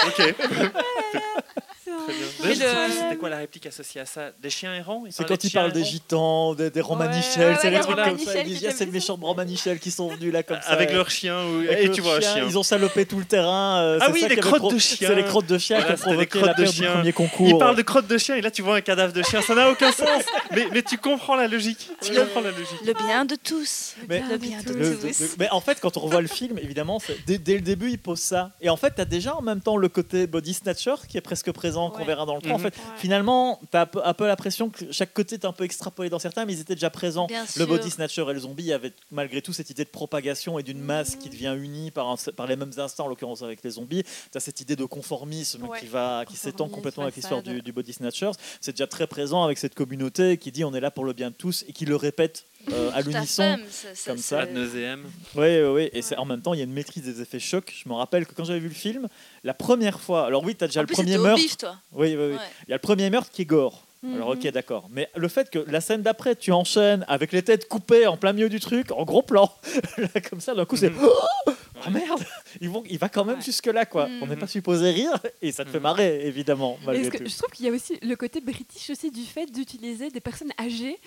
Ok. C'est Très bien. Le- C'était quoi la réplique associée à ça? Des chiens errants? C'est quand il parle des gitans, des, des romanichels, Ouais, c'est ouais, les les trucs comme ça. Ils disent, il y a étaient ces plus- méchants romanichels qui sont venus là comme ça. Avec leur chien. ou- Avec Et tu vois un chien. Ils ont salopé tout le terrain. euh, Ah c'est oui, les crottes de chien. C'est les crottes de chien Voilà, qui ont les provoqué la crottes de perte du chien. premier concours. Il parle de crotte de chien et là tu vois un cadavre de chien. Ça n'a aucun sens. Mais, tu comprends la logique. Tu comprends la logique. le bien de tous. Mais- Le bien de tous. mais en fait, quand on revoit le film, évidemment, c'est- dès, dès le début, il pose ça. Et en fait, tu as déjà en même temps le côté body snatcher qui est presque présent, qu'on verra dans le 3. En Mhm. fait, finalement, tu as un peu, l'impression que chaque côté est un peu extrapolé dans certains, mais ils étaient déjà présents. Le body snatcher et le zombie avaient malgré tout cette idée de propagation et d'une masse qui devient unie par, un- par les mêmes instants, en l'occurrence avec les zombies. Tu as cette idée de conformisme Ouais. qui, va, qui s'étend complètement avec l'histoire du, du body snatchers. C'est déjà très présent avec cette communauté qui dit on est là pour le bien de tous et qui le répète euh, à l'unisson. comme ça. Ad. Oui, oui, oui. Et c'est en même temps, il y a une maîtrise des effets chocs. Je me rappelle que quand j'avais vu le film, la première fois. Alors oui, tu as déjà En le plus, premier c'était au meurtre. bif, toi. Oui, oui, oui. Ouais. Il y a le premier meurtre qui est gore. Alors Mhm. ok d'accord, mais le fait que la scène d'après tu enchaînes avec les têtes coupées en plein milieu du truc, en gros plan, là, comme ça d'un coup c'est Mhm. oh, oh, merde, Ils vont, il va quand même Ouais. jusque là quoi. Mhm. On n'est pas supposé rire et ça te fait marrer évidemment malgré que- tout. je trouve qu'il y a aussi le côté british aussi du fait d'utiliser des personnes âgées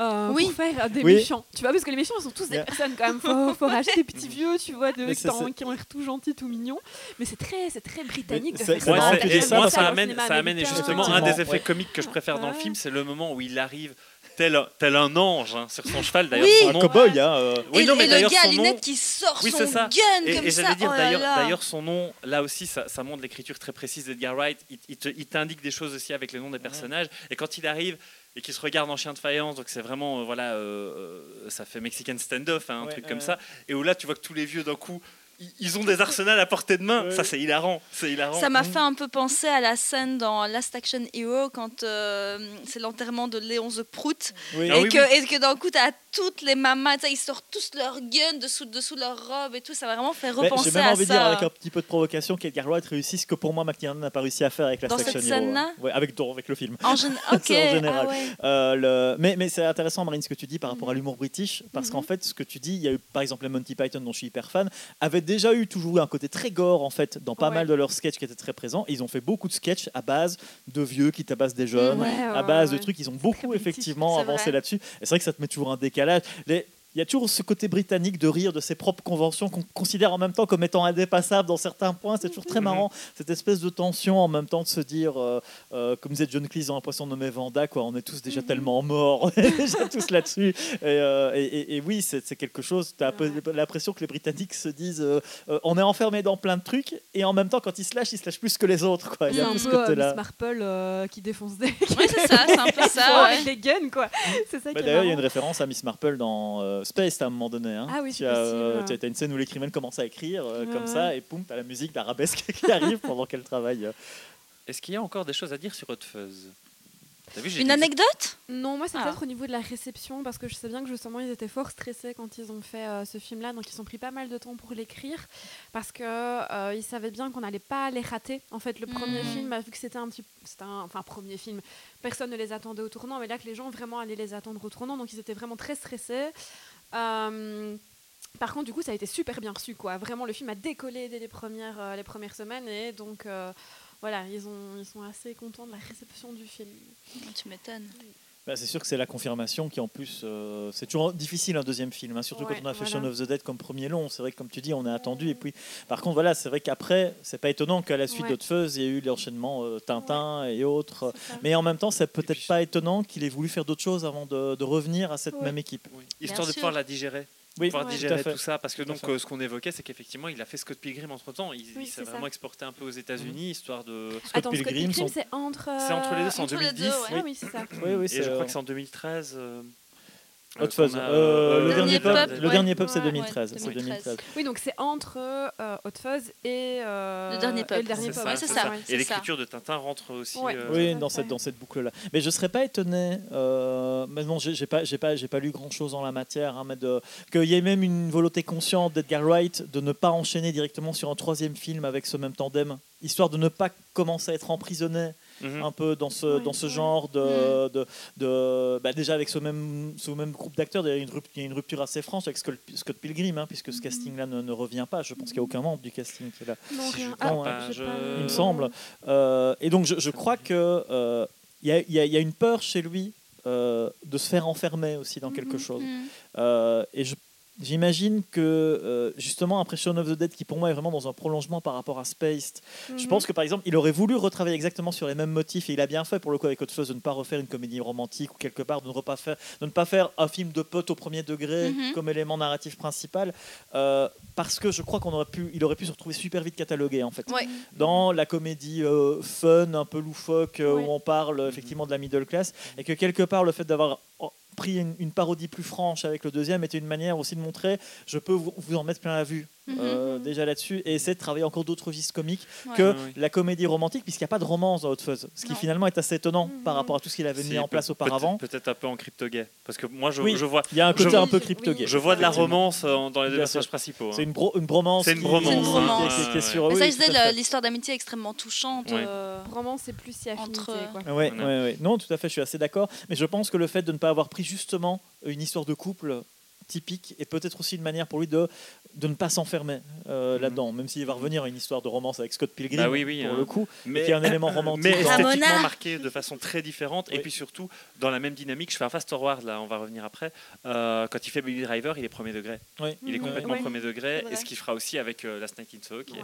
euh, Oui. pour faire euh, des Oui. méchants. Tu vois, parce que les méchants sont tous des Yeah. personnes quand même fort, fort âgées, des petits vieux, tu vois, de, qui, ont- qui ont l'air tout gentils, tout mignons. Mais c'est très, c'est très britannique de c'est- faire Ouais, tu et ça moi, ça amène, ça amène justement un des effets ouais. comiques que je préfère dans le film, c'est le moment où il arrive tel, tel un ange hein, sur son cheval. D'ailleurs, Oui. son Un nom. cowboy hein. euh, Oui, et non, mais et le gars à nom- lunettes qui sort Oui, son ça. gun Et, comme et ça. j'allais dire oh là d'ailleurs, son nom, là aussi, ça, ça montre l'écriture très précise d'Edgar Wright. Il, il t'indique des choses aussi avec les noms des personnages. Et quand il arrive et qu'il se regarde en chien de faïence, donc c'est vraiment, euh, voilà, euh, euh, ça fait Mexican standoff, hein, un Ouais, truc comme ça. Et où là, tu vois que tous les vieux d'un coup, ils, ont des arsenals à portée de main. Ouais. Ça, c'est hilarant. C'est hilarant. Ça m'a Mm. fait un peu penser à la scène dans Last Action Hero quand euh, c'est l'enterrement de Léon the Prout oui. Ah et, oui, que, et que d'un coup t'as toutes les mamas, tu ils sortent tous leur gun dessous, dessous leur robe et tout, ça m'a vraiment fait repenser J'ai même à envie de ça. dire avec un petit peu de provocation qu'Edgar Wright réussit ce que pour moi McTiernan n'a pas réussi à faire avec la Dans Section cette Hero, hein. Ouais, avec, le film. En, général. ah ouais. Euh, le- Mais, mais c'est intéressant, Marine, ce que tu dis par rapport à Mhm. l'humour british, parce Mhm. qu'en fait, ce que tu dis, il y a eu par exemple les Monty Python, dont je suis hyper fan, avaient déjà eu toujours un côté très gore en fait dans pas Ouais. mal de leurs sketchs qui étaient très présents. Ils ont fait beaucoup de sketchs à base de vieux qui tabassent des jeunes, Ouais, à base de trucs. Ils ont beaucoup effectivement avancé là-dessus. Et c'est vrai que ça te met toujours un décalage. Les- il y a toujours ce côté britannique de rire de ses propres conventions qu'on considère en même temps comme étant indépassables dans certains points. C'est toujours très marrant, cette espèce de tension en même temps de se dire, euh, euh, comme disait John Cleese dans Un poisson nommé Vanda, quoi, on est tous déjà Mhm. tellement morts, déjà tous là-dessus. Et, euh, et- et- et oui, c'est c'est quelque chose, tu as l'impression que les Britanniques se disent, euh, euh, on est enfermé dans plein de trucs, et en même temps, quand ils se lâchent, ils se lâchent plus que les autres. Quoi. Il y C'est a un plus ce peu euh, côté-là. Miss Marple euh, qui défonce des. Ouais, c'est ça, c'est un peu ça. ouais. avec les guns, quoi. C'est ça Bah, qui est D'ailleurs, il y a une référence à Miss Marple dans euh, Space à un moment donné. hein. Ah oui, tu c'est as, possible. euh, tu as- une scène où l'écrivaine commence à écrire euh, Ouais, comme ouais. ça, et poum, t'as la musique d'arabesque qui arrive pendant qu'elle travaille. Est-ce qu'il y a encore des choses à dire sur Hot Fuzz? Vu, Une anecdote? Non, moi c'est Ah. peut-être au niveau de la réception parce que je sais bien que justement ils étaient fort stressés quand ils ont fait euh, ce film-là, donc ils ont pris pas mal de temps pour l'écrire parce que euh, ils savaient bien qu'on n'allait pas les rater. En fait, le premier Mhm. film, vu que c'était un petit, c'était un, enfin premier film, personne ne les attendait au tournant, mais là que les gens vraiment allaient les attendre au tournant, donc ils étaient vraiment très stressés. Euh, par contre, du coup, ça a été super bien reçu, quoi. Vraiment, le film a décollé dès les premières, euh, les premières semaines, et donc euh, voilà, ils, ont, ils sont assez contents de la réception du film. Tu m'étonnes. Bah, c'est sûr que c'est la confirmation qui, en plus, euh, c'est toujours difficile un deuxième film, hein, surtout Ouais, quand on a fait voilà. Shaun of the Dead comme premier long. C'est vrai que, comme tu dis, on a attendu. Et puis, par contre, voilà, c'est vrai qu'après, c'est pas étonnant qu'à la suite Ouais. Fuzz, il y a eu l'enchaînement euh, Tintin et autres. Mais en même temps, c'est peut-être puis- pas étonnant qu'il ait voulu faire d'autres choses avant de, de revenir à cette Ouais. même équipe. Oui. Histoire de sûr. pouvoir la digérer. Oui, pouvoir Ouais. digérer tout ça parce que Tout donc euh, ce qu'on évoquait c'est qu'effectivement il a fait Scott Pilgrim entre temps il, Oui, il s'est vraiment ça. exporté un peu aux États-Unis histoire de Scott Attends, Pilgrim, c'est entre. c'est entre les deux c'est en Entre les 2010 deux, ouais. Ah oui, c'est ça. Oui, oui, et je crois euh, que c'est en 2013 euh, Hot euh, Fuzz. a, Euh, euh, le Le dernier pub, pub, le ouais. dernier pub, c'est Ouais, 2013. ouais, c'est 2013. 2013. Oui, donc c'est entre euh, Hot Fuzz et. euh, Le dernier et pub. le dernier c'est pub, ça, ouais, c'est c'est ça. ça, ouais. c'est et l'écriture de Tintin rentre aussi euh, Oui, dans cette, dans cette boucle-là. Mais je ne serais pas étonné, euh, mais bon, j'ai pas, j'ai pas, j'ai pas lu grand-chose en la matière, hein, mais de- qu'il y ait même une volonté consciente d'Edgar Wright de ne pas enchaîner directement sur un troisième film avec ce même tandem, histoire de ne pas commencer à être emprisonné mhm. un peu dans ce, Ouais, dans ce genre de... de, de- bah, déjà avec ce même, ce même groupe d'acteurs, il y a une rup- il y a une rupture assez franche avec Scott, Scott Pilgrim, hein, puisque ce casting-là ne, ne revient pas. Je pense qu'il n'y a aucun membre du casting qui est là. Non, Si rien. je Ah, hein, je- il me semble. Euh, et donc, je, je crois que euh, il y, a, il y y a une peur chez lui euh, de se faire enfermer aussi dans quelque Mhm. chose. Euh, et je- J'imagine que euh, justement après Shaun of the Dead, qui pour moi est vraiment dans un prolongement par rapport à Spaced, je Mhm. pense que par exemple il aurait voulu retravailler exactement sur les mêmes motifs et il a bien fait pour le coup avec Hot Fuzz de ne pas refaire une comédie romantique ou quelque part de ne, repas faire, de ne pas faire un film de potes au premier degré Mhm. comme élément narratif principal euh, parce que je crois qu'on aurait pu, il aurait pu se retrouver super vite catalogué en fait Ouais. dans la comédie euh, fun, un peu loufoque, euh, Ouais. où on parle effectivement de la middle class, et que quelque part le fait d'avoir pris une, parodie plus franche avec le deuxième était une manière aussi de montrer je peux vous, vous en mettre plein la vue euh, Mhm. déjà là-dessus et essaie de travailler encore d'autres registres comiques Ouais. que Ouais, ouais. la comédie romantique, puisqu'il n'y a pas de romance dans Hot Fuzz. Ce qui Non. finalement est assez étonnant Mhm. par rapport à tout ce qu'il avait mis en place auparavant. Peut-être un peu en crypto-gay. Parce que moi, je, Oui. je vois, Il y a un côté Je- un peu crypto-gay. oui. je vois de la romance euh, dans les deux personnages principaux. hein. C'est une, bro- une bromance. C'est une bromance, oui, ça, je disais, l'histoire d'amitié est extrêmement touchante. Euh, Vraiment, c'est plus si affinité. Non, tout à fait, je suis assez d'accord. Mais je pense que le fait de ne pas avoir pris justement une histoire de couple typique est peut-être aussi une manière pour lui de, de ne pas s'enfermer euh, Mhm. là-dedans, même s'il va revenir à une histoire de romance avec Scott Pilgrim Bah oui, oui, pour hein. le coup, mais, qui est un élément romantique. mais esthétiquement marqué de façon très différente. Et puis surtout, dans la même dynamique, je fais un fast forward, là, on va revenir après. Euh, quand il fait Baby Driver, il est premier degré. Oui. Il est Mhm. complètement premier degré. Et ce qu'il fera aussi avec euh, Last Night in Soho, qui est-.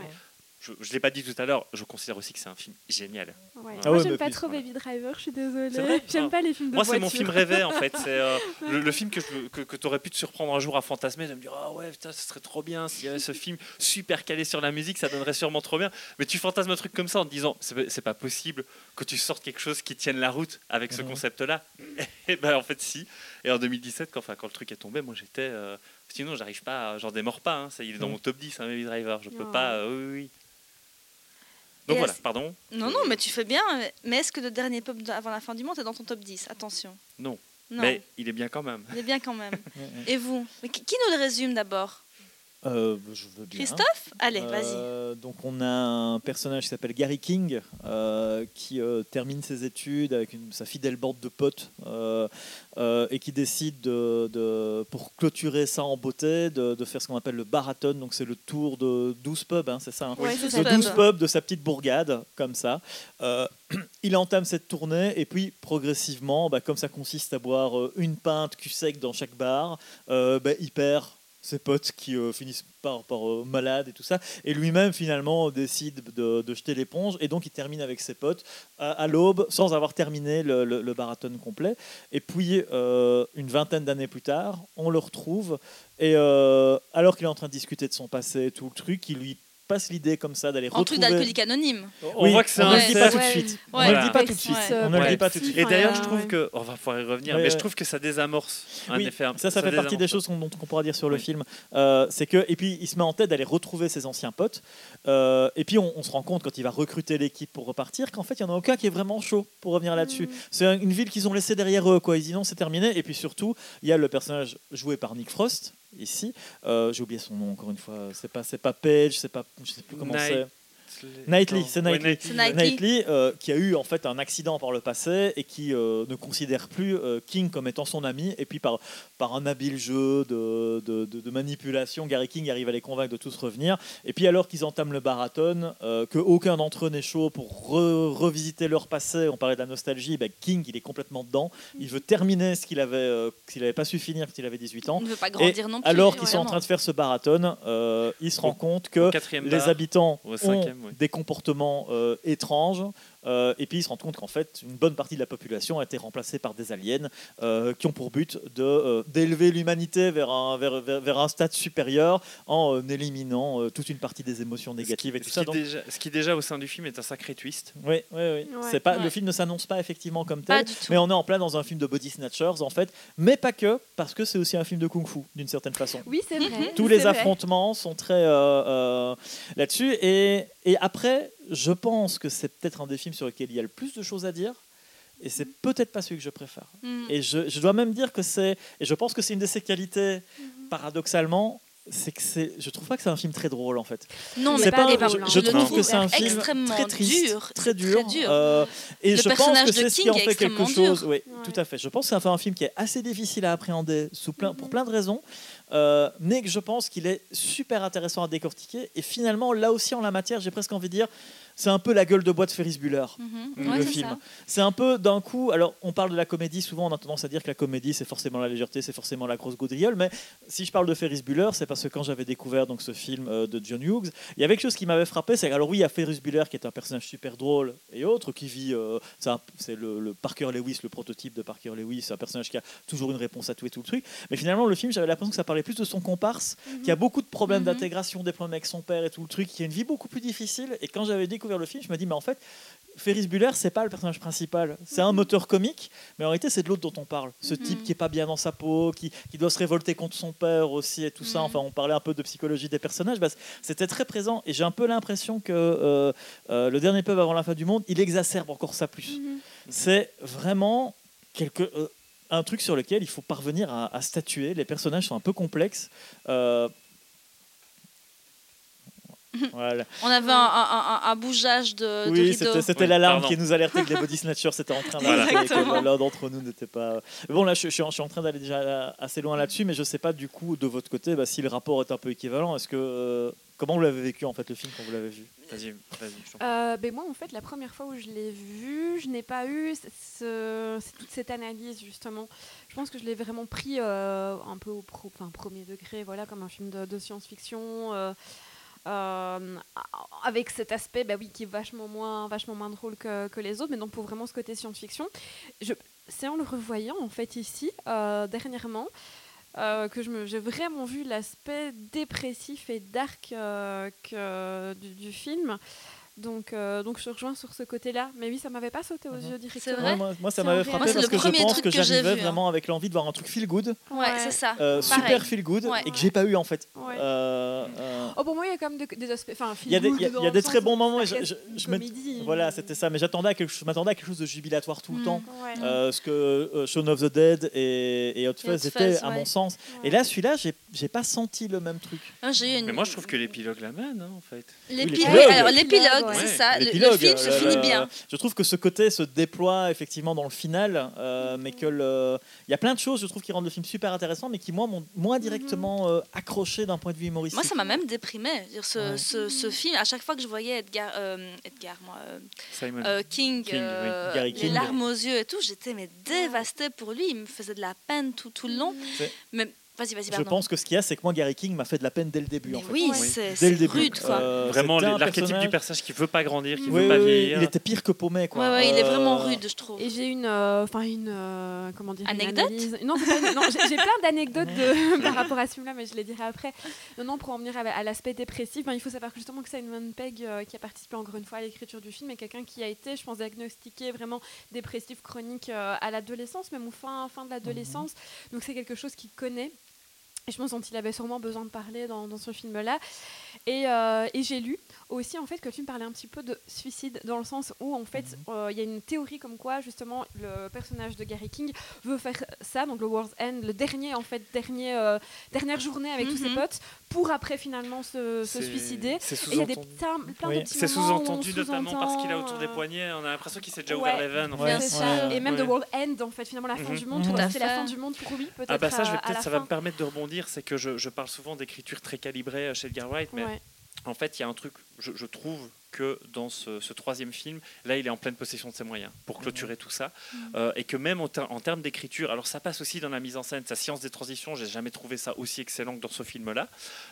je ne l'ai pas dit tout à l'heure, je considère aussi que c'est un film génial. Ouais. Ah Moi, ouais, j'aime mais pas trop Baby Driver, je suis désolée. C'est vrai J'aime Ah. pas les films de Moi, c'est mon film rêvé, en fait. C'est euh, le, le film que, que, que tu aurais pu te surprendre un jour à fantasmer, de me dire Ah ouais, putain, ce serait trop bien s'il y avait ce film super calé sur la musique, ça donnerait sûrement trop bien. Mais tu fantasmes un truc comme ça en te disant C'est pas- c'est pas possible que tu sortes quelque chose qui tienne la route avec ce concept-là. Et ben en fait, si. Et en 2017, quand, enfin, quand le truc est tombé, moi j'étais. euh, sinon, j'arrive pas, j'en démords pas. hein. Ça, il est dans mon top 10, un Baby Driver. Je peux Oh. pas. euh, oui, oui, oui. Donc Et voilà, pardon. Non, non, mais tu fais bien. Mais est-ce que le dernier pop avant la fin du monde est dans ton top 10 Attention. Non. Non, Mais il est bien quand même. il est bien quand même. Et vous? Mais qui nous le résume d'abord? Euh, je veux bien. Christophe Allez, vas-y. Euh, donc on a un personnage qui s'appelle Gary King euh, qui euh, termine ses études avec une- sa fidèle bande de potes euh, euh, et qui décide de, de- pour clôturer ça en beauté de, de faire ce qu'on appelle le barathon. Donc c'est le tour de 12 pubs, hein, c'est ça hein Ouais, ça. 12 pubs de sa petite bourgade, comme ça. Euh, il entame cette tournée et puis progressivement, bah, comme ça consiste à boire une pinte cul sec dans chaque bar, euh, bah, il perd ses potes qui euh, finissent par, euh, malades et tout ça. Et lui-même finalement décide de, jeter l'éponge et donc il termine avec ses potes à, l'aube sans avoir terminé le, le, complet. Et puis euh, une vingtaine d'années plus tard, on le retrouve et alors qu'il est en train de discuter de son passé et tout le truc, il lui passe l'idée comme ça d'aller En truc retrouver. d'alcoolique anonyme. On Oui, voit que c'est on un ne le dit pas tout de Ouais. suite. On ne le dit pas tout de suite. On ne le dit pas tout de suite. Et d'ailleurs, je trouve que, on va pouvoir y revenir, mais je trouve que ça désamorce un Oui, effet. un- ça, ça fait partie des choses qu'on dont on pourra dire sur le film. Euh, c'est que et puis il se met en tête d'aller retrouver ses anciens potes. Euh, et puis on, on se rend compte quand il va recruter l'équipe pour repartir qu'en fait il y en a aucun qui est vraiment chaud pour revenir là-dessus. Mm. C'est un- une ville qu'ils ont laissée derrière eux. Quoi. Ils disent non, c'est terminé. Et puis surtout, il y a le personnage joué par Nick Frost ici. Euh, J'ai oublié son nom encore une fois. C'est pas c'est pas Page, c'est pas je sais plus comment c'est. Knightley, c'est Ouais, Knightley. Knightley. Knightley, euh, qui a eu en fait un accident par le passé et qui euh, ne considère plus euh, King comme étant son ami. Et puis par, par un habile jeu de, de, de- de manipulation, Gary King arrive à les convaincre de tous revenir. Et puis alors qu'ils entament le marathon, euh, que aucun d'entre eux n'est chaud pour re- revisiter leur passé, on parlait de la nostalgie, ben, King il est complètement dedans. Il veut terminer ce qu'il avait, euh, qu'il n'avait pas su finir quand il avait 18 ans. On ne veut pas Et grandir non plus. alors qu'ils sont en train de faire ce marathon, euh, il se rend compte que les bar, habitants au ont des comportements euh, étranges. Euh, et puis ils se rendent compte qu'en fait, une bonne partie de la population a été remplacée par des aliens euh, qui ont pour but euh, d'élever l'humanité vers un, vers, vers, vers un stade supérieur en euh, éliminant euh, toute une partie des émotions négatives et tout ce, ça. qui Donc, déjà, ce qui déjà au sein du film est un sacré twist. oui, oui, oui. Ouais. C'est pas, Ouais. Le film ne s'annonce pas effectivement comme tel, mais on est en plein dans un film de body snatchers en fait, mais pas que, parce que c'est aussi un film de kung-fu d'une certaine façon. Oui, c'est vrai. Tous les vrai. affrontements sont très euh, euh, là-dessus. Et, et après, je pense que c'est peut-être un des films sur lesquels il y a le plus de choses à dire. Et c'est peut-être pas celui que je préfère. Mm. Et je, je dois même dire que c'est. Et je pense que c'est une de ses qualités, Mhm. paradoxalement. C'est que c'est, je trouve pas que c'est un film très drôle en fait. Non, mais pas, pas drôle, hein. je Je trouve que c'est un film extrêmement très triste, dur, très dur. très dur. euh, et Le je pense que c'est ce qui en fait quelque chose. Oui, Ouais. tout à fait. Je pense que c'est un film qui est assez difficile à appréhender sous plein, pour plein de raisons, euh, mais que je pense qu'il est super intéressant à décortiquer. Et finalement, là aussi en la matière, j'ai presque envie de dire, c'est un peu la gueule de bois de Ferris Bueller. Mhm. Ouais, le film. C'est un peu d'un coup. Alors, on parle de la comédie. Souvent, on a tendance à dire que la comédie, c'est forcément la légèreté, c'est forcément la grosse gaudriole. Mais si je parle de Ferris Bueller, c'est parce que quand j'avais découvert donc ce film euh, de John Hughes, il y avait quelque chose qui m'avait frappé. C'est alors oui, il y a Ferris Bueller qui est un personnage super drôle et autre qui vit. euh, c'est le, le Parker Lewis, le prototype de Parker Lewis. C'est un personnage qui a toujours une réponse à tout et tout le truc. Mais finalement, le film, j'avais l'impression que ça parlait plus de son comparse, qui a beaucoup de problèmes Mhm. d'intégration, des problèmes avec son père et tout le truc, qui a une vie beaucoup plus difficile. Et quand j'avais dit découvert le film, je me dis, mais en fait, Ferris Bueller, c'est pas le personnage principal. C'est un moteur comique, mais en réalité, c'est de l'autre dont on parle. Ce Mhm. type qui est pas bien dans sa peau, qui, qui doit se révolter contre son père aussi et tout ça. Mhm. Enfin, on parlait un peu de psychologie des personnages. Bah, C'était très présent et j'ai un peu l'impression que euh, euh, le dernier pub avant la fin du monde, il exacerbe encore ça plus. Mhm. C'est vraiment quelque, euh, un truc sur lequel il faut parvenir à, à statuer. Les personnages sont un peu complexes. Euh, voilà. On avait un, un- un- un bougeage de, de Oui, rideau. c'était Oui, l'alarme qui nous alertait que les body snatchers c'était en train Voilà. d'arriver et que l'un d'entre nous n'était pas. Bon, là, je, je suis en, je suis en train d'aller déjà assez loin là-dessus, mais je sais pas du coup de votre côté bah, si le rapport est un peu équivalent. Est-ce que euh, comment vous l'avez vécu en fait le film quand vous l'avez vu? Vas-y, prie. Euh, ben moi, en fait, la première fois où je l'ai vu, je n'ai pas eu ce- toute cette analyse, justement. Je pense que je l'ai vraiment pris euh, un peu au pro- enfin, premier degré, voilà, comme un film de, de science-fiction. Euh, avec cet aspect bah oui, qui est vachement moins, vachement moins drôle que, les autres, mais donc pour vraiment ce côté science-fiction. C'est en le revoyant, en fait, ici, euh, dernièrement, euh, que j'ai vraiment vu l'aspect dépressif et dark euh, du film. Donc, euh, donc je rejoins sur ce côté-là. Mais oui, ça m'avait pas sauté aux Mhm. yeux directement. vrai Ouais, moi, moi, ça m'avait frappé Moi, parce que je pense que que j'arrivais hein. vraiment avec l'envie de voir un truc feel good, Ouais, Ouais. c'est ça. euh, super feel good, Ouais. et que j'ai pas eu en fait. Ouais. Euh, euh, Oh, pour moi, il y a quand même de- des aspects. Enfin, Il y a des, il y a- il y a des très bons moments. je, je- je voilà, c'était ça. Mais j'attendais à quelque chose, je m'attendais à quelque chose de jubilatoire tout le Mm. temps. Ce que Shaun of the Dead et, et Hot Fuzz étaient, à mon sens. Et là, celui-là, j'ai j'ai pas senti le même truc. Ah. Mais moi, je trouve que l'épilogue l'amène, hein, en fait. Alors l'épilogue, Ouais. c'est ça. Le, film se euh, finit bien. Je trouve que ce côté se déploie effectivement dans le final, euh, mais que le... il y a plein de choses, je trouve, qui rendent le film super intéressant, mais qui moi m'ont moins directement euh, accroché d'un point de vue humoristique. Moi, ça m'a même déprimé. Ce, Ouais. ce, ce film, à chaque fois que je voyais Edgar, euh, Edgar moi, euh, Simon. euh, King, King, oui. euh, Gary les larmes aux yeux et tout, j'étais mais dévastée pour lui. Il me faisait de la peine tout, tout le long. Mais vas-y, vas-y, Je pense que ce qu'il y a, c'est que moi, Gary King m'a fait de la peine dès le début. Mais en fait. oui, c'est rude, quoi. Euh, Vraiment, l'archétype personnage- du personnage qui veut pas grandir, qui Oui, veut pas oui, vieillir. il était pire que paumé. Quoi. ouais, ouais, il est Euh, vraiment rude, je trouve. Et j'ai une, euh, enfin une, euh, comment dire, une Anecdote analyse- Non, j'ai plein d'anecdotes de- par rapport à ce film-là, mais je les dirai après. Non, non, pour en venir à, à l'aspect dépressif, ben, il faut savoir que justement que Simon Pegg, euh, qui a participé encore une fois à l'écriture du film, est quelqu'un qui a été, je pense, diagnostiqué vraiment dépressif chronique euh, à l'adolescence, même au fin, fin de l'adolescence. Donc c'est quelque chose qu'il connaît. Et je pense dont il avait sûrement besoin de parler dans, dans ce film-là. Et, euh, et j'ai lu aussi en fait que le film parlait un petit peu de suicide dans le sens où en fait euh, il y a une théorie comme quoi justement le personnage de Gary King veut faire ça donc le World's End le dernier en fait dernier euh, dernière journée avec tous ses Mhm. potes pour après finalement se, suicider il y a des sous-entendu. plein, plein Oui. de petits C'est sous-entendu notamment parce qu'il a autour des euh, poignets. On a l'impression qu'il s'est déjà Ouais. ouvert les veines. Ouais. Ouais. Et même Ouais. The World End, en fait, finalement, la fin Mhm. du monde, Tout à c'est la fin du monde pour lui, peut-être. Ah bah ça, je à- vais à peut-être, la ça va me permettre de rebondir, c'est que je, je parle souvent d'écriture très calibrée euh, chez Edgar Wright, mais Ouais. en fait, il y a un truc, je, je trouve que dans ce, ce troisième film, là, il est en pleine possession de ses moyens pour clôturer tout ça, Euh, et que même en, ter- en termes d'écriture, alors ça passe aussi dans la mise en scène, sa science des transitions, j'ai jamais trouvé ça aussi excellent que dans ce film-là,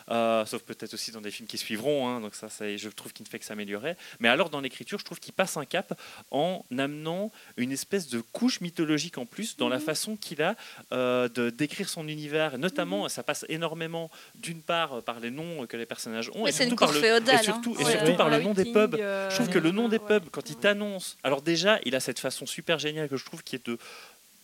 Euh, sauf peut-être aussi dans des films qui suivront, hein, donc ça, ça, je trouve qu'il ne fait que s'améliorer. Mais alors dans l'écriture, je trouve qu'il passe un cap en amenant une espèce de couche mythologique en plus dans la Mhm. façon qu'il a euh, de décrire son univers, notamment, ça passe énormément d'une part par les noms que les personnages ont, et surtout cour par le, féodale. et surtout, hein. et surtout Ouais. par le nom des pubs. euh, Je trouve que le nom des pubs, quand il t'annonce, alors déjà, il a cette façon super géniale que je trouve qui est de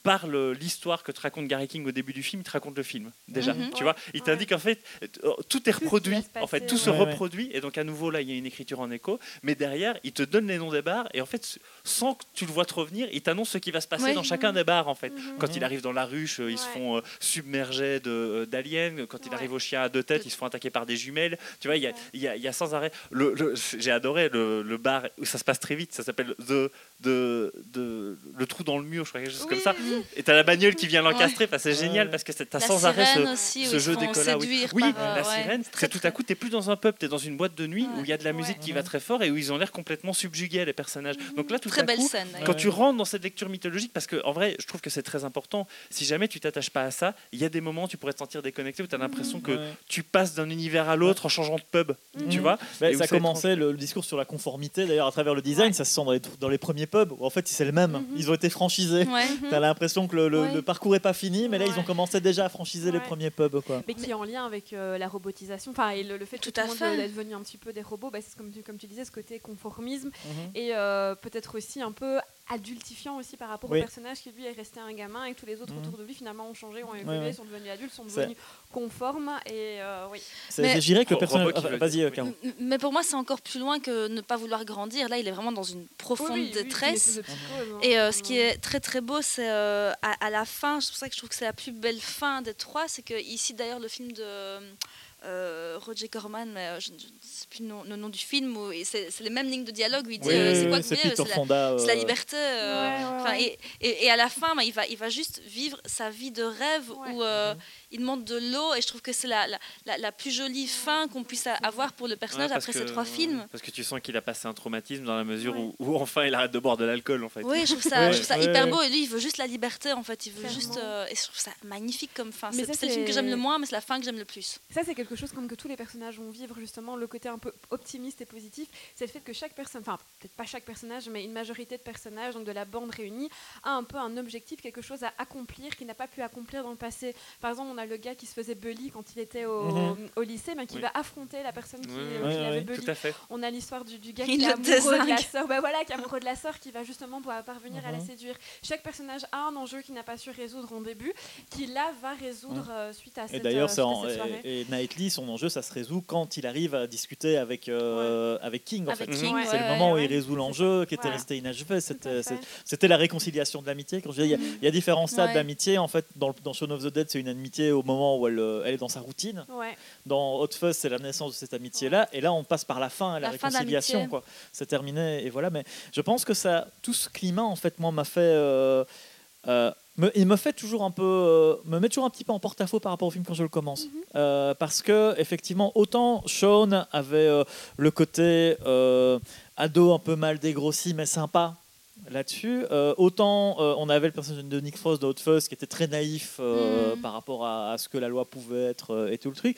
par l'histoire que te raconte Gary King au début du film, il te raconte le film déjà. Mhm. Tu vois, il ouais. t'indique en fait euh, tout est Tout reproduit, se en fait tout se ouais. Ouais, ouais. reproduit et donc à nouveau là il y a une écriture en écho, mais derrière il te donne les noms des bars et en fait sans que tu le vois te revenir, il t'annonce ce qui va se passer Ouais. dans chacun des bars en fait. Mhm. Quand Mhm. il arrive dans la ruche, euh, ils se font euh, submerger de, euh, d'aliens. Quand il arrive au chien à deux têtes, ils se font attaquer par des jumelles. Tu vois, il y a, il y a- il y a sans arrêt. Le, le- j'ai adoré le, le bar où ça se passe très vite. Ça s'appelle The, the, the- le trou dans le mur, je crois, quelque chose comme ça. oui. Et t'as la bagnole qui vient l'encastrer. Enfin, c'est Ouais. génial parce que t'as La sans arrêt ce, aussi, ce jeu d'écola. Oui, Oui, par, euh, la ouais. sirène. C'est tout à coup, t'es plus dans un pub, t'es dans une boîte de nuit Ouais. où il y a de la musique Ouais. qui va très fort et où ils ont l'air complètement subjugués les personnages. Donc là, tout Très à belle coup, scène. quand Ouais. tu rentres dans cette lecture mythologique, parce que en vrai, je trouve que c'est très important. Si jamais tu t'attaches pas à ça, il y a des moments où tu pourrais te sentir déconnecté, où tu as l'impression que Ouais. tu passes d'un univers à l'autre en changeant de pub. Tu Mhm. vois Bah, Et ça commençait le, discours sur la conformité, d'ailleurs à travers le design, ça se sent dans les, dans les pubs où en fait c'est le même, Mhm. ils ont été franchisés. Ouais. T'as l'impression que le, le- Ouais. le parcours est pas fini, mais là ils ont commencé déjà à franchiser les premiers pubs. Quoi. Mais qui est en lien avec euh, la robotisation, enfin, et le, le fait Tout que à tout le fait. monde est devenu un petit peu des robots, bah, c'est comme tu, comme tu disais, ce côté conformisme Mhm. et euh, peut-être aussi un peu adultifiant aussi par rapport Oui. au personnage qui lui est resté un gamin et que tous les autres Mhm. autour de lui finalement ont changé, ont évolué, ouais. sont devenus adultes, sont devenus conformes et euh, oui. C'est- Mais- Je dirais que le Ro- personnage. Vas-y, oui. Mais pour moi, c'est encore plus loin que ne pas vouloir grandir. Là, il est vraiment dans une profonde Oui, oui, oui, détresse. hein, Et euh, ce qui est très très beau, c'est euh, à, à la fin, c'est pour ça que je trouve que c'est la plus belle fin des trois, c'est que ici d'ailleurs le film de euh, Roger Corman, mais euh, je ne sais plus le nom, le nom du film, où et c'est c'est les mêmes lignes de dialogue où il dit Oui, euh, c'est quoi que c'est la- Fonda. c'est la euh, liberté. euh, Ouais, ouais, enfin, ouais. Et, et- et à la fin, bah, il, va, il va juste vivre sa vie de rêve Ouais. où euh, il demande de l'eau et je trouve que c'est la, la, la- la plus jolie fin qu'on puisse avoir pour le personnage après ces trois films. Parce que tu sens qu'il a passé un traumatisme dans la mesure Ouais. où, où enfin il arrête de boire de l'alcool en fait. Oui, je trouve ça, Ouais, je trouve ça ouais, hyper ouais. beau et lui il veut juste la liberté en fait, il veut Clairement. juste euh, et je trouve ça magnifique comme fin. Mais C'est ça, c'est le film que j'aime le moins mais c'est la fin que j'aime le plus. Ça, c'est quelque chose comme que tous les personnages vont vivre, justement, le côté un peu optimiste et positif. C'est le fait que chaque personne, enfin, peut-être pas chaque personnage, mais une majorité de personnages, donc de la bande réunie, a un peu un objectif, quelque chose à accomplir qu'il n'a pas pu accomplir dans le passé. Par exemple, on a le gars qui se faisait bully quand il était au, Mhm. au lycée, mais qui Oui. va affronter la personne qui, Oui, euh, oui, qui oui, l'avait oui, bully. Tout à fait. On a l'histoire du, du gars qui est amoureux de la sœur. Bah voilà, qui est amoureux de la sœur, qui va justement pouvoir parvenir à la Mhm. séduire. Chaque personnage a un enjeu qu'il n'a pas su résoudre en début, qui là va résoudre euh, suite à Et cette, d'ailleurs, euh, et, et Son enjeu, ça se résout quand il arrive à discuter avec, euh, avec King. En Avec fait. King, Ouais, C'est le moment où il résout l'enjeu qui était resté inachevé. C'était la réconciliation de l'amitié. Quand je dis, il y a- il y, a différents stades d'amitié. En fait, dans, dans Shaun of the Dead, c'est une amitié au moment où elle, euh, elle est dans sa routine. Dans Hot Fuzz, c'est la naissance de cette amitié-là. Et là, on passe par la fin, la, La réconciliation. C'est terminé. Et voilà. Mais je pense que ça, tout ce climat, en fait, moi, m'a fait. euh, euh, me- il me fait toujours un peu, euh, me met toujours un petit peu en porte-à-faux par rapport au film quand je le commence, Mhm. Euh, parce que effectivement, autant Sean avait euh, le côté ado un peu mal dégrossi mais sympa là-dessus, euh, autant euh, on avait le personnage de Nick Frost de Hot Fuzz qui était très naïf euh, Mhm. par rapport à, à ce que la loi pouvait être et tout le truc.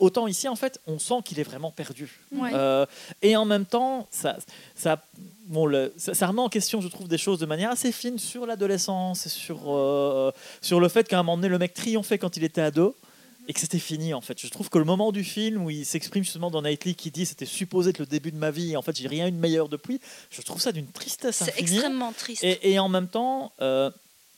Autant ici, en fait, on sent qu'il est vraiment perdu. Ouais. Et en même temps, ça, ça, bon, le- ça, ça remet en question, je trouve, des choses de manière assez fine sur l'adolescence, et sur, sur le fait qu'à un moment donné, le mec triomphait quand il était ado. Et que c'était fini en fait. Je trouve que le moment du film où il s'exprime justement dans Knightley qui dit c'était supposé être le début de ma vie et en fait j'ai rien eu de meilleur depuis, je trouve ça d'une tristesse C'est extrêmement triste. Et, et en même temps, euh,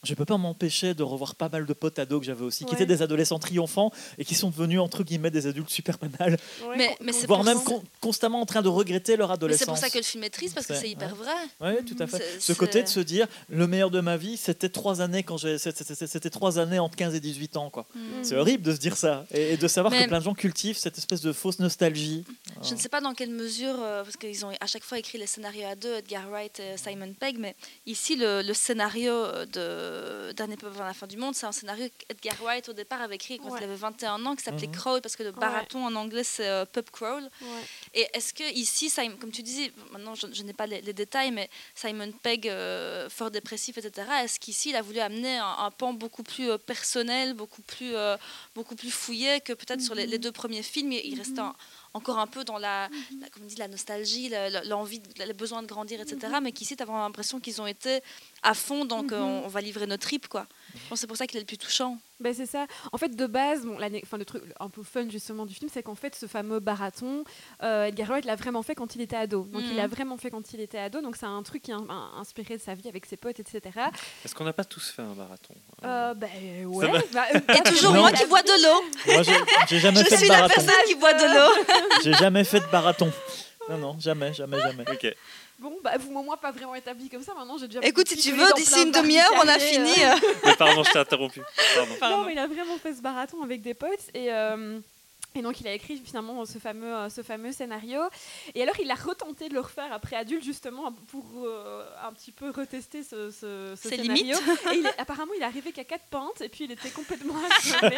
je peux pas m'empêcher de revoir pas mal de potes ados que j'avais aussi, qui étaient des adolescents triomphants et qui sont devenus entre guillemets des adultes super banals, Ouais, Mais- mais voire même con- constamment en train de regretter leur adolescence. c'est pour ça que le film est triste parce que C'est- hyper vrai. Oui, tout à fait. Ce côté de se dire le meilleur de ma vie, c'était trois années quand j'ai, c'était- c'était c'était trois années entre 15 et 18 ans, quoi. Mm. C'est horrible de se dire ça et, et de savoir Mais- que plein de gens cultivent cette espèce de fausse nostalgie. Je ne sais pas dans quelle mesure, euh, parce qu'ils ont à chaque fois écrit les scénarios à deux, Edgar Wright et Simon Pegg, mais ici le, le scénario de Dernier peuple avant la fin du monde, c'est un scénario qu'Edgar Wright au départ avait écrit quand Ouais. il avait 21 ans, qui s'appelait Mhm. Crawl, parce que le baraton en anglais c'est euh, pub crawl. Ouais. Et est-ce que ici, Simon- comme tu disais, maintenant je, je n'ai pas les, les détails, mais Simon Pegg, euh, fort dépressif, etc., est-ce qu'ici il a voulu amener un, un pan beaucoup plus euh, personnel, beaucoup plus, euh, beaucoup plus fouillé que peut-être sur les, les deux premiers films? Il, il restait un- encore un peu dans la, la, comme on dit, la nostalgie, l'envie, le besoin de grandir, etc., mais qu'ici tu as vraiment l'impression qu'ils ont été à fond, donc euh, on, on va livrer nos tripes, quoi. Je pense que c'est pour ça qu'il est le plus touchant. Ben, c'est ça. En fait, de base, bon, enfin, le truc un peu fun justement du film, c'est qu'en fait, ce fameux barathon, euh, Edgar Wright l'a vraiment fait quand il était ado. Donc, Mhm. il l'a vraiment fait quand il était ado. Donc, c'est un truc qui a inspiré de sa vie avec ses potes, etc. Est-ce qu'on n'a pas tous fait un marathon Euh, ben ouais. Bah, euh, Et toujours moi qui bois de l'eau. Moi, j'ai, jamais Je fait suis de la personne qui boit de l'eau. J'ai jamais fait de marathon. Non, non, jamais, jamais, jamais. Ok. Bon, bah, vous, moi, pas vraiment établi comme ça. Maintenant, j'ai déjà. Écoute, si tu veux, d'ici une demi-heure, on a fini. euh. Mais pardon, je t'ai interrompu. Pardon. Non, mais il a vraiment fait ce marathon avec des potes et. euh, et donc il a écrit finalement ce fameux, euh, ce fameux scénario. Et alors il a retenté de le refaire après adulte justement pour euh, un petit peu retester ce, ce, scénario. limites. Et il est- apparemment il est arrivé qu'à quatre pintes et puis il était complètement assommé.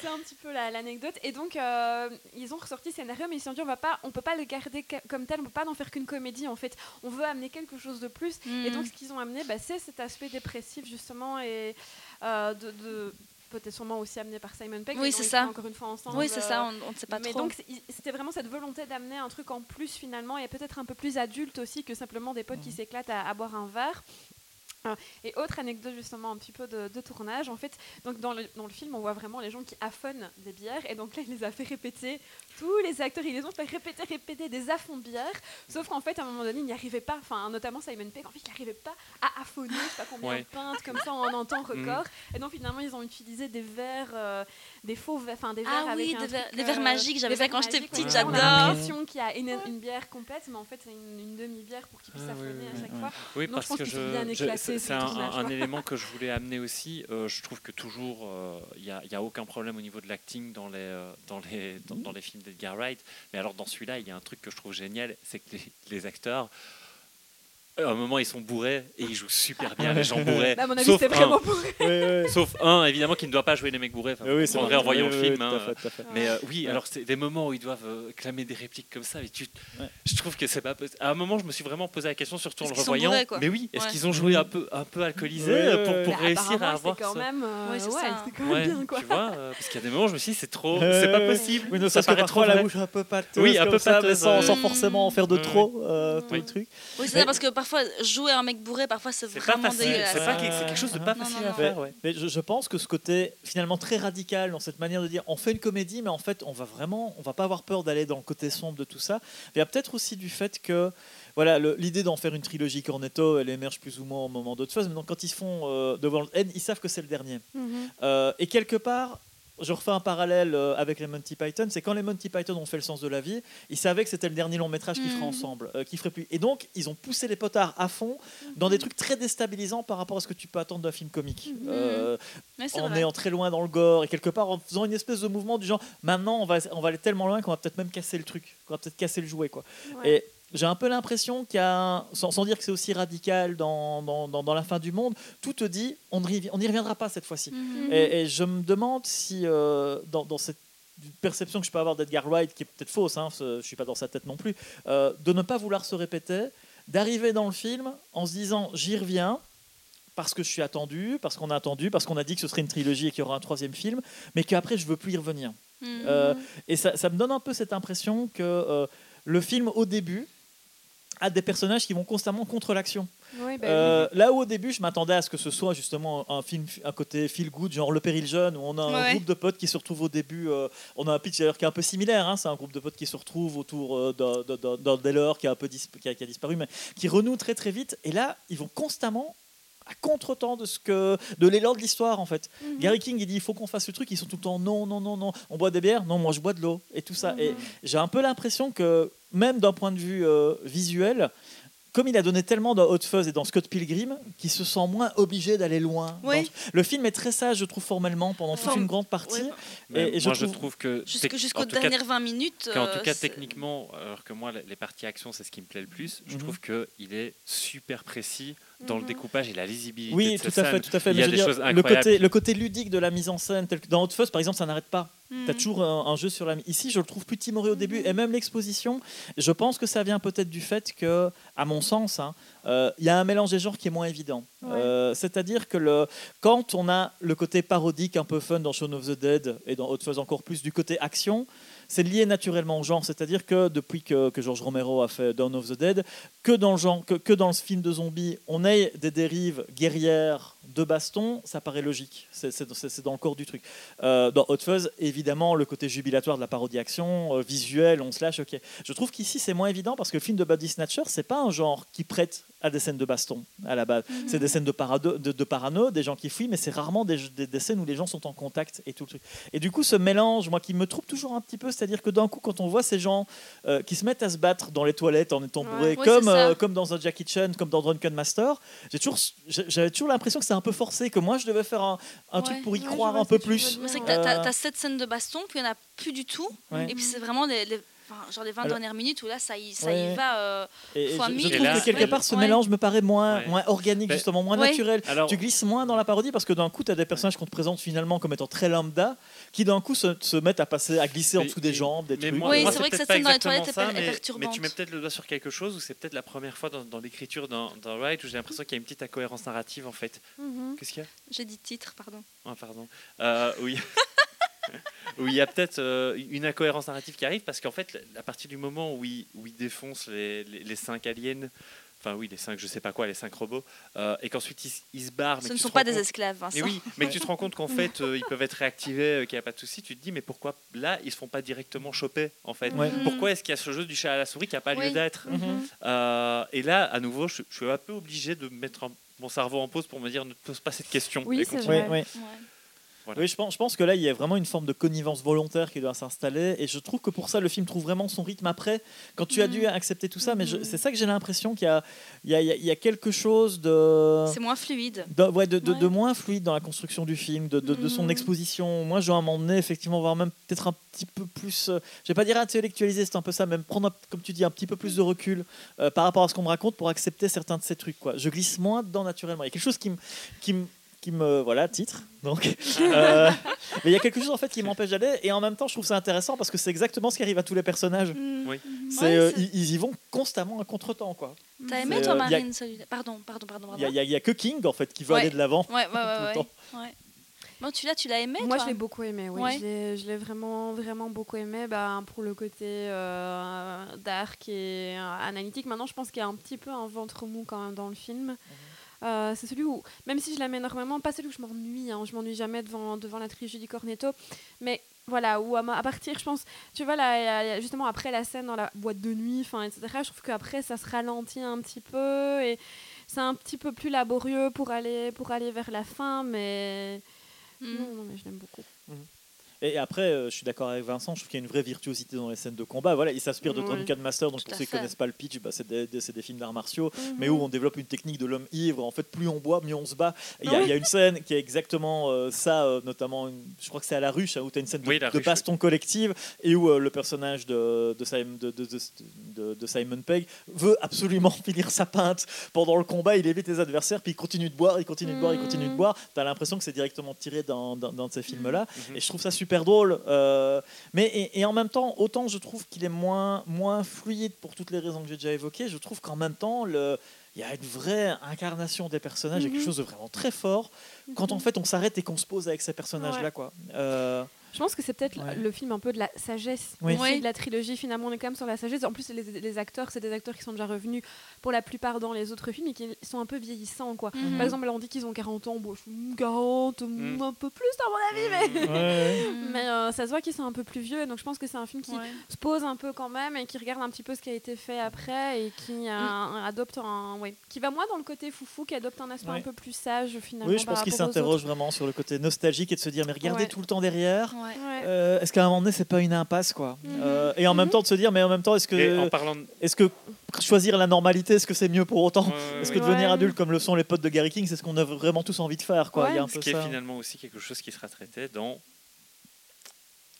C'est un petit peu la- l'anecdote. Et donc euh, ils ont ressorti ce scénario mais ils se sont dit on va pas, on peut pas le garder comme tel, on peut pas en faire qu'une comédie en fait. On veut amener quelque chose de plus. Et donc, ce qu'ils ont amené, bah, c'est cet aspect dépressif, justement, et euh, de, de- peut-être sûrement aussi amené par Simon Pegg. Oui, c'est ça. Encore une fois ensemble. oui, c'est ça, euh, on ne sait pas mais trop. donc, c'est- c'était vraiment cette volonté d'amener un truc en plus, finalement, et peut-être un peu plus adulte aussi que simplement des potes qui s'éclatent à, à boire un verre. Et autre anecdote justement un petit peu de, de tournage, en fait, donc dans le, dans le film on voit vraiment les gens qui affonnent des bières et donc là il les a fait répéter, tous les acteurs ils les ont fait répéter, répéter des affons de bière, sauf qu'en fait à un moment donné ils n'y arrivaient pas, enfin notamment Simon Pegg, en fait il n'arrivait pas à affonner, je sais pas combien Ouais. de pintes comme ça en un temps record, et donc finalement ils ont utilisé des verres, euh, des faux verres, enfin des verres Ah avec oui, un des verres- truc, des verres euh, magiques, j'avais ça quand j'étais petite, ouais. j'adore. On a l'impression qu'il y a une, une bière complète, mais en fait c'est une, une demi-bière pour qu'ils puissent Ah, ouais, à chaque fois. Oui, Donc, parce je pense que c'est ce c'est un, élément que je voulais amener aussi. Euh, je trouve que toujours, euh, il n'y a, a aucun problème au niveau de l'acting dans les, euh, dans, les, dans, dans les films d'Edgar Wright. Mais alors, dans celui-là, il y a un truc que je trouve génial c'est que les, les acteurs, à un moment, ils sont bourrés et ils jouent super bien, les gens bourrés. Bah, à mon avis sauf, un, Ouais, ouais. sauf un, évidemment, qui ne doit pas jouer les mecs bourrés. Enfin, Oui, vous c'est comprendrez en vrai. voyant le film. tout hein. à fait, tout à fait. Mais euh, oui, Ouais. alors c'est des moments où ils doivent euh, clamer des répliques comme ça. Mais tu, Ouais. je trouve que c'est pas. possi- À un moment, je me suis vraiment posé la question, surtout en le revoyant. bourrés, mais oui, est-ce Ouais. qu'ils ont joué un peu, un peu alcoolisés Ouais, euh, ouais, pour, pour Bah, réussir à avoir c'était quand ça même, euh, c'était quand même bien quoi. tu vois, parce qu'il y a des moments, je me suis dit, c'est trop, c'est pas possible. Oui, ça paraît trop la bouche un peu pâteuse, Oui, un peu pâteuse, sans, forcément en faire de trop, tout Oui. le truc. Oui, c'est ça, parce que parfois, jouer un mec bourré, parfois, c'est pas vraiment dégueulasse. C'est pas quelque chose de pas Non, facile non, à faire. Ouais. Mais je, je pense que ce côté finalement très radical dans cette manière de dire on fait une comédie, mais en fait on va vraiment, on va pas avoir peur d'aller dans le côté sombre de tout ça. Il y a peut-être aussi du fait que voilà l'idée d'en faire une trilogie Cornetto, elle émerge plus ou moins au moment d'autres phases. Mais donc quand ils se font euh, devant le N, ils savent que c'est le dernier. Mhm. Euh, et quelque part, je refais un parallèle euh, avec les Monty Python, c'est quand les Monty Python ont fait le sens de la vie, ils savaient que c'était le dernier long métrage qu'ils feraient Mhm. ensemble, euh, qu'ils feraient plus. Et donc, ils ont poussé les potards à fond dans des trucs très déstabilisants par rapport à ce que tu peux attendre d'un film comique. Mhm. Euh, en vrai. étant très loin dans le gore et quelque part en faisant une espèce de mouvement du genre maintenant on va, on va aller tellement loin qu'on va peut-être même casser le truc, qu'on va peut-être casser le jouet. Quoi. Ouais. Et j'ai un peu l'impression qu'il y a, sans, sans dire que c'est aussi radical dans, dans, dans- dans la fin du monde, tout te dit on n'y on reviendra pas cette fois-ci. Mhm. Et, et je me demande si euh, dans, cette perception que je peux avoir d'Edgar Wright, qui est peut-être fausse, hein, je suis pas dans sa tête non plus, euh, de ne pas vouloir se répéter, d'arriver dans le film en se disant j'y reviens parce que je suis attendu, parce qu'on a attendu, parce qu'on a dit que ce serait une trilogie et qu'il y aura un troisième film, mais qu'après je veux plus y revenir. Mhm. Euh, et ça, ça me donne un peu cette impression que euh, le film au début a des personnages qui vont constamment contre l'action. Oui, bah Euh, là où au début je m'attendais à ce que ce soit justement un film à côté feel good genre Le Péril Jeune où on a un Ouais. groupe de potes qui se retrouvent au début euh, on a un pitch d'ailleurs qui est un peu similaire hein, c'est un groupe de potes qui se retrouvent autour euh, d'un- Delors qui a un peu dis- qui a, qui a disparu mais qui renoue très très vite et là ils vont constamment à contre-temps de ce que de l'élan de l'histoire en fait. Mhm. Gary King il dit il faut qu'on fasse le truc ils sont tout le temps non non non non on boit des bières non moi je bois de l'eau et tout ça et Mhm. j'ai un peu l'impression que même d'un point de vue euh, visuel comme il a donné tellement dans Hot Fuzz et dans Scott Pilgrim, qu'il se sent moins obligé d'aller loin. Oui. dans- Le film est très sage, je trouve, formellement, pendant toute une grande partie. Et- je moi, je trouve- trouve que. Jusqu'aux en dernières 20 minutes. euh, tout cas, c'est- techniquement, alors que moi, les parties action, c'est ce qui me plaît le plus, je Mhm. trouve qu'il est super précis dans le Mhm. découpage et la lisibilité. Oui, de tout à fait, tout à fait. Il y a des dire, choses le incroyables. côté, le côté ludique de la mise en scène, tel que dans Hot Fuzz, par exemple, ça n'arrête pas. Tu as toujours un, un jeu sur la. Ici, je le trouve plus timoré au début, Mhm. et même l'exposition. Je pense que ça vient peut-être du fait que, à mon sens, hein, euh, il y a un mélange des genres qui est moins évident. Ouais. Euh, C'est-à-dire que le, quand on a le côté parodique un peu fun dans Shaun of the Dead et dans Hot encore plus du côté action, c'est lié naturellement au genre. C'est-à-dire que depuis que, que George Romero a fait Dawn of the Dead, que dans le genre, que, que dans le film de zombies, on ait des dérives guerrières de baston, ça paraît logique. C'est- dans le corps du truc. Euh, dans Hot Fuzz, évidemment, le côté jubilatoire de la parodie action, euh, visuel, on se lâche, ok. Je trouve qu'ici, c'est moins évident parce que le film de Body Snatcher, c'est pas un genre qui prête à des scènes de baston à la base. Mhm. C'est des scènes de, parado, de, de parano, des gens qui fuient, mais c'est rarement des, des- des scènes où les gens sont en contact et tout le truc. Et du coup, ce mélange, moi, qui me trouve toujours un petit peu, c'est-à-dire que d'un coup, quand on voit ces gens euh, qui se mettent à se battre dans les toilettes en étant bourrés, Ouais, comme, euh, comme dans un Jackie Chan, comme dans Drunken Master, j'ai toujours, j'avais toujours l'impression que c'est un peu forcé, que moi, je devais faire un, un Ouais. truc pour y Ouais, croire un peu plus. c'est que t'as- t'as Euh, t'as cette scène de baston, puis il n'y en a plus du tout. Ouais. Et puis c'est vraiment les, les- enfin, genre les 20 Alors- dernières minutes où là, ça y, ça Ouais. y va. euh, Et, et fois je, trouve là, que quelque ouais. part, ce Ouais. mélange me paraît moins, Ouais. moins organique, Mais- justement, moins Ouais. naturel. Alors, Tu glisses moins dans la parodie parce que d'un coup, tu as des personnages qu'on te présente finalement comme étant très lambda qui d'un coup se, se mettent à passer, à glisser en dessous des mais- jambes, des mais trucs. moi, Oui, moi, c'est vrai que cette scène dans les toilettes est ça, est mais- perturbante. Mais tu mets peut-être le doigt sur quelque chose, ou c'est peut-être la première fois dans, dans l'écriture d'un Wright où j'ai l'impression qu'il y a une petite incohérence narrative en fait. Mhm. Qu'est-ce qu'il y a? J'ai dit titre, pardon. Ah, pardon. Euh, oui. où il y a peut-être euh, une incohérence narrative qui arrive parce qu'en fait, à partir du moment où il, où il défonce les, les, les cinq aliens enfin oui, les cinq, je sais pas quoi, les cinq robots, euh, et qu'ensuite ils, ils se barrent. mais Ce ne sont pas des compte- esclaves, Vincent. Et oui, mais tu te rends compte qu'en fait, euh, ils peuvent être réactivés, euh, qu'il n'y a pas de souci. Tu te dis, mais pourquoi là, ils se font pas directement choper, en fait? Ouais. Mhm. Pourquoi est-ce qu'il y a ce jeu du chat à la souris qui n'a pas Oui. lieu d'être? Mhm. Euh, Et là, à nouveau, je, je suis un peu obligé de mettre un- mon cerveau en pause pour me dire, ne te pose pas cette question. Oui, Et c'est continue. Oui, vrai. oui. Ouais. Voilà. Oui, je pense, je pense que là, il y a vraiment une forme de connivence volontaire qui doit s'installer. Et je trouve que pour ça, le film trouve vraiment son rythme après, quand tu as Mhm. dû accepter tout ça. Mais Mhm. c'est ça que j'ai l'impression qu'il y a, y, y quelque chose de. C'est moins fluide. de, ouais, de, de- Ouais. de moins fluide dans la construction du film, de, de- de son Mhm. exposition. Moi, je vais à un moment donné, effectivement, voir même peut-être un petit peu plus, euh, je vais pas dire intellectualiser, c'est un peu ça, même prendre, comme tu dis, un petit peu plus de recul euh, par rapport à ce qu'on me raconte pour accepter certains de ces trucs. Quoi. Je glisse moins dedans naturellement. Il y a quelque chose qui me... Qui me qui me voilà titre donc Euh, mais il y a quelque chose en fait qui m'empêche d'aller et en même temps je trouve ça intéressant parce que c'est exactement ce qui arrive à tous les personnages Mm. Oui. c'est Ouais, euh, ils, ils y vont constamment à contre-temps quoi T'as aimé toi, euh, a- Marine celui-là Pardon, pardon, pardon. il y, a- y a- y a que King en fait qui veut Ouais. aller de l'avant Ouais, ouais, tout ouais. le temps. Bon, tu l'as, tu l'as aimé Moi, toi je l'ai beaucoup aimé, oui. Ouais. Je l'ai- Je l'ai vraiment, vraiment beaucoup aimé bah, pour le côté euh, dark et euh, analytique. Maintenant, je pense qu'il y a un petit peu un ventre mou quand même dans le film. Mhm. Euh, c'est celui où, même si je l'aime énormément, pas celui où je m'ennuie, hein, je m'ennuie jamais devant, devant la trilogie du Cornetto, mais voilà, où à, ma- à partir, je pense, tu vois, là, justement après la scène dans la boîte de nuit, enfin, etc., je trouve qu'après, ça se ralentit un petit peu et c'est un petit peu plus laborieux pour aller, pour aller vers la fin, mais Mm. non, non, mais je l'aime beaucoup. Et après, euh, je suis d'accord avec Vincent, je trouve qu'il y a une vraie virtuosité dans les scènes de combat. Voilà, il s'inspire de Ouais. Drunken Master, donc Tout pour ceux qui fait. connaissent pas le pitch, bah, c'est des, des- c'est des films d'arts martiaux, Mhm. mais où on développe une technique de l'homme ivre. En fait, plus on boit, mieux on se bat. Il y, a- il y a une scène qui est exactement euh, ça, euh, notamment, une- je crois que c'est à la ruche, hein, où tu as une scène de, Oui, la de ruche, baston collective, et où euh, le personnage de, de, Simon, de, de- de- de- de Simon Pegg veut absolument finir sa pinte pendant le combat. Il évite les adversaires, puis il continue de boire, il continue de boire, il continue de Mhm. boire. Tu as l'impression que c'est directement tiré dans, dans- dans de ces films-là. Mhm. Et je trouve ça super drôle. euh, mais et, et en même temps, autant je trouve qu'il est moins, moins fluide pour toutes les raisons que j'ai déjà évoquées, je trouve qu'en même temps, le- il y a une vraie incarnation des personnages, a quelque Mhm. chose de vraiment très fort. Quand en fait on s'arrête et qu'on se pose avec ces personnages-là, Ouais. quoi. Euh, Je pense que c'est peut-être Ouais. le film un peu de la sagesse Oui. de la trilogie. Finalement, on est quand même sur la sagesse. En plus, les, les acteurs, c'est des acteurs qui sont déjà revenus pour la plupart dans les autres films et qui sont un peu vieillissants. Quoi. Mhm. Par exemple, là, on dit qu'ils ont 40 ans. Bon, je- 40, Mm. un peu plus, à mon avis, mais, ouais. Mm. mais euh, ça se voit qu'ils sont un peu plus vieux. Donc, je pense que c'est un film qui Ouais. se pose un peu quand même et qui regarde un petit peu ce qui a été fait après et qui euh, Mm. adopte un. Ouais, qui va moins dans le côté foufou, qui adopte un aspect Ouais. un peu plus sage finalement. Oui, je pense qu'il s'interroge vraiment sur le côté nostalgique et de se dire, mais regardez Ouais. tout le temps derrière. Ouais. Euh, est-ce qu'à un moment donné, c'est pas une impasse, quoi Mhm. Euh, Et en même Mhm. temps, de se dire, mais en même temps, est-ce que, parlant de... est-ce que choisir la normalité, est-ce que c'est mieux pour autant Ouais, Est-ce que devenir Ouais. adulte comme le sont les potes de Gary King, c'est ce qu'on a vraiment tous envie de faire, quoi. Ouais. Il y a un Ce peu qui est finalement aussi quelque chose qui sera traité dans...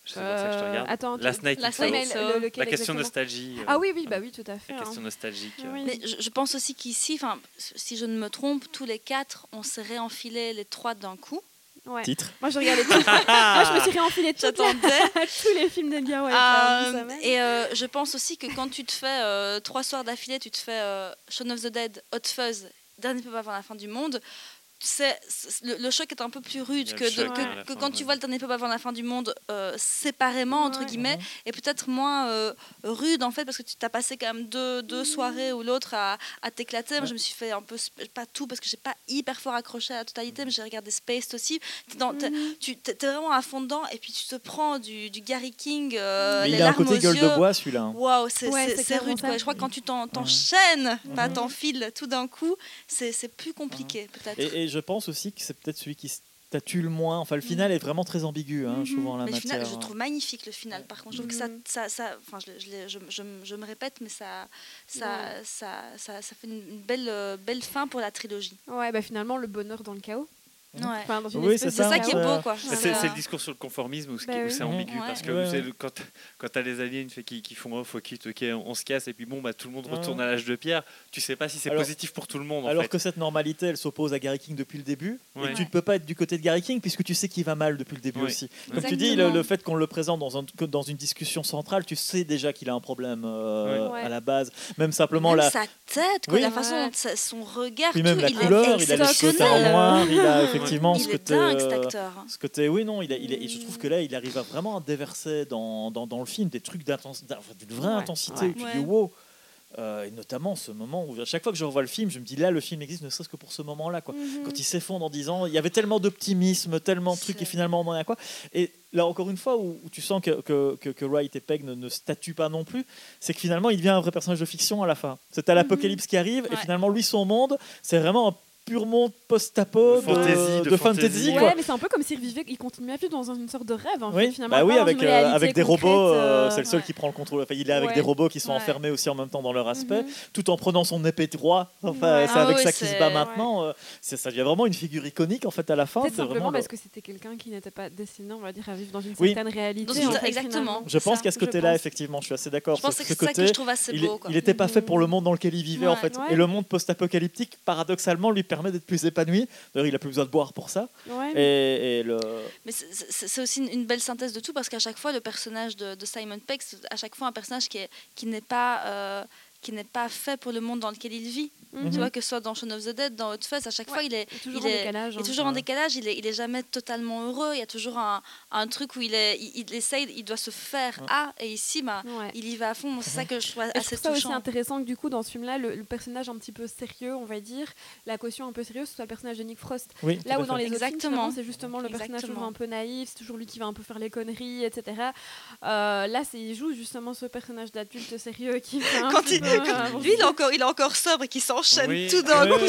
Je sais pas ça que je te Euh, regarde. attends, Last Night Last. Night le- lequel La question exactement nostalgie. euh, Ah oui, oui, bah oui, tout à fait. La hein. question nostalgique. euh. Oui. Mais je, je pense aussi qu'ici, enfin, si je ne me trompe, tous les quatre, on s'est réenfilé les trois d'un coup. Ouais. Titre. Moi, je regardais tout. Moi, je me suis réenfilé toutes les- J'attendais. tous les films d'Edgar Wright. Euh, vous savez. et euh, je pense aussi que quand tu te fais euh, trois soirs d'affilée, tu te fais euh, Shaun of the Dead, Hot Fuzz, Dernier peuple avant la fin du monde. C'est, c'est- le, le choc est un peu plus rude que, de- que, fin, quand ouais. tu vois le dernier peuple avant la fin du monde euh, séparément entre Ouais. guillemets et peut-être moins euh, rude en fait parce que tu t'as passé quand même deux, deux soirées ou l'autre à, à t'éclater. Je me suis fait un peu pas tout parce que j'ai pas hyper fort accroché à la totalité mais j'ai regardé Spaced aussi. T'es dans- t'es- Mhm. tu t'es t'es vraiment à fond dedans et puis tu te prends du, du Gary King euh, Mais les il a un larmes côté aux gueule yeux. de bois, celui-là. hein. Waouh, c'est Ouais, c'est- rude. Je crois que quand tu t'en- t'enchaînes, pas Mhm. t'enfiles tout d'un coup, c'est c'est plus compliqué peut-être. Et, et je pense aussi que c'est peut-être celui qui statue le moins. Enfin, le final est vraiment très ambigu, hein, Mhm. je trouve, en la Mais le matière. final, je trouve magnifique le final. Par contre, je trouve que ça, ça, ça enfin, je, je, l'ai- je, je, je me répète, mais ça, ça, Ouais. ça, ça, ça fait une une belle, euh, belle fin pour la trilogie. Ouais, bah finalement, le bonheur dans le chaos. Ouais. Enfin, Oui, c'est ça qui est beau, quoi. C'est le discours sur le conformisme où, Bah où oui. c'est ambigu Ouais. parce que Ouais, c'est ouais. le- quand, quand tu as les aliens fait, qui, qui font off, ok, ok, on, se casse et puis bon, bah, tout le monde Ouais. retourne à l'âge de pierre, tu sais pas si c'est Alors- positif pour tout le monde en Alors fait. que cette normalité, elle s'oppose à Gary King depuis le début. Ouais. Et tu ne peux pas être du côté de Gary King puisque tu sais qu'il va mal depuis le début Ouais. aussi. Comme tu dis, le, le fait qu'on le présente dans, un- que dans une discussion centrale, tu sais déjà qu'il a un problème euh, Ouais. à la base. Même simplement Même la. sa tête, quoi, Oui. la façon Ouais. dont sa- son regard, Puis même tout, la il couleur, il a les noir, il a effectivement Il ce est dingue cet euh, acteur. ce côté, oui, non, il a, il a- et je trouve que là, il arrive à vraiment à déverser dans, dans, dans le film des trucs d'une vraie Ouais. intensité Ouais. où tu Ouais. dis wow. Euh, et notamment ce moment où, à chaque fois que je revois le film, je me dis là, le film existe ne serait-ce que pour ce moment-là. Quoi. Mhm. Quand il s'effondre en disant, il y avait tellement d'optimisme, tellement de trucs, et finalement, on en a quoi. Et là, encore une fois, où, où tu sens que, que, que, que Wright et Pegg ne, ne statuent pas non plus, c'est que finalement, il devient un vrai personnage de fiction à la fin. C'est à l'apocalypse qui arrive, et finalement, lui, son monde, c'est vraiment un pur monde post-apo, De fantasy, de, de fantasy, fantasy. quoi. Ouais, mais c'est un peu comme s'il vivait, il continuait à vivre dans une sorte de rêve. En fait, Oui, finalement, bah oui avec, euh, avec des concrète, robots, euh, euh, c'est le seul ouais. qui prend le contrôle. Enfin, il est avec Ouais. des robots qui sont Ouais. enfermés aussi en même temps dans leur aspect, Mhm. tout en prenant son épée droit. Enfin, Ouais. c'est Ah avec oui, ça qu'il se bat maintenant. c'est ça devient vraiment une figure iconique en fait à la fin. Peut-être c'est simplement le- parce que c'était quelqu'un qui n'était pas destiné, on va dire, à vivre dans une Oui. certaine réalité. Dans en une- fait, exactement. Je pense qu'à ce côté-là, effectivement, je suis assez d'accord. Je pense Ce- que ce c'est ça que côté, je trouve assez il beau. quoi. n'était pas fait pour le monde dans lequel il vivait en fait. Et le monde post-apocalyptique, paradoxalement, lui permet d'être plus épanoui. D'ailleurs, il a plus besoin de boire pour ça. Ouais, Et, et le... Mais c'est- aussi une, belle synthèse de tout parce qu'à chaque fois, le personnage de, de Simon Pegg, c'est à chaque fois un personnage qui est- qui n'est pas. Qui n'est pas fait pour le monde dans lequel il vit. Mhm. Tu vois, que ce soit dans Shaun of the Dead, dans Hot Fuzz, à chaque fois, Ouais. il est, Il est toujours il en décalage. il est hein. toujours en décalage, il est, il est jamais totalement heureux. Il y a toujours un, un truc où il, est, il, il essaye, il doit se faire Ouais. à, et ici, bah, Ouais. il y va à fond. C'est ça que je trouve Et je assez trouve ça aussi touchant. intéressant que du coup dans ce film-là, le, le personnage un petit peu sérieux, on va dire, la caution un peu sérieuse, ce soit le personnage de Nick Frost. Oui, Là où dans les autres films, Exactement. finalement, c'est justement le personnage toujours un peu naïf, c'est toujours lui qui va un peu faire les conneries, etc. Euh, là, c'est il joue justement ce personnage d'adulte sérieux qui fait un Quand il- peu, euh, Lui, il est encore, il est encore sobre et qui s'enchaîne Oui. tout d'un Oui, coup. oui,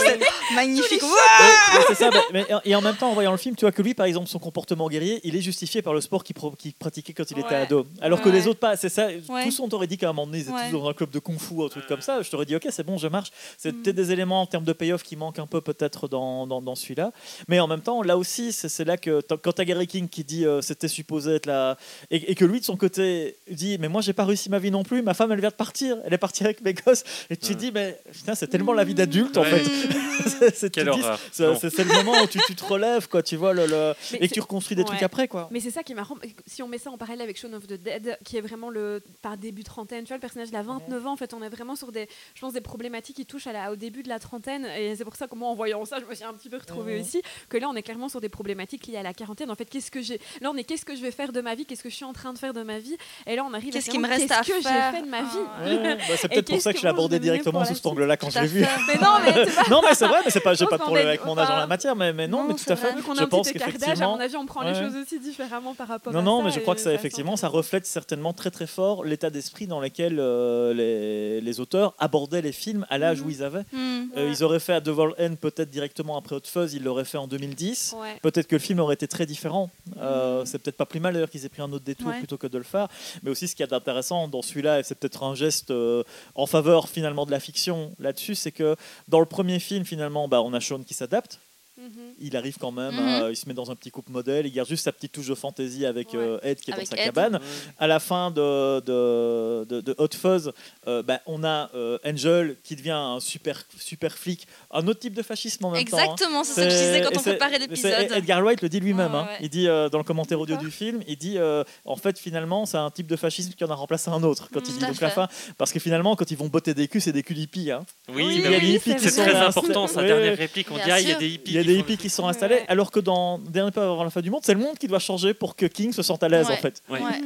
C'est magnifique. Ouais, ouais, c'est ça, mais- mais- et en même temps, en voyant le film, tu vois que lui, par exemple, son comportement guerrier, il est justifié par le sport qu'il pratiquait quand il était ado. Alors que Ouais. les autres, pas. C'est ça. Ouais. Tous on t'aurait dit qu'à un moment donné, ils étaient Ouais. tous dans un club de kung-fu, un truc comme ça. Je t'aurais dit, ok, c'est bon, je marche. C'est Mm. peut-être des éléments en termes de payoff qui manquent un peu peut-être dans, dans, dans celui-là. Mais en même temps, là aussi, c'est là que quand t'as Gary King qui dit euh, c'était supposé être là. Et, et que lui, de son côté, dit, mais moi, j'ai pas réussi ma vie non plus. Ma femme, elle vient de partir. Elle est partie avec mes gosses. Et tu Ouais. dis, mais putain, c'est tellement la vie d'adulte, en Ouais. fait. C'est- c'est- tu Quelle dis, horreur. c'est Non. c'est- c'est le moment où tu, tu te relèves, quoi, tu vois, le, et que tu reconstruis des ouais. trucs après, quoi. Mais c'est ça qui est marrant. Si on met ça en parallèle avec Shaun of the Dead, qui est vraiment le par début trentaine, tu vois, le personnage il a 29 ans. En fait, on est vraiment sur des, je pense, des problématiques qui touchent à la, au début de la trentaine. Et c'est pour ça que moi, en voyant ça, je me suis un petit peu retrouvée aussi. Que là, on est clairement sur des problématiques liées à la quarantaine. En fait, qu'est-ce que j'ai Là, on est qu'est-ce que je vais faire de ma vie Qu'est-ce que je suis en train de faire de ma vie Et là, on arrive. à Qu'est-ce qui me à que faire j'ai fait de ma vie Ah. Ouais, ouais, bah, c'est peut-être pour qu'est-ce ça que que je l'ai abordé directement pour sous cet angle-là quand je l'ai vu. Mais non, mais non, c'est vrai, mais c'est pas, j'ai pas de problème est- avec mon âge en la matière, mais, mais non, non, mais tout à fait. Je pense d'âge, à qu'effectivement. mon avis, on prend Ouais. les choses aussi différemment par rapport Non, à non, ça. mais je crois que ça, effectivement, ça reflète certainement très très fort l'état d'esprit dans lequel euh, les, les auteurs abordaient les films à l'âge Mhm. où ils avaient. Mm. Euh, Ouais. ils auraient fait à Devil End peut-être directement après Hot Fuzz, ils l'auraient fait en 2010. Ouais. Peut-être que le film aurait été très différent. Euh, Mhm. C'est peut-être pas plus mal d'ailleurs qu'ils aient pris un autre détour plutôt que de le faire. Mais aussi, ce qu'il y a d'intéressant dans celui-là, c'est peut-être un geste euh, faveur finalement de la fiction là-dessus, c'est que dans le premier film, finalement, bah, on a Sean qui s'adapte. Mhm. Il arrive quand même, Mhm. à- il se met dans un petit couple modèle, il garde juste sa petite touche de fantaisie avec Ouais. euh, Ed qui est Avec dans sa Ed. cabane. À la fin de, de, de- de Hot Fuzz, euh, bah, on a euh, Angel qui devient un super, super flic, un autre type de fascisme en même temps. hein. Exactement, c'est ça que je disais quand on préparait l'épisode. Edgar Wright le dit lui-même. Ouais, hein. Il dit euh, dans le commentaire audio du film, il dit euh, en fait finalement c'est un type de fascisme qui en a remplacé un autre quand il dit donc la fin parce que finalement quand ils vont botter des culs c'est des culs hippies. Hein. Oui, Oui, oui. C'est très important sa dernière réplique. On dit ah, il y a des hippies. Font hippies qui sont installés Ouais. alors que dans Dernier pas avant la fin du monde c'est le monde qui doit changer pour que King se sente à l'aise Ouais. en fait. Ouais. Ouais.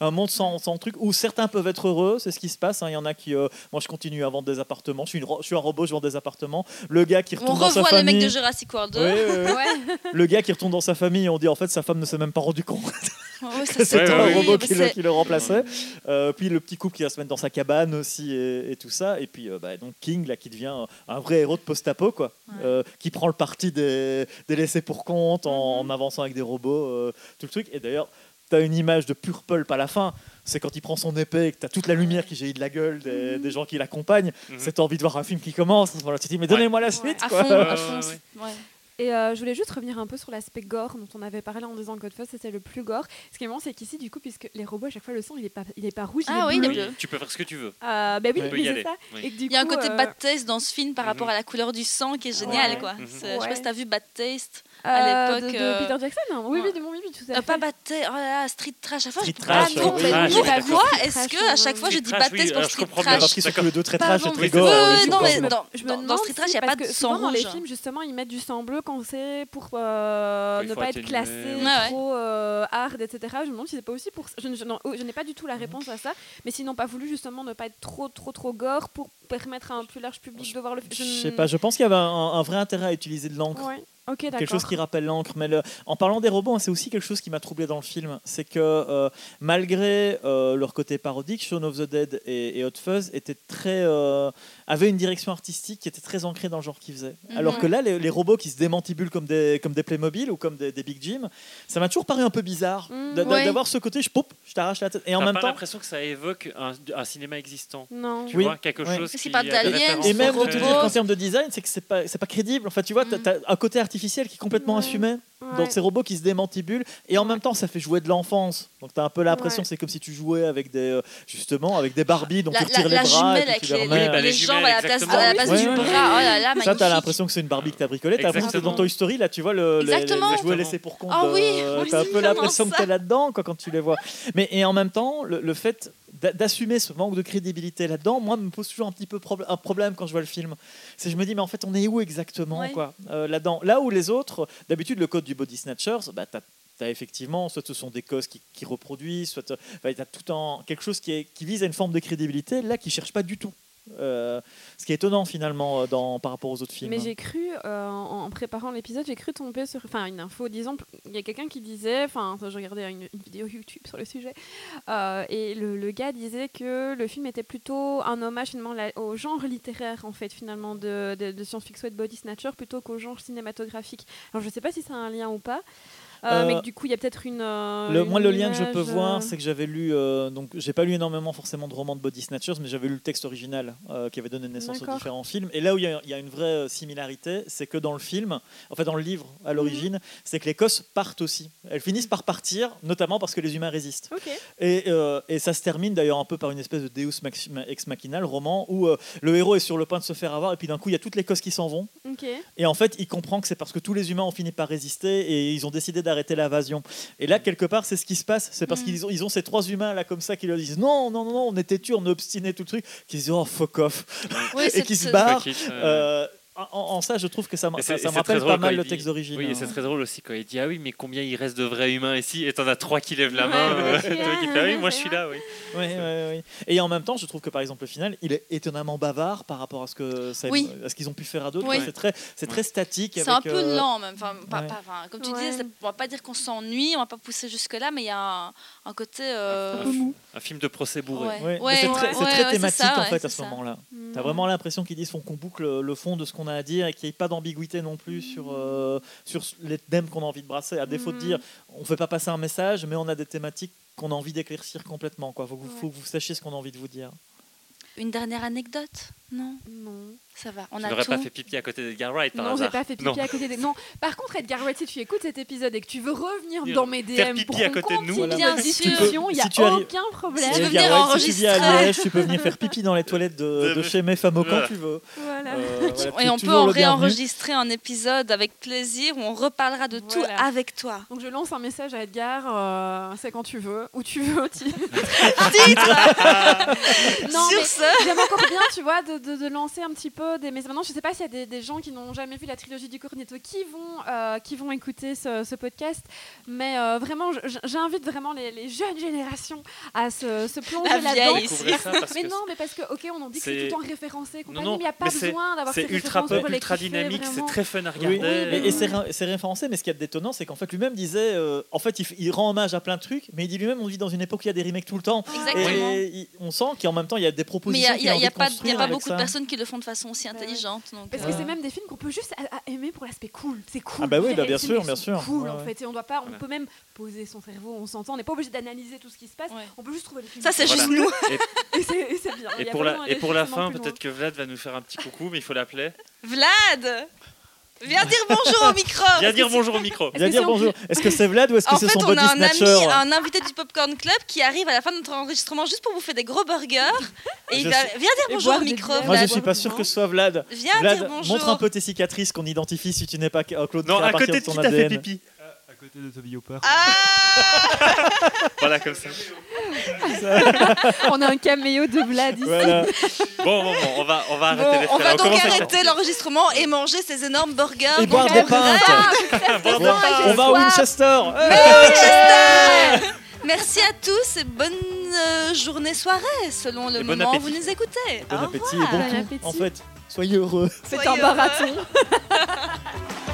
Un monde sans, sans truc où certains peuvent être heureux, c'est ce qui se passe. hein. Il y en a qui, euh, moi je continue à vendre des appartements, je suis, une ro- je suis un robot, je vends des appartements. Le gars qui On retourne dans sa revoit le famille, mec de Jurassic World 2. Oui, oui, oui. Ouais. le gars qui retourne dans sa famille, on dit en fait sa femme ne s'est même pas rendu compte que c'était Ouais, un robot qui, le, qui le remplaçait. Euh, puis le petit couple qui va se mettre dans sa cabane aussi et, et tout ça. Et puis euh, bah, donc King là qui devient un vrai héros de post-apo quoi, Ouais. Euh, qui prend le parti des, des laissés pour compte en, Mhm. en avançant avec des robots, euh, tout le truc. Et d'ailleurs, tu as une image de pure pulp à la fin. C'est quand il prend son épée et que tu as toute la lumière qui jaillit de la gueule des, des gens qui l'accompagnent. Mhm. C'est envie de voir un film qui commence. Voilà, tu te dis, mais donnez-moi la suite. À quoi. fond, Ouais, à ouais, fond. ouais. Et euh, je voulais juste revenir un peu sur l'aspect gore dont on avait parlé en disant que Godfall c'était le plus gore. Ce qui est marrant, c'est qu'ici, du coup, puisque les robots, à chaque fois, le sang, il est pas, il est pas rouge, Ah oui, il est est bleu. Tu peux faire ce que tu veux. Euh, bah oui, oui, y c'est ça. Oui. Et Il y a un côté euh, bad taste dans ce film par Mhm. rapport à la couleur du sang qui est génial. Ouais. Quoi. Mhm. Je sais pas si t'as vu Bad Taste. À Euh, l'époque. de, de euh, Peter Jackson hein. Oui, ouais. oui, de mon oui, tout à euh, fait. pas batté, oh là street trash. À chaque fois, Street je dis, trash, ah non, mais Trash, pourquoi d'accord. est-ce que à chaque fois je dis Baptiste pour je street trash? Parce qu'ils sont tous les deux très trash et très gore. non, mais dans, Street Trash, il n'y a pas de que sang souvent dans les films, justement, ils mettent du sang bleu quand c'est pour ne pas être classé trop hard, etc. Je me demande si c'est pas aussi pour. Je, ne- oh, je n'ai pas du tout la réponse à ça, mais s'ils n'ont pas voulu justement ne pas être trop, trop, trop gore pour permettre à un plus large public de voir le film. Je sais pas, je pense qu'il y avait un, un vrai intérêt à utiliser de l'encre. Quelque chose qui rappelle l'encre. Mais le- en parlant des robots, hein, c'est aussi quelque chose qui m'a troublé dans le film. C'est que euh, malgré euh, leur côté parodique, Shaun of the Dead et, et Hot Fuzz étaient très, euh, avaient une direction artistique qui était très ancrée dans le genre qu'ils faisaient. Mhm. Alors que là, les, les robots qui se démantibulent comme des, comme des Playmobil ou comme des, des Big Jim, ça m'a toujours paru un peu bizarre Mhm. d'avoir ce côté, je poup, je t'arrache la tête. Et en même pas temps, l'impression que ça évoque un, un cinéma existant. Non. Tu Oui. vois, quelque Ouais. chose qui d'aliens, références et même de te dire qu'en termes de design, c'est que c'est pas, c'est pas crédible. Enfin, tu vois, t'as, Mhm. t'as un côté artificiel qui est complètement Ouais. assumé. Ouais. Donc ces robots qui se démantibulent et en même temps ça fait jouer de l'enfance. Donc tu as un peu l'impression Ouais. c'est comme si tu jouais avec des euh, justement avec des Barbies donc La, tu retires la, les la bras jumelle et puis tu les les, bah, les les jambes jumelles, à la place, exactement. à la place Ouais, du ouais. bras. Oh là là, Ça, t'as l'impression que c'est une Barbie que t'as bricolée. T'as l'impression que c'est dans. Toy Story, là, tu vois, le, les, les- Exactement. les jouets laissés pour compte. Ah oui, euh, t'as un peu l'impression que t'es là-dedans quoi, quand tu les vois. Mais et en même temps, le, le fait d'assumer ce manque de crédibilité là-dedans, moi, me pose toujours un petit peu prob- un problème quand je vois le film. C'est je me dis, mais en fait, on est où exactement Ouais. quoi, euh, là-dedans? Là où les autres, d'habitude, le code du Body Snatchers, bah, t'as T'as effectivement, soit ce sont des causes qui, qui reproduisent, soit tu as tout en quelque chose qui, est, qui vise à une forme de crédibilité, là qui cherche pas du tout. Euh, ce qui est étonnant finalement euh, par rapport aux autres films. Mais j'ai cru, euh, en préparant l'épisode, j'ai cru tomber sur une info. Disons, il y a quelqu'un qui disait, enfin, je regardais une, vidéo YouTube sur le sujet, et le, gars disait que le film était plutôt un hommage finalement au genre littéraire, en fait, finalement, de, science-fiction et de body snatcher, plutôt qu'au genre cinématographique. Alors, je sais pas si ça a un lien ou pas. Euh, Euh, mais du coup, il y a peut-être une. euh, Le- une moi, le lien que je peux voir, c'est que j'avais lu, euh, donc j'ai pas lu énormément forcément de romans de Body Snatchers, mais j'avais lu le texte original qui avait donné naissance aux différents films. Et là où il y, a- il y a une vraie similarité, c'est que dans le film, en fait dans le livre Mhm. à l'origine, c'est que les cosses partent aussi. Elles finissent par partir, notamment parce que les humains résistent. Et, et ça se termine d'ailleurs un peu par une espèce de Deus ex machina, le roman, où le héros est sur le point de se faire avoir, et puis d'un coup il y a toutes les cosses qui s'en vont. Et en fait, il comprend que c'est parce que tous les humains ont fini par résister et ils ont décidé d'arrêter l'invasion. Et là, quelque part, c'est ce qui se passe. C'est parce Mm. qu'ils ont, ils ont ces trois humains là comme ça qui leur disent non, non, non, non, on est têtus, on est obstinés, tout le truc, qui se disent oh fuck off Oui, et qui se barrent. Euh, Euh, en, en ça, je trouve que ça, ça, c'est- ça me c'est rappelle pas mal le texte d'origine. Oui, et c'est hein. très drôle aussi quand il dit Ah oui, mais combien il reste de vrais humains ici Et t'en as trois qui lèvent la main. ouais, euh, ouais. toi qui fais, Ah oui, moi je suis là, oui. Ouais, ouais. Et en même temps, je trouve que par exemple le final, il est étonnamment bavard par rapport à ce que ça- Oui. à ce qu'ils ont pu faire à d'autres. Oui. C'est très, c'est très statique. C'est un peu euh, lent même. Enfin, pas- ouais. pas- enfin, comme tu Ouais. disais, c'est- on va pas dire qu'on s'ennuie, on va pas pousser jusque là, mais il y a un, un côté. euh, Un. Un film de procès bourré. C'est très, c'est c'est thématique en fait à c'est ce moment-là. Mm. T'as vraiment l'impression qu'ils disent qu'on boucle le, le fond de ce qu'on a à dire et qu'il n'y ait pas d'ambiguïté non plus sur, euh, sur les thèmes qu'on a envie de brasser. À défaut de Mm. dire on fait pas passer un message, mais on a des thématiques qu'on a envie d'éclaircir complètement. Il faut, que vous- Ouais. faut que vous sachiez ce qu'on a envie de vous dire. Une dernière anecdote? Non, Non. Ça va. On Tu a n'aurais tout. pas fait pipi à côté d'Edgar Wright par Non, j'ai pas fait pipi Non. à côté des. Non. Par contre, Edgar Wright, si tu écoutes cet épisode et que tu veux revenir dans mes DM faire pipi pour à côté de nous. Voilà. Bien sûr. discussion, il n'y a Si tu arrives- aucun problème. Si tu veux venir Wright, si tu vis à enregistrer. Liège, tu peux venir faire pipi dans les toilettes de, chez mes femmes quand Voilà. tu veux. Voilà. Euh, voilà, Et on peut en réenregistrer un épisode avec plaisir où on reparlera de tout avec toi. Donc je lance un message à Edgar, euh, c'est quand tu veux, où tu veux. non, Sur mais ce, j'aime encore bien, tu vois, de lancer un petit peu des. Mais maintenant, je sais pas s'il y a des, des gens qui n'ont jamais vu la trilogie du Cornetto qui vont, euh, qui vont écouter ce, ce podcast. Mais euh, vraiment, j'invite vraiment les, les jeunes générations à se, se plonger La là-dedans. vieille Découvrez ça parce Mais non, mais parce que, ok, on en dit que c'est tout le temps référencé, compagnie, non, mais il n'y a pas besoin d'avoir ces c'est ultra pop, ultra dynamique, c'est très fun à Oui, regarder. et oui. c'est ré- c'est référencé, mais ce qui est détonnant, c'est qu'en fait lui-même disait, euh, en fait, il, rend hommage à plein de trucs, mais il dit lui-même, on vit dans une époque où il y a des remakes tout le temps. Exactement. Et il- on sent qu'en même temps, il y a des mais il propositions. n'y a, y pas, y a construire pas avec beaucoup ça. de personnes qui le font de façon aussi intelligente. Donc, Parce euh, que c'est même des films qu'on peut juste aimer pour l'aspect cool. C'est cool. Ah bah oui, bah bien sûr, bien sûr. Cool Ouais, en fait. Et on doit pas, on Voilà. peut même poser son cerveau. On s'entend. On n'est pas obligé d'analyser tout ce qui se passe. Ouais. On peut juste trouver le film. Ça, c'est Voilà. juste nous. Et c'est et c'est bien. Et pour la, et pour la fin, peut-être que Vlad va nous faire un petit coucou, mais il faut l'appeler. Vlad Viens dire bonjour au micro. Viens dire bonjour au micro. Viens que dire on bonjour. Est-ce que c'est Vlad ou est-ce que En c'est fait, son on body a un ami, snatcher un invité du Popcorn Club qui arrive à la fin de notre enregistrement juste pour bouffer des gros burgers. Et il va... Viens dire bonjour au micro, bières. Moi, je Vlad. suis pas sûr que ce soit Vlad. Viens Vlad, dire bonjour. montre un peu tes cicatrices qu'on identifie si tu n'es pas Claude Non, à côté de ton qui t'as fait pipi côté de Toby Hooper. Ah Voilà, comme ça. On a un caméo de Vlad ici. Voilà. Bon, bon, bon, on va, on va arrêter Bon, les on va donc à arrêter l'enregistrement et manger ces énormes burgers. Et boire des on pintes. va, au Winchester. Manchester Merci à tous et bonne euh, journée, soirée, selon le Et bon moment où vous nous écoutez. Bon Au appétit et bon Bon tout. appétit. En fait, soyez heureux. C'est un marathon.